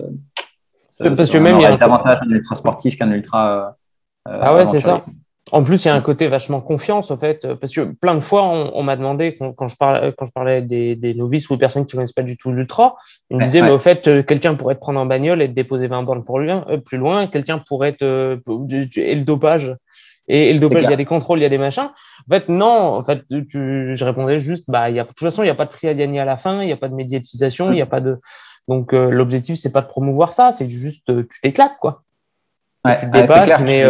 parce que même il y a davantage un ultra sportif qu'un ultra. ah ouais, c'est ça. En plus, il y a un côté vachement confiance, en fait, parce que plein de fois, on, m'a demandé, quand, je parlais, quand je parlais des, novices ou des personnes qui ne connaissent pas du tout l'ultra, ils me disaient, mais au fait, euh, quelqu'un pourrait te prendre en bagnole et te déposer 20 bornes pour lui, euh, plus loin, quelqu'un pourrait te. et le dopage. Et, le dopage, il y a des contrôles, il y a des machins. En fait, non, en fait, je répondais juste, bah, y a, de toute façon, il n'y a pas de prix à gagner à la fin, il n'y a pas de médiatisation, il n'y a pas de. Donc, euh, l'objectif, c'est pas de promouvoir ça, c'est juste, tu t'éclates, quoi. tu te dépasses, mais.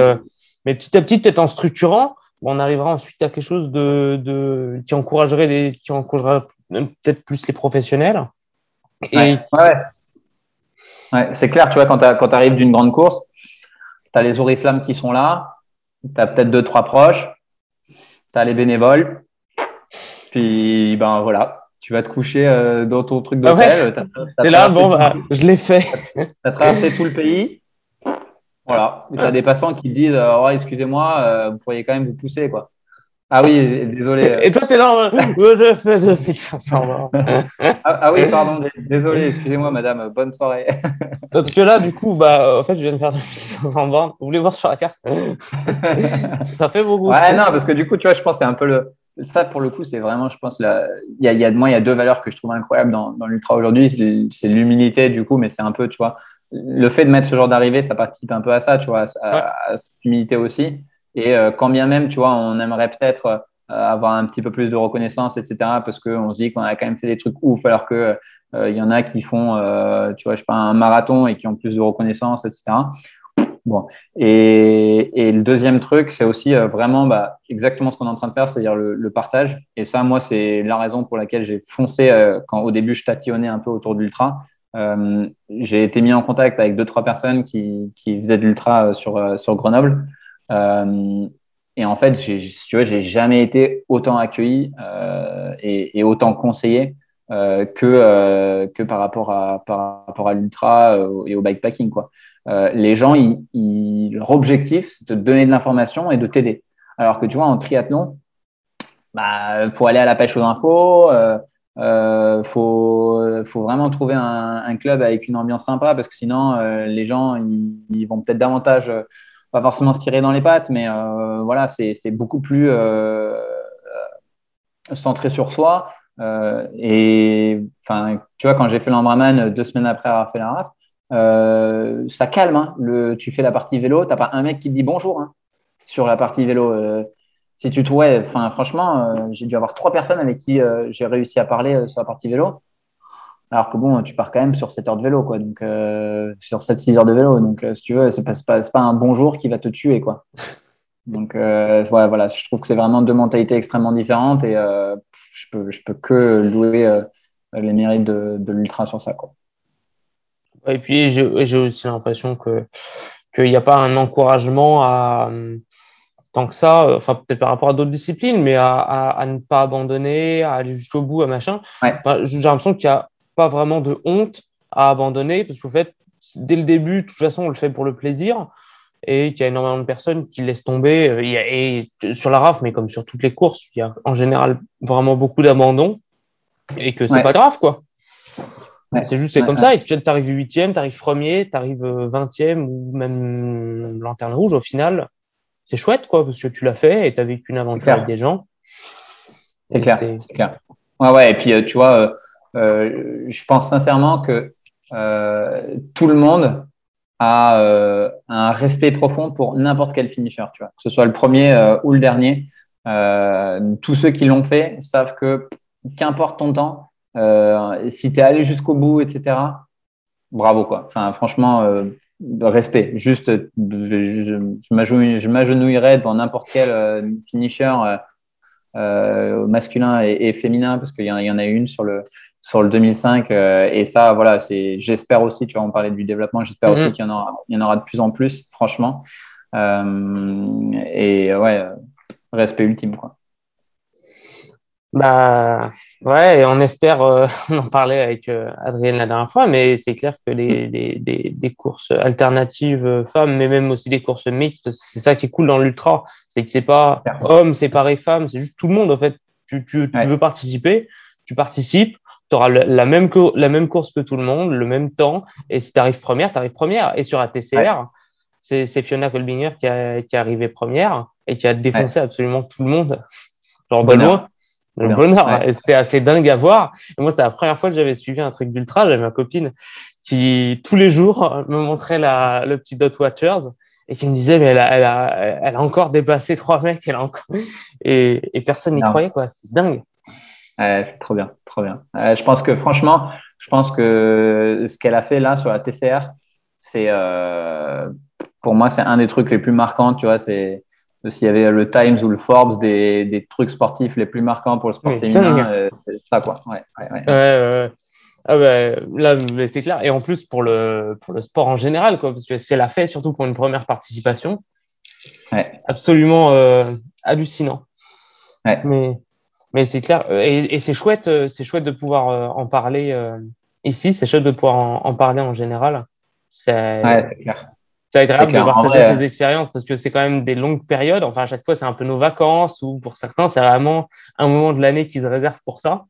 Mais petit à petit, peut-être en structurant, on arrivera ensuite à quelque chose de, qui encouragerait les, qui encouragera peut-être plus les professionnels. Et... Ouais, c'est clair, tu vois, quand tu arrives d'une grande course, tu as les oriflammes qui sont là, tu as peut-être deux, trois proches, tu as les bénévoles, puis ben voilà, tu vas te coucher euh, dans ton truc d'hôtel. Ah ouais. là, bon, bah, je l'ai fait. Tu as traversé tout le pays, voilà. tu as des passants qui te disent euh, oh, excusez-moi, euh, vous pourriez quand même vous pousser. quoi. Ah oui, désolé. Et toi, tu es là, je fais 2500 ah, ah oui, pardon, désolé, excusez-moi, madame, bonne soirée. Parce que là, du coup, bah, en fait, je viens de faire 2500 bornes. Vous voulez voir sur la carte? Ça fait beaucoup. Ouais, non, parce que du coup, tu vois, je pense que c'est un peu le. Ça, pour le coup, c'est vraiment, je pense, la... il, y a, il y a, moi, il y a deux valeurs que je trouve incroyables dans, dans l'ultra aujourd'hui. C'est l'humilité, du coup, mais c'est un peu, tu vois, le fait de mettre ce genre d'arrivée, ça participe un peu à ça, tu vois, à, cette humilité aussi. Et euh, quand bien même, tu vois, on aimerait peut-être euh, avoir un petit peu plus de reconnaissance, etc., parce qu'on se dit qu'on a quand même fait des trucs ouf, alors que euh, il y en a qui font, tu vois, je sais pas, un marathon et qui ont plus de reconnaissance, etc. Bon. Et, le deuxième truc, c'est aussi vraiment bah, exactement ce qu'on est en train de faire, c'est-à-dire le, le, partage. Et ça, moi, c'est la raison pour laquelle j'ai foncé quand au début je tatillonnais un peu autour de l'ultra euh, j'ai été mis en contact avec deux, trois personnes qui, faisaient de l'ultra euh, sur, euh, sur Grenoble. et en fait, si tu veux, j'ai jamais été autant accueilli et, autant conseillé que, que par rapport à, par rapport à l'ultra et au bikepacking. Quoi. les gens, ils, leur objectif, c'est de donner de l'information et de t'aider. Alors que tu vois, en triathlon, bah, faut aller à la pêche aux infos. Euh, faut, faut vraiment trouver un, club avec une ambiance sympa parce que sinon, euh, les gens, ils, vont peut-être davantage, euh, pas forcément se tirer dans les pattes, mais euh, voilà, c'est beaucoup plus centré sur soi. et enfin, tu vois, quand j'ai fait l'Ambraman deux semaines après avoir fait la RAF, ça calme. Hein. le, tu fais la partie vélo, t'as pas un mec qui te dit bonjour hein, sur la partie vélo si tu trouvais, enfin, franchement, euh, j'ai dû avoir trois personnes avec qui euh, j'ai réussi à parler euh, sur la partie vélo. Alors que bon, tu pars quand même sur 7 heures de vélo, quoi. Donc, sur 7-6 heures de vélo. Donc, si tu veux, c'est pas, pas, pas, un bonjour qui va te tuer, quoi. Donc, voilà, voilà, je trouve que c'est vraiment deux mentalités extrêmement différentes et je, peux, je peux que louer les mérites de, de l'ultra sur ça, quoi. Et puis, j'ai aussi l'impression que qu'il n'y a pas un encouragement à, tant que ça, euh, enfin peut-être par rapport à d'autres disciplines, mais à, ne pas abandonner, à aller jusqu'au bout, à machin. j'ai l'impression qu'il n'y a pas vraiment de honte à abandonner, parce qu'en fait, dès le début, de toute façon, on le fait pour le plaisir, et qu'il y a énormément de personnes qui laissent tomber. Euh, et sur la RAF, mais comme sur toutes les courses, il y a en général vraiment beaucoup d'abandon, et que c'est pas grave, quoi. C'est juste, c'est comme ça, et tu arrives huitième, tu arrives premier, tu arrives vingtième, ou même lanterne rouge, au final, c'est chouette, quoi, parce que tu l'as fait et tu as vécu une aventure avec des gens. C'est clair, c'est clair. Ouais, ouais, et puis euh, tu vois, euh, euh, je pense sincèrement que tout le monde a un respect profond pour n'importe quel finisher, tu vois, que ce soit le premier ou le dernier. tous ceux qui l'ont fait savent que qu'importe ton temps, si tu es allé jusqu'au bout, etc., bravo, quoi. Enfin, franchement, respect. Juste, je m'agenouillerais devant n'importe quel euh, finisher euh, euh, masculin et, féminin parce qu'il y, y, en a une sur le sur le 2005 et ça voilà c'est j'espère aussi tu vois on parlait du développement j'espère aussi mm-hmm. qu'il y en aura il y en aura de plus en plus franchement et ouais respect ultime quoi bah ouais, et on espère, euh, on en parlait avec euh, Adrienne la dernière fois, mais c'est clair que les, des, des, courses alternatives euh, femmes, mais même aussi des courses mixtes, c'est ça qui est cool dans l'ultra, c'est que c'est pas homme séparé femme, c'est juste tout le monde en fait. Tu, tu, tu veux participer, tu participes, tu auras la même, la même course que tout le monde, le même temps, et si tu arrives première, tu arrives première. Et sur ATCR, c'est Fiona Kolbinger qui, a, qui est arrivée première. et qui a défoncé absolument tout le monde. Genre Benoît. Le bonheur. Et c'était assez dingue à voir. Et moi, c'était la première fois que j'avais suivi un truc d'ultra. J'avais ma copine qui, tous les jours, me montrait la, le petit Dot Watchers et qui me disait, mais elle a, elle a, elle a encore dépassé trois mecs. Elle a encore... et, et personne n'y croyait, quoi. C'était dingue. Trop bien, trop bien. je pense que, franchement, je pense que ce qu'elle a fait là sur la TCR, c'est, euh, pour moi, c'est un des trucs les plus marquants, tu vois. C'est, s'il y avait le Times ou le Forbes des, des, trucs sportifs les plus marquants pour le sport féminin, euh, c'est ça quoi. Ouais, ouais, ouais. ouais ah bah, là, c'est clair. Et en plus, pour le, pour le sport en général, quoi, parce que ce qu'elle a fait, surtout pour une première participation, absolument euh, hallucinant. Mais, mais c'est clair. Et, et c'est chouette, euh, c'est chouette de pouvoir en parler ici. C'est chouette de pouvoir en, en parler en général. C'est clair c'est agréable de partager ces expériences parce que c'est quand même des longues périodes. Enfin, à chaque fois, c'est un peu nos vacances ou pour certains, c'est vraiment un moment de l'année qu'ils réservent pour ça.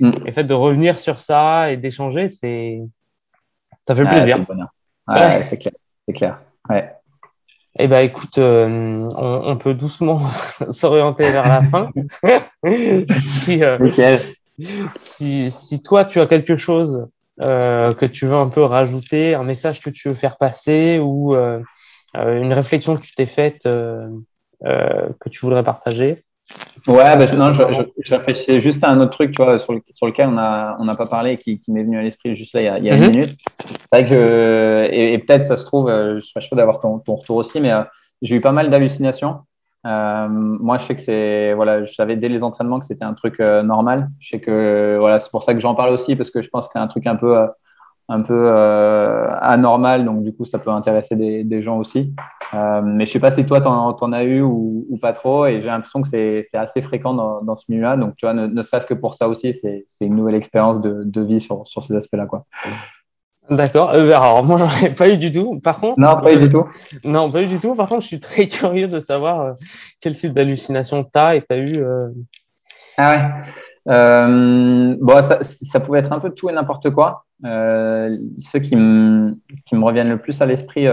Mm. Et le fait de revenir sur ça et d'échanger, c'est ça fait plaisir. C'est clair, c'est clair. Ouais. Eh ben, écoute, euh, on, peut doucement s'orienter vers la fin. si, euh, si, si, toi, tu as quelque chose euh, que tu veux un peu rajouter, un message que tu veux faire passer ou euh, euh, une réflexion que tu t'es faite que tu voudrais partager? Ouais, bah, non, je, je, réfléchissais juste à un autre truc tu vois, sur, lequel on n'a on pas parlé et qui, m'est venu à l'esprit juste là il y a, il y a une mhm. minute. C'est vrai que, et, peut-être ça se trouve, je serais chaud d'avoir ton, ton, retour aussi, mais j'ai eu pas mal d'hallucinations. Euh, moi, je sais que c'est, voilà, je savais dès les entraînements que c'était un truc euh, normal. Je sais que, voilà, c'est pour ça que j'en parle aussi parce que je pense que c'est un truc un peu, euh, un peu anormal. Donc, du coup, ça peut intéresser des, gens aussi. mais je sais pas si toi, t'en, en as eu ou, pas trop. Et j'ai l'impression que c'est, assez fréquent dans, ce milieu-là. Donc, tu vois, ne, ne serait-ce que pour ça aussi, c'est, c'est une nouvelle expérience de, de vie sur, sur ces aspects-là, quoi. D'accord. Euh, alors, moi, j'en ai pas eu du tout. Par contre. Non, pas eu du tout. Non, pas eu du tout. Par contre, je suis très curieux de savoir euh, quel type d'hallucination tu as et tu as eu. Euh. Ah ouais. bon, ça, ça, pouvait être un peu tout et n'importe quoi. ceux qui, me, qui me reviennent le plus à l'esprit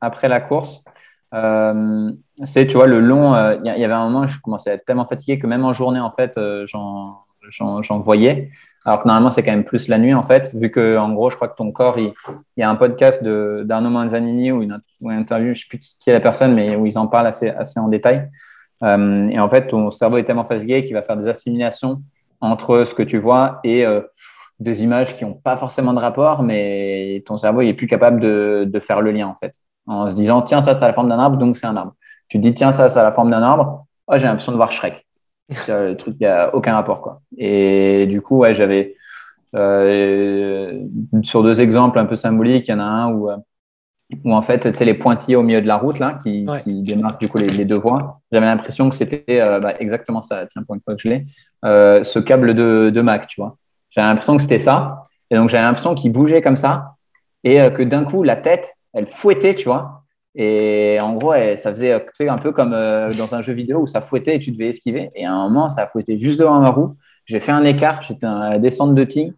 après la course, c'est, tu vois, le long. Il y, y, avait un moment, je commençais à être tellement fatigué que même en journée, en fait, j'en voyais. Alors que normalement, c'est quand même plus la nuit, en fait, vu que, en gros, je crois que ton corps, il, y a un podcast d'Arnaud Manzanini ou une, interview, je ne sais plus qui est la personne, mais où ils en parlent assez, assez en détail. Euh, et en fait, ton cerveau est tellement fatigué qu'il va faire des assimilations entre ce que tu vois et euh, des images qui n'ont pas forcément de rapport, mais ton cerveau il est plus capable de, de, faire le lien, en fait. En se disant, tiens, ça, c'est la forme d'un arbre, donc c'est un arbre. Tu te dis, tiens, ça, c'est la forme d'un arbre, oh, j'ai l'impression de voir Shrek le truc, il n'y a aucun rapport. Quoi. Et du coup, ouais, j'avais euh, sur deux exemples un peu symboliques, il y en a un où, euh, où en fait, c'est les pointillés au milieu de la route là, qui, qui démarquent du coup les, deux voies. J'avais l'impression que c'était euh, bah, exactement ça. Tiens, pour une fois que je l'ai, ce câble de, de Mac, tu vois. J'avais l'impression que c'était ça. Et donc, j'avais l'impression qu'il bougeait comme ça et que d'un coup, la tête, elle fouettait, tu vois. Et en gros, ça faisait un peu comme euh, dans un jeu vidéo où ça fouettait et tu devais esquiver. Et à un moment, ça a fouetté juste devant ma roue. J'ai fait un écart, j'étais à la descente de Ting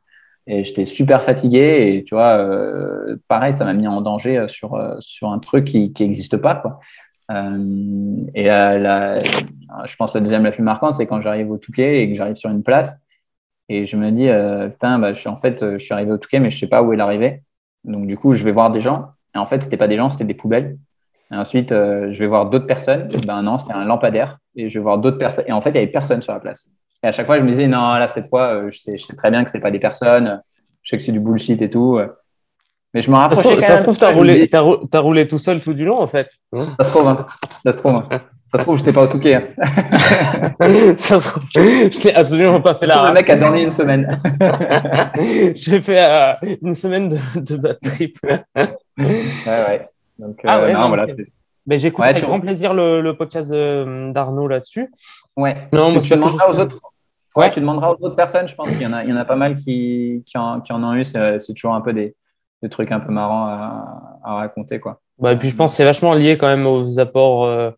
et j'étais super fatigué. Et tu vois, euh, pareil, ça m'a mis en danger sur, euh, sur un truc qui n'existe pas. Et la, je pense que la deuxième la plus marquante, c'est quand j'arrive au Touquet et que j'arrive sur une place. Et je me dis, putain, bah, en fait, je suis arrivé au Touquet, mais je ne sais pas où est l'arrivée. Donc, du coup, je vais voir des gens. Et en fait, c'était pas des gens, c'était des poubelles. Et ensuite, euh, je vais voir d'autres personnes. Ben non, c'était un lampadaire. Et je vais voir d'autres personnes. Et en fait, il y avait personne sur la place. Et à chaque fois, je me disais, non, là, cette fois, euh, je, sais, je sais très bien que c'est pas des personnes. Je sais que c'est du bullshit et tout. Mais je me rapprochais. Ça, se trouve, tu as roulé, roulé tout seul tout du long, en fait. Ça se trouve, hein. Ça se trouve. Hein. Ça se trouve, je n'étais pas au Touquet. Hein. ça se trouve, je n'ai absolument pas fait la. Le mec a dormi une semaine. J'ai fait euh, une semaine de, de bad trip. ouais, ouais. Donc, ah, euh, ouais, non, voilà. Mais j'écoute avec grand plaisir le, le podcast d'Arnaud là-dessus. Ouais. Non, tu, tu demanderas aux autres. Ouais, tu demanderas aux autres personnes. Je pense qu'il y en a, il y en a pas mal qui, qui, en, qui en ont eu. C'est toujours un peu des, des, trucs un peu marrants à, à raconter, quoi. Bah, et puis je pense que c'est vachement lié quand même aux apports euh,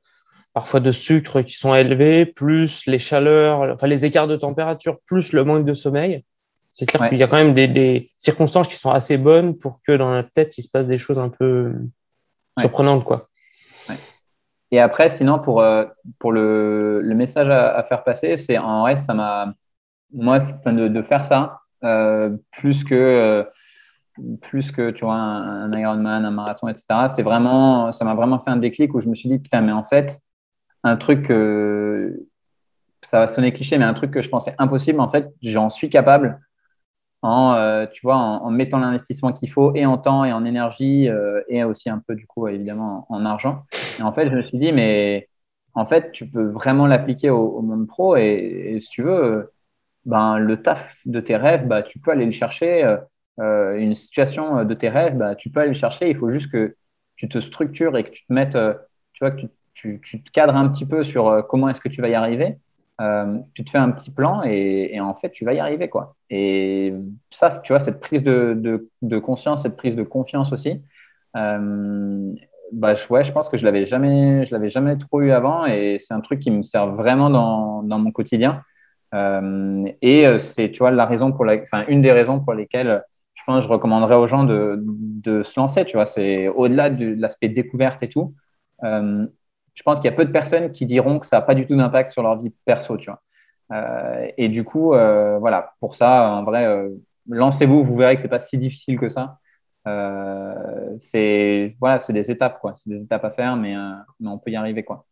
parfois de sucre qui sont élevés, plus les chaleurs, enfin les écarts de température, plus le manque de sommeil. C'est clair qu'il y a quand même des, des, circonstances qui sont assez bonnes pour que dans notre tête, il se passe des choses un peu surprenantes. Quoi. et après, sinon, pour, euh, pour le, le message à, faire passer, c'est en vrai, ça m'a. Moi, de, de, faire ça, euh, plus que. Euh, plus que tu vois un, Ironman, un marathon, etc. C'est vraiment, ça m'a vraiment fait un déclic où je me suis dit putain, mais en fait, un truc ça va sonner cliché, mais un truc que je pensais impossible, en fait, j'en suis capable en, euh, tu vois, en, mettant l'investissement qu'il faut et en temps et en énergie euh, et aussi un peu, du coup, évidemment, en, argent. Et en fait, je me suis dit, mais en fait, tu peux vraiment l'appliquer au, monde pro et, si tu veux, ben, le taf de tes rêves, bah, tu peux aller le chercher. Euh, une situation de tes rêves, bah, tu peux aller le chercher. Il faut juste que tu te structures et que tu te mettes, tu vois, que tu, tu, te cadres un petit peu sur comment est-ce que tu vas y arriver. Euh, tu te fais un petit plan et, en fait, tu vas y arriver. Quoi. Et ça, tu vois, cette prise de, de, conscience, cette prise de confiance aussi, euh, bah, ouais, je pense que je ne l'avais jamais, jamais trop eu avant et c'est un truc qui me sert vraiment dans, dans mon quotidien. Euh, et c'est, tu vois, la raison pour la, enfin, une des raisons pour lesquelles je pense je recommanderais aux gens de, de se lancer. Tu vois, c'est au-delà de l'aspect découverte et tout je pense qu'il y a peu de personnes qui diront que ça n'a pas du tout d'impact sur leur vie perso, tu vois. Euh, et du coup, euh, voilà, pour ça, en vrai, euh, lancez-vous, vous verrez que c'est pas si difficile que ça. c'est voilà, c'est des étapes, quoi. C'est des étapes à faire, mais, mais on peut y arriver, quoi.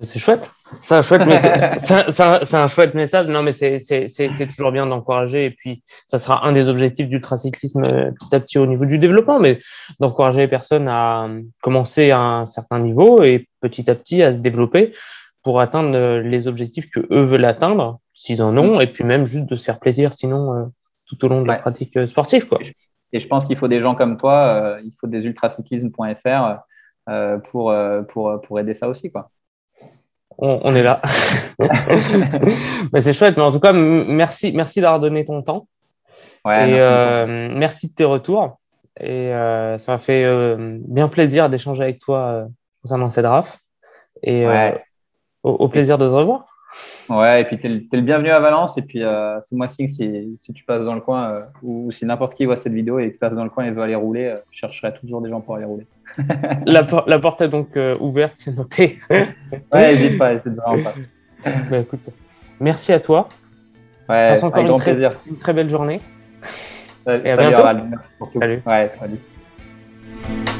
C'est chouette. C'est un chouette, c'est un, chouette message. Non, mais c'est toujours bien d'encourager. Et puis, ça sera un des objectifs d'ultracyclisme euh, petit à petit au niveau du développement, mais d'encourager les personnes à euh, commencer à un certain niveau et petit à petit à se développer pour atteindre euh, les objectifs que eux veulent atteindre, s'ils en ont, et puis même juste de se faire plaisir, sinon tout au long de la pratique sportive, quoi. Et je pense qu'il faut des gens comme toi. il faut des ultracyclisme.fr pour, pour pour aider ça aussi, quoi on, est là. mais c'est chouette. Mais en tout cas, merci, merci d'avoir donné ton temps. Ouais, et euh, merci, de tes retours. Et euh, ça m'a fait euh, bien plaisir d'échanger avec toi concernant cette raf. Et au, plaisir de te revoir. Ouais, et puis tu es, le bienvenu à Valence. Et puis fais-moi signe si, si, tu passes dans le coin ou si n'importe qui voit cette vidéo et que tu passes dans le coin et veut aller rouler, je chercherai toujours des gens pour aller rouler la, la, porte est donc euh, ouverte, c'est noté. ouais, n'hésite pas, n'hésite vraiment pas. Bah, écoute, merci à toi. Ouais, Passe encore une, très, une très belle journée. et à bientôt. merci pour tout. Salut. Ouais, salut.